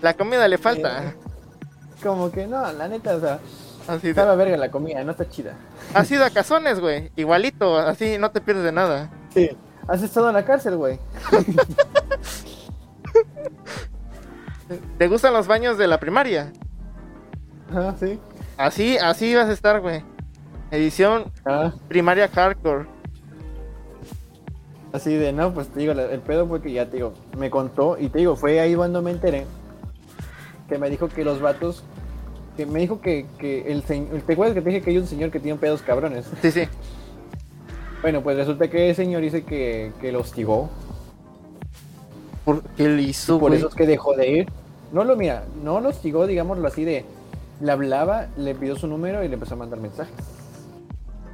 La comida le falta. Como que, no, la neta, o sea, Así de- verga la comida, no está chida. Has ido a cazones, güey. Igualito, así no te pierdes de nada. Sí. Has estado en la cárcel, güey. ¿Te gustan los baños de la primaria? Ah, sí. Así, así vas a estar, güey. Edición Ah, primaria hardcore. así de, no, pues te digo, el pedo fue que ya te digo, me contó y te digo, fue ahí cuando me enteré que me dijo que los vatos, que me dijo que, que el señor, ¿te acuerdas que te dije que hay un señor que tiene pedos cabrones? Sí, sí. Bueno, pues resulta que el señor dice que, que lo hostigó, ¿Por qué le hizo, por güey? eso es que dejó de ir. No lo, mira, no lo hostigó, digámoslo así, de, le hablaba, le pidió su número y le empezó a mandar mensajes.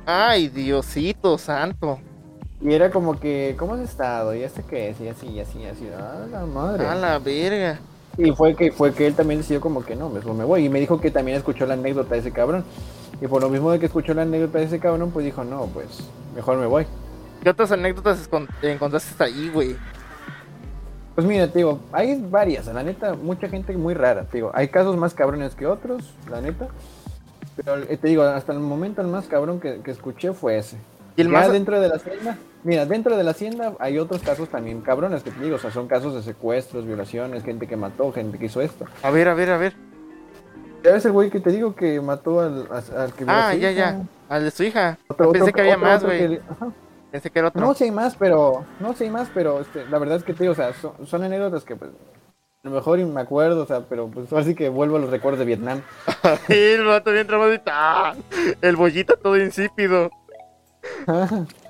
Ay, Diosito santo. Y era como que, ¿cómo has estado? Y este qué es, y así, y así, y así. Ah, la madre. A la verga. Y fue que fue que él también decidió como que no, mejor me voy. Y me dijo que también escuchó la anécdota de ese cabrón. Y por lo mismo de que escuchó la anécdota de ese cabrón, pues dijo, no, pues mejor me voy. ¿Qué otras anécdotas encontraste ahí, güey? Pues mira, te digo, hay varias, la neta, mucha gente muy rara, te digo. Hay casos más cabrones que otros, la neta. Pero eh, te digo, hasta el momento el más cabrón que, que escuché fue ese. ¿Y el Ya más- dentro de la hacienda, mira, dentro de la hacienda hay otros casos también cabrones que te digo, o sea, son casos de secuestros, violaciones, gente que mató, gente que hizo esto. A ver, a ver, a ver. Ya ves el güey que te digo que mató al, al que Ah, ya, ya. Al de su hija. Otro- Pensé otro- que había otro- más, güey. Pensé que era otro. No, sí hay más, pero. No, sí hay más, pero este, la verdad es que te digo, o sea, son, son anécdotas que pues. A lo mejor y me acuerdo, o sea, pero pues así que vuelvo a los recuerdos de Vietnam. el vato bien traumadito. ¡Ah! El bollito todo insípido.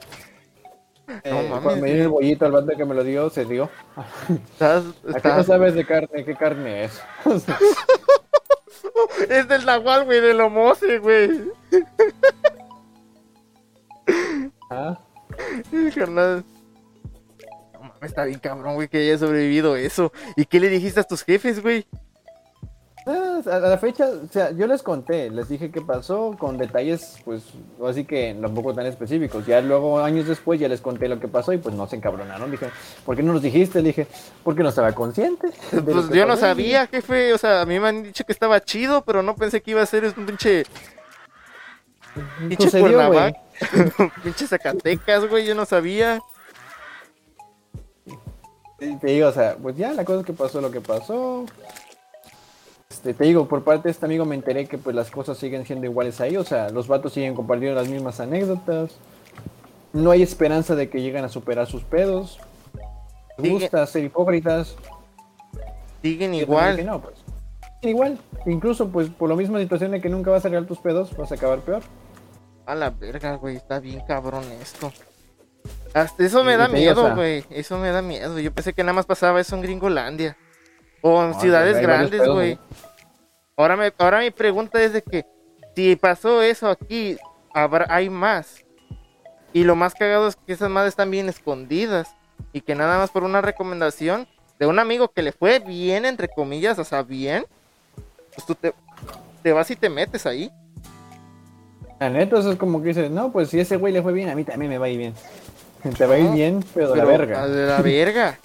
Eh, mames. cuando me dio el bollito al bando que me lo dio, se dio. Estás, Aquí no estás- sabes de carne, qué carne es. Es del nahual, güey, del homose, güey. Ah, Carnal. No mames, está bien cabrón, güey, que haya sobrevivido eso. ¿Y qué le dijiste a tus jefes, güey? Ah, a la fecha, o sea, yo les conté, les dije qué pasó con detalles, pues, así que tampoco tan específicos. Ya luego, años después, ya les conté lo que pasó y pues no se encabronaron. Dije, ¿por qué no nos dijiste? Le dije, porque no estaba consciente. Pues yo no pasó". sabía, jefe. O sea, a mí me han dicho que estaba chido, pero no pensé que iba a ser un pinche. Pinche. Cuernavaca. pinche Zacatecas, güey. Yo no sabía. Te digo, o sea, pues ya la cosa es que pasó lo que pasó. Este, te digo, por parte de este amigo me enteré que pues las cosas siguen siendo iguales ahí, o sea, los vatos siguen compartiendo las mismas anécdotas. No hay esperanza de que lleguen a superar sus pedos. Me gusta ser hipócritas. Siguen igual. no, pues. Igual, incluso pues por la misma situación de que nunca vas a arreglar tus pedos, vas a acabar peor. A la verga, güey. Está bien cabrón esto. Hasta eso me Y da miedo, güey. Eso me da miedo. Yo pensé que nada más pasaba eso en Gringolandia. O en No, ciudades grandes, güey. Ahora, me, ahora mi pregunta es de que si pasó eso aquí, habrá, hay más. Y lo más cagado es que esas madres están bien escondidas. Y que nada más por una recomendación de un amigo que le fue bien, entre comillas, o sea, bien, pues tú te, te vas y te metes ahí. La neta, eso es como que dices, no, pues si ese güey le fue bien, a mí también me va a ir bien. Te va a ir bien, pero de la verga. De la verga.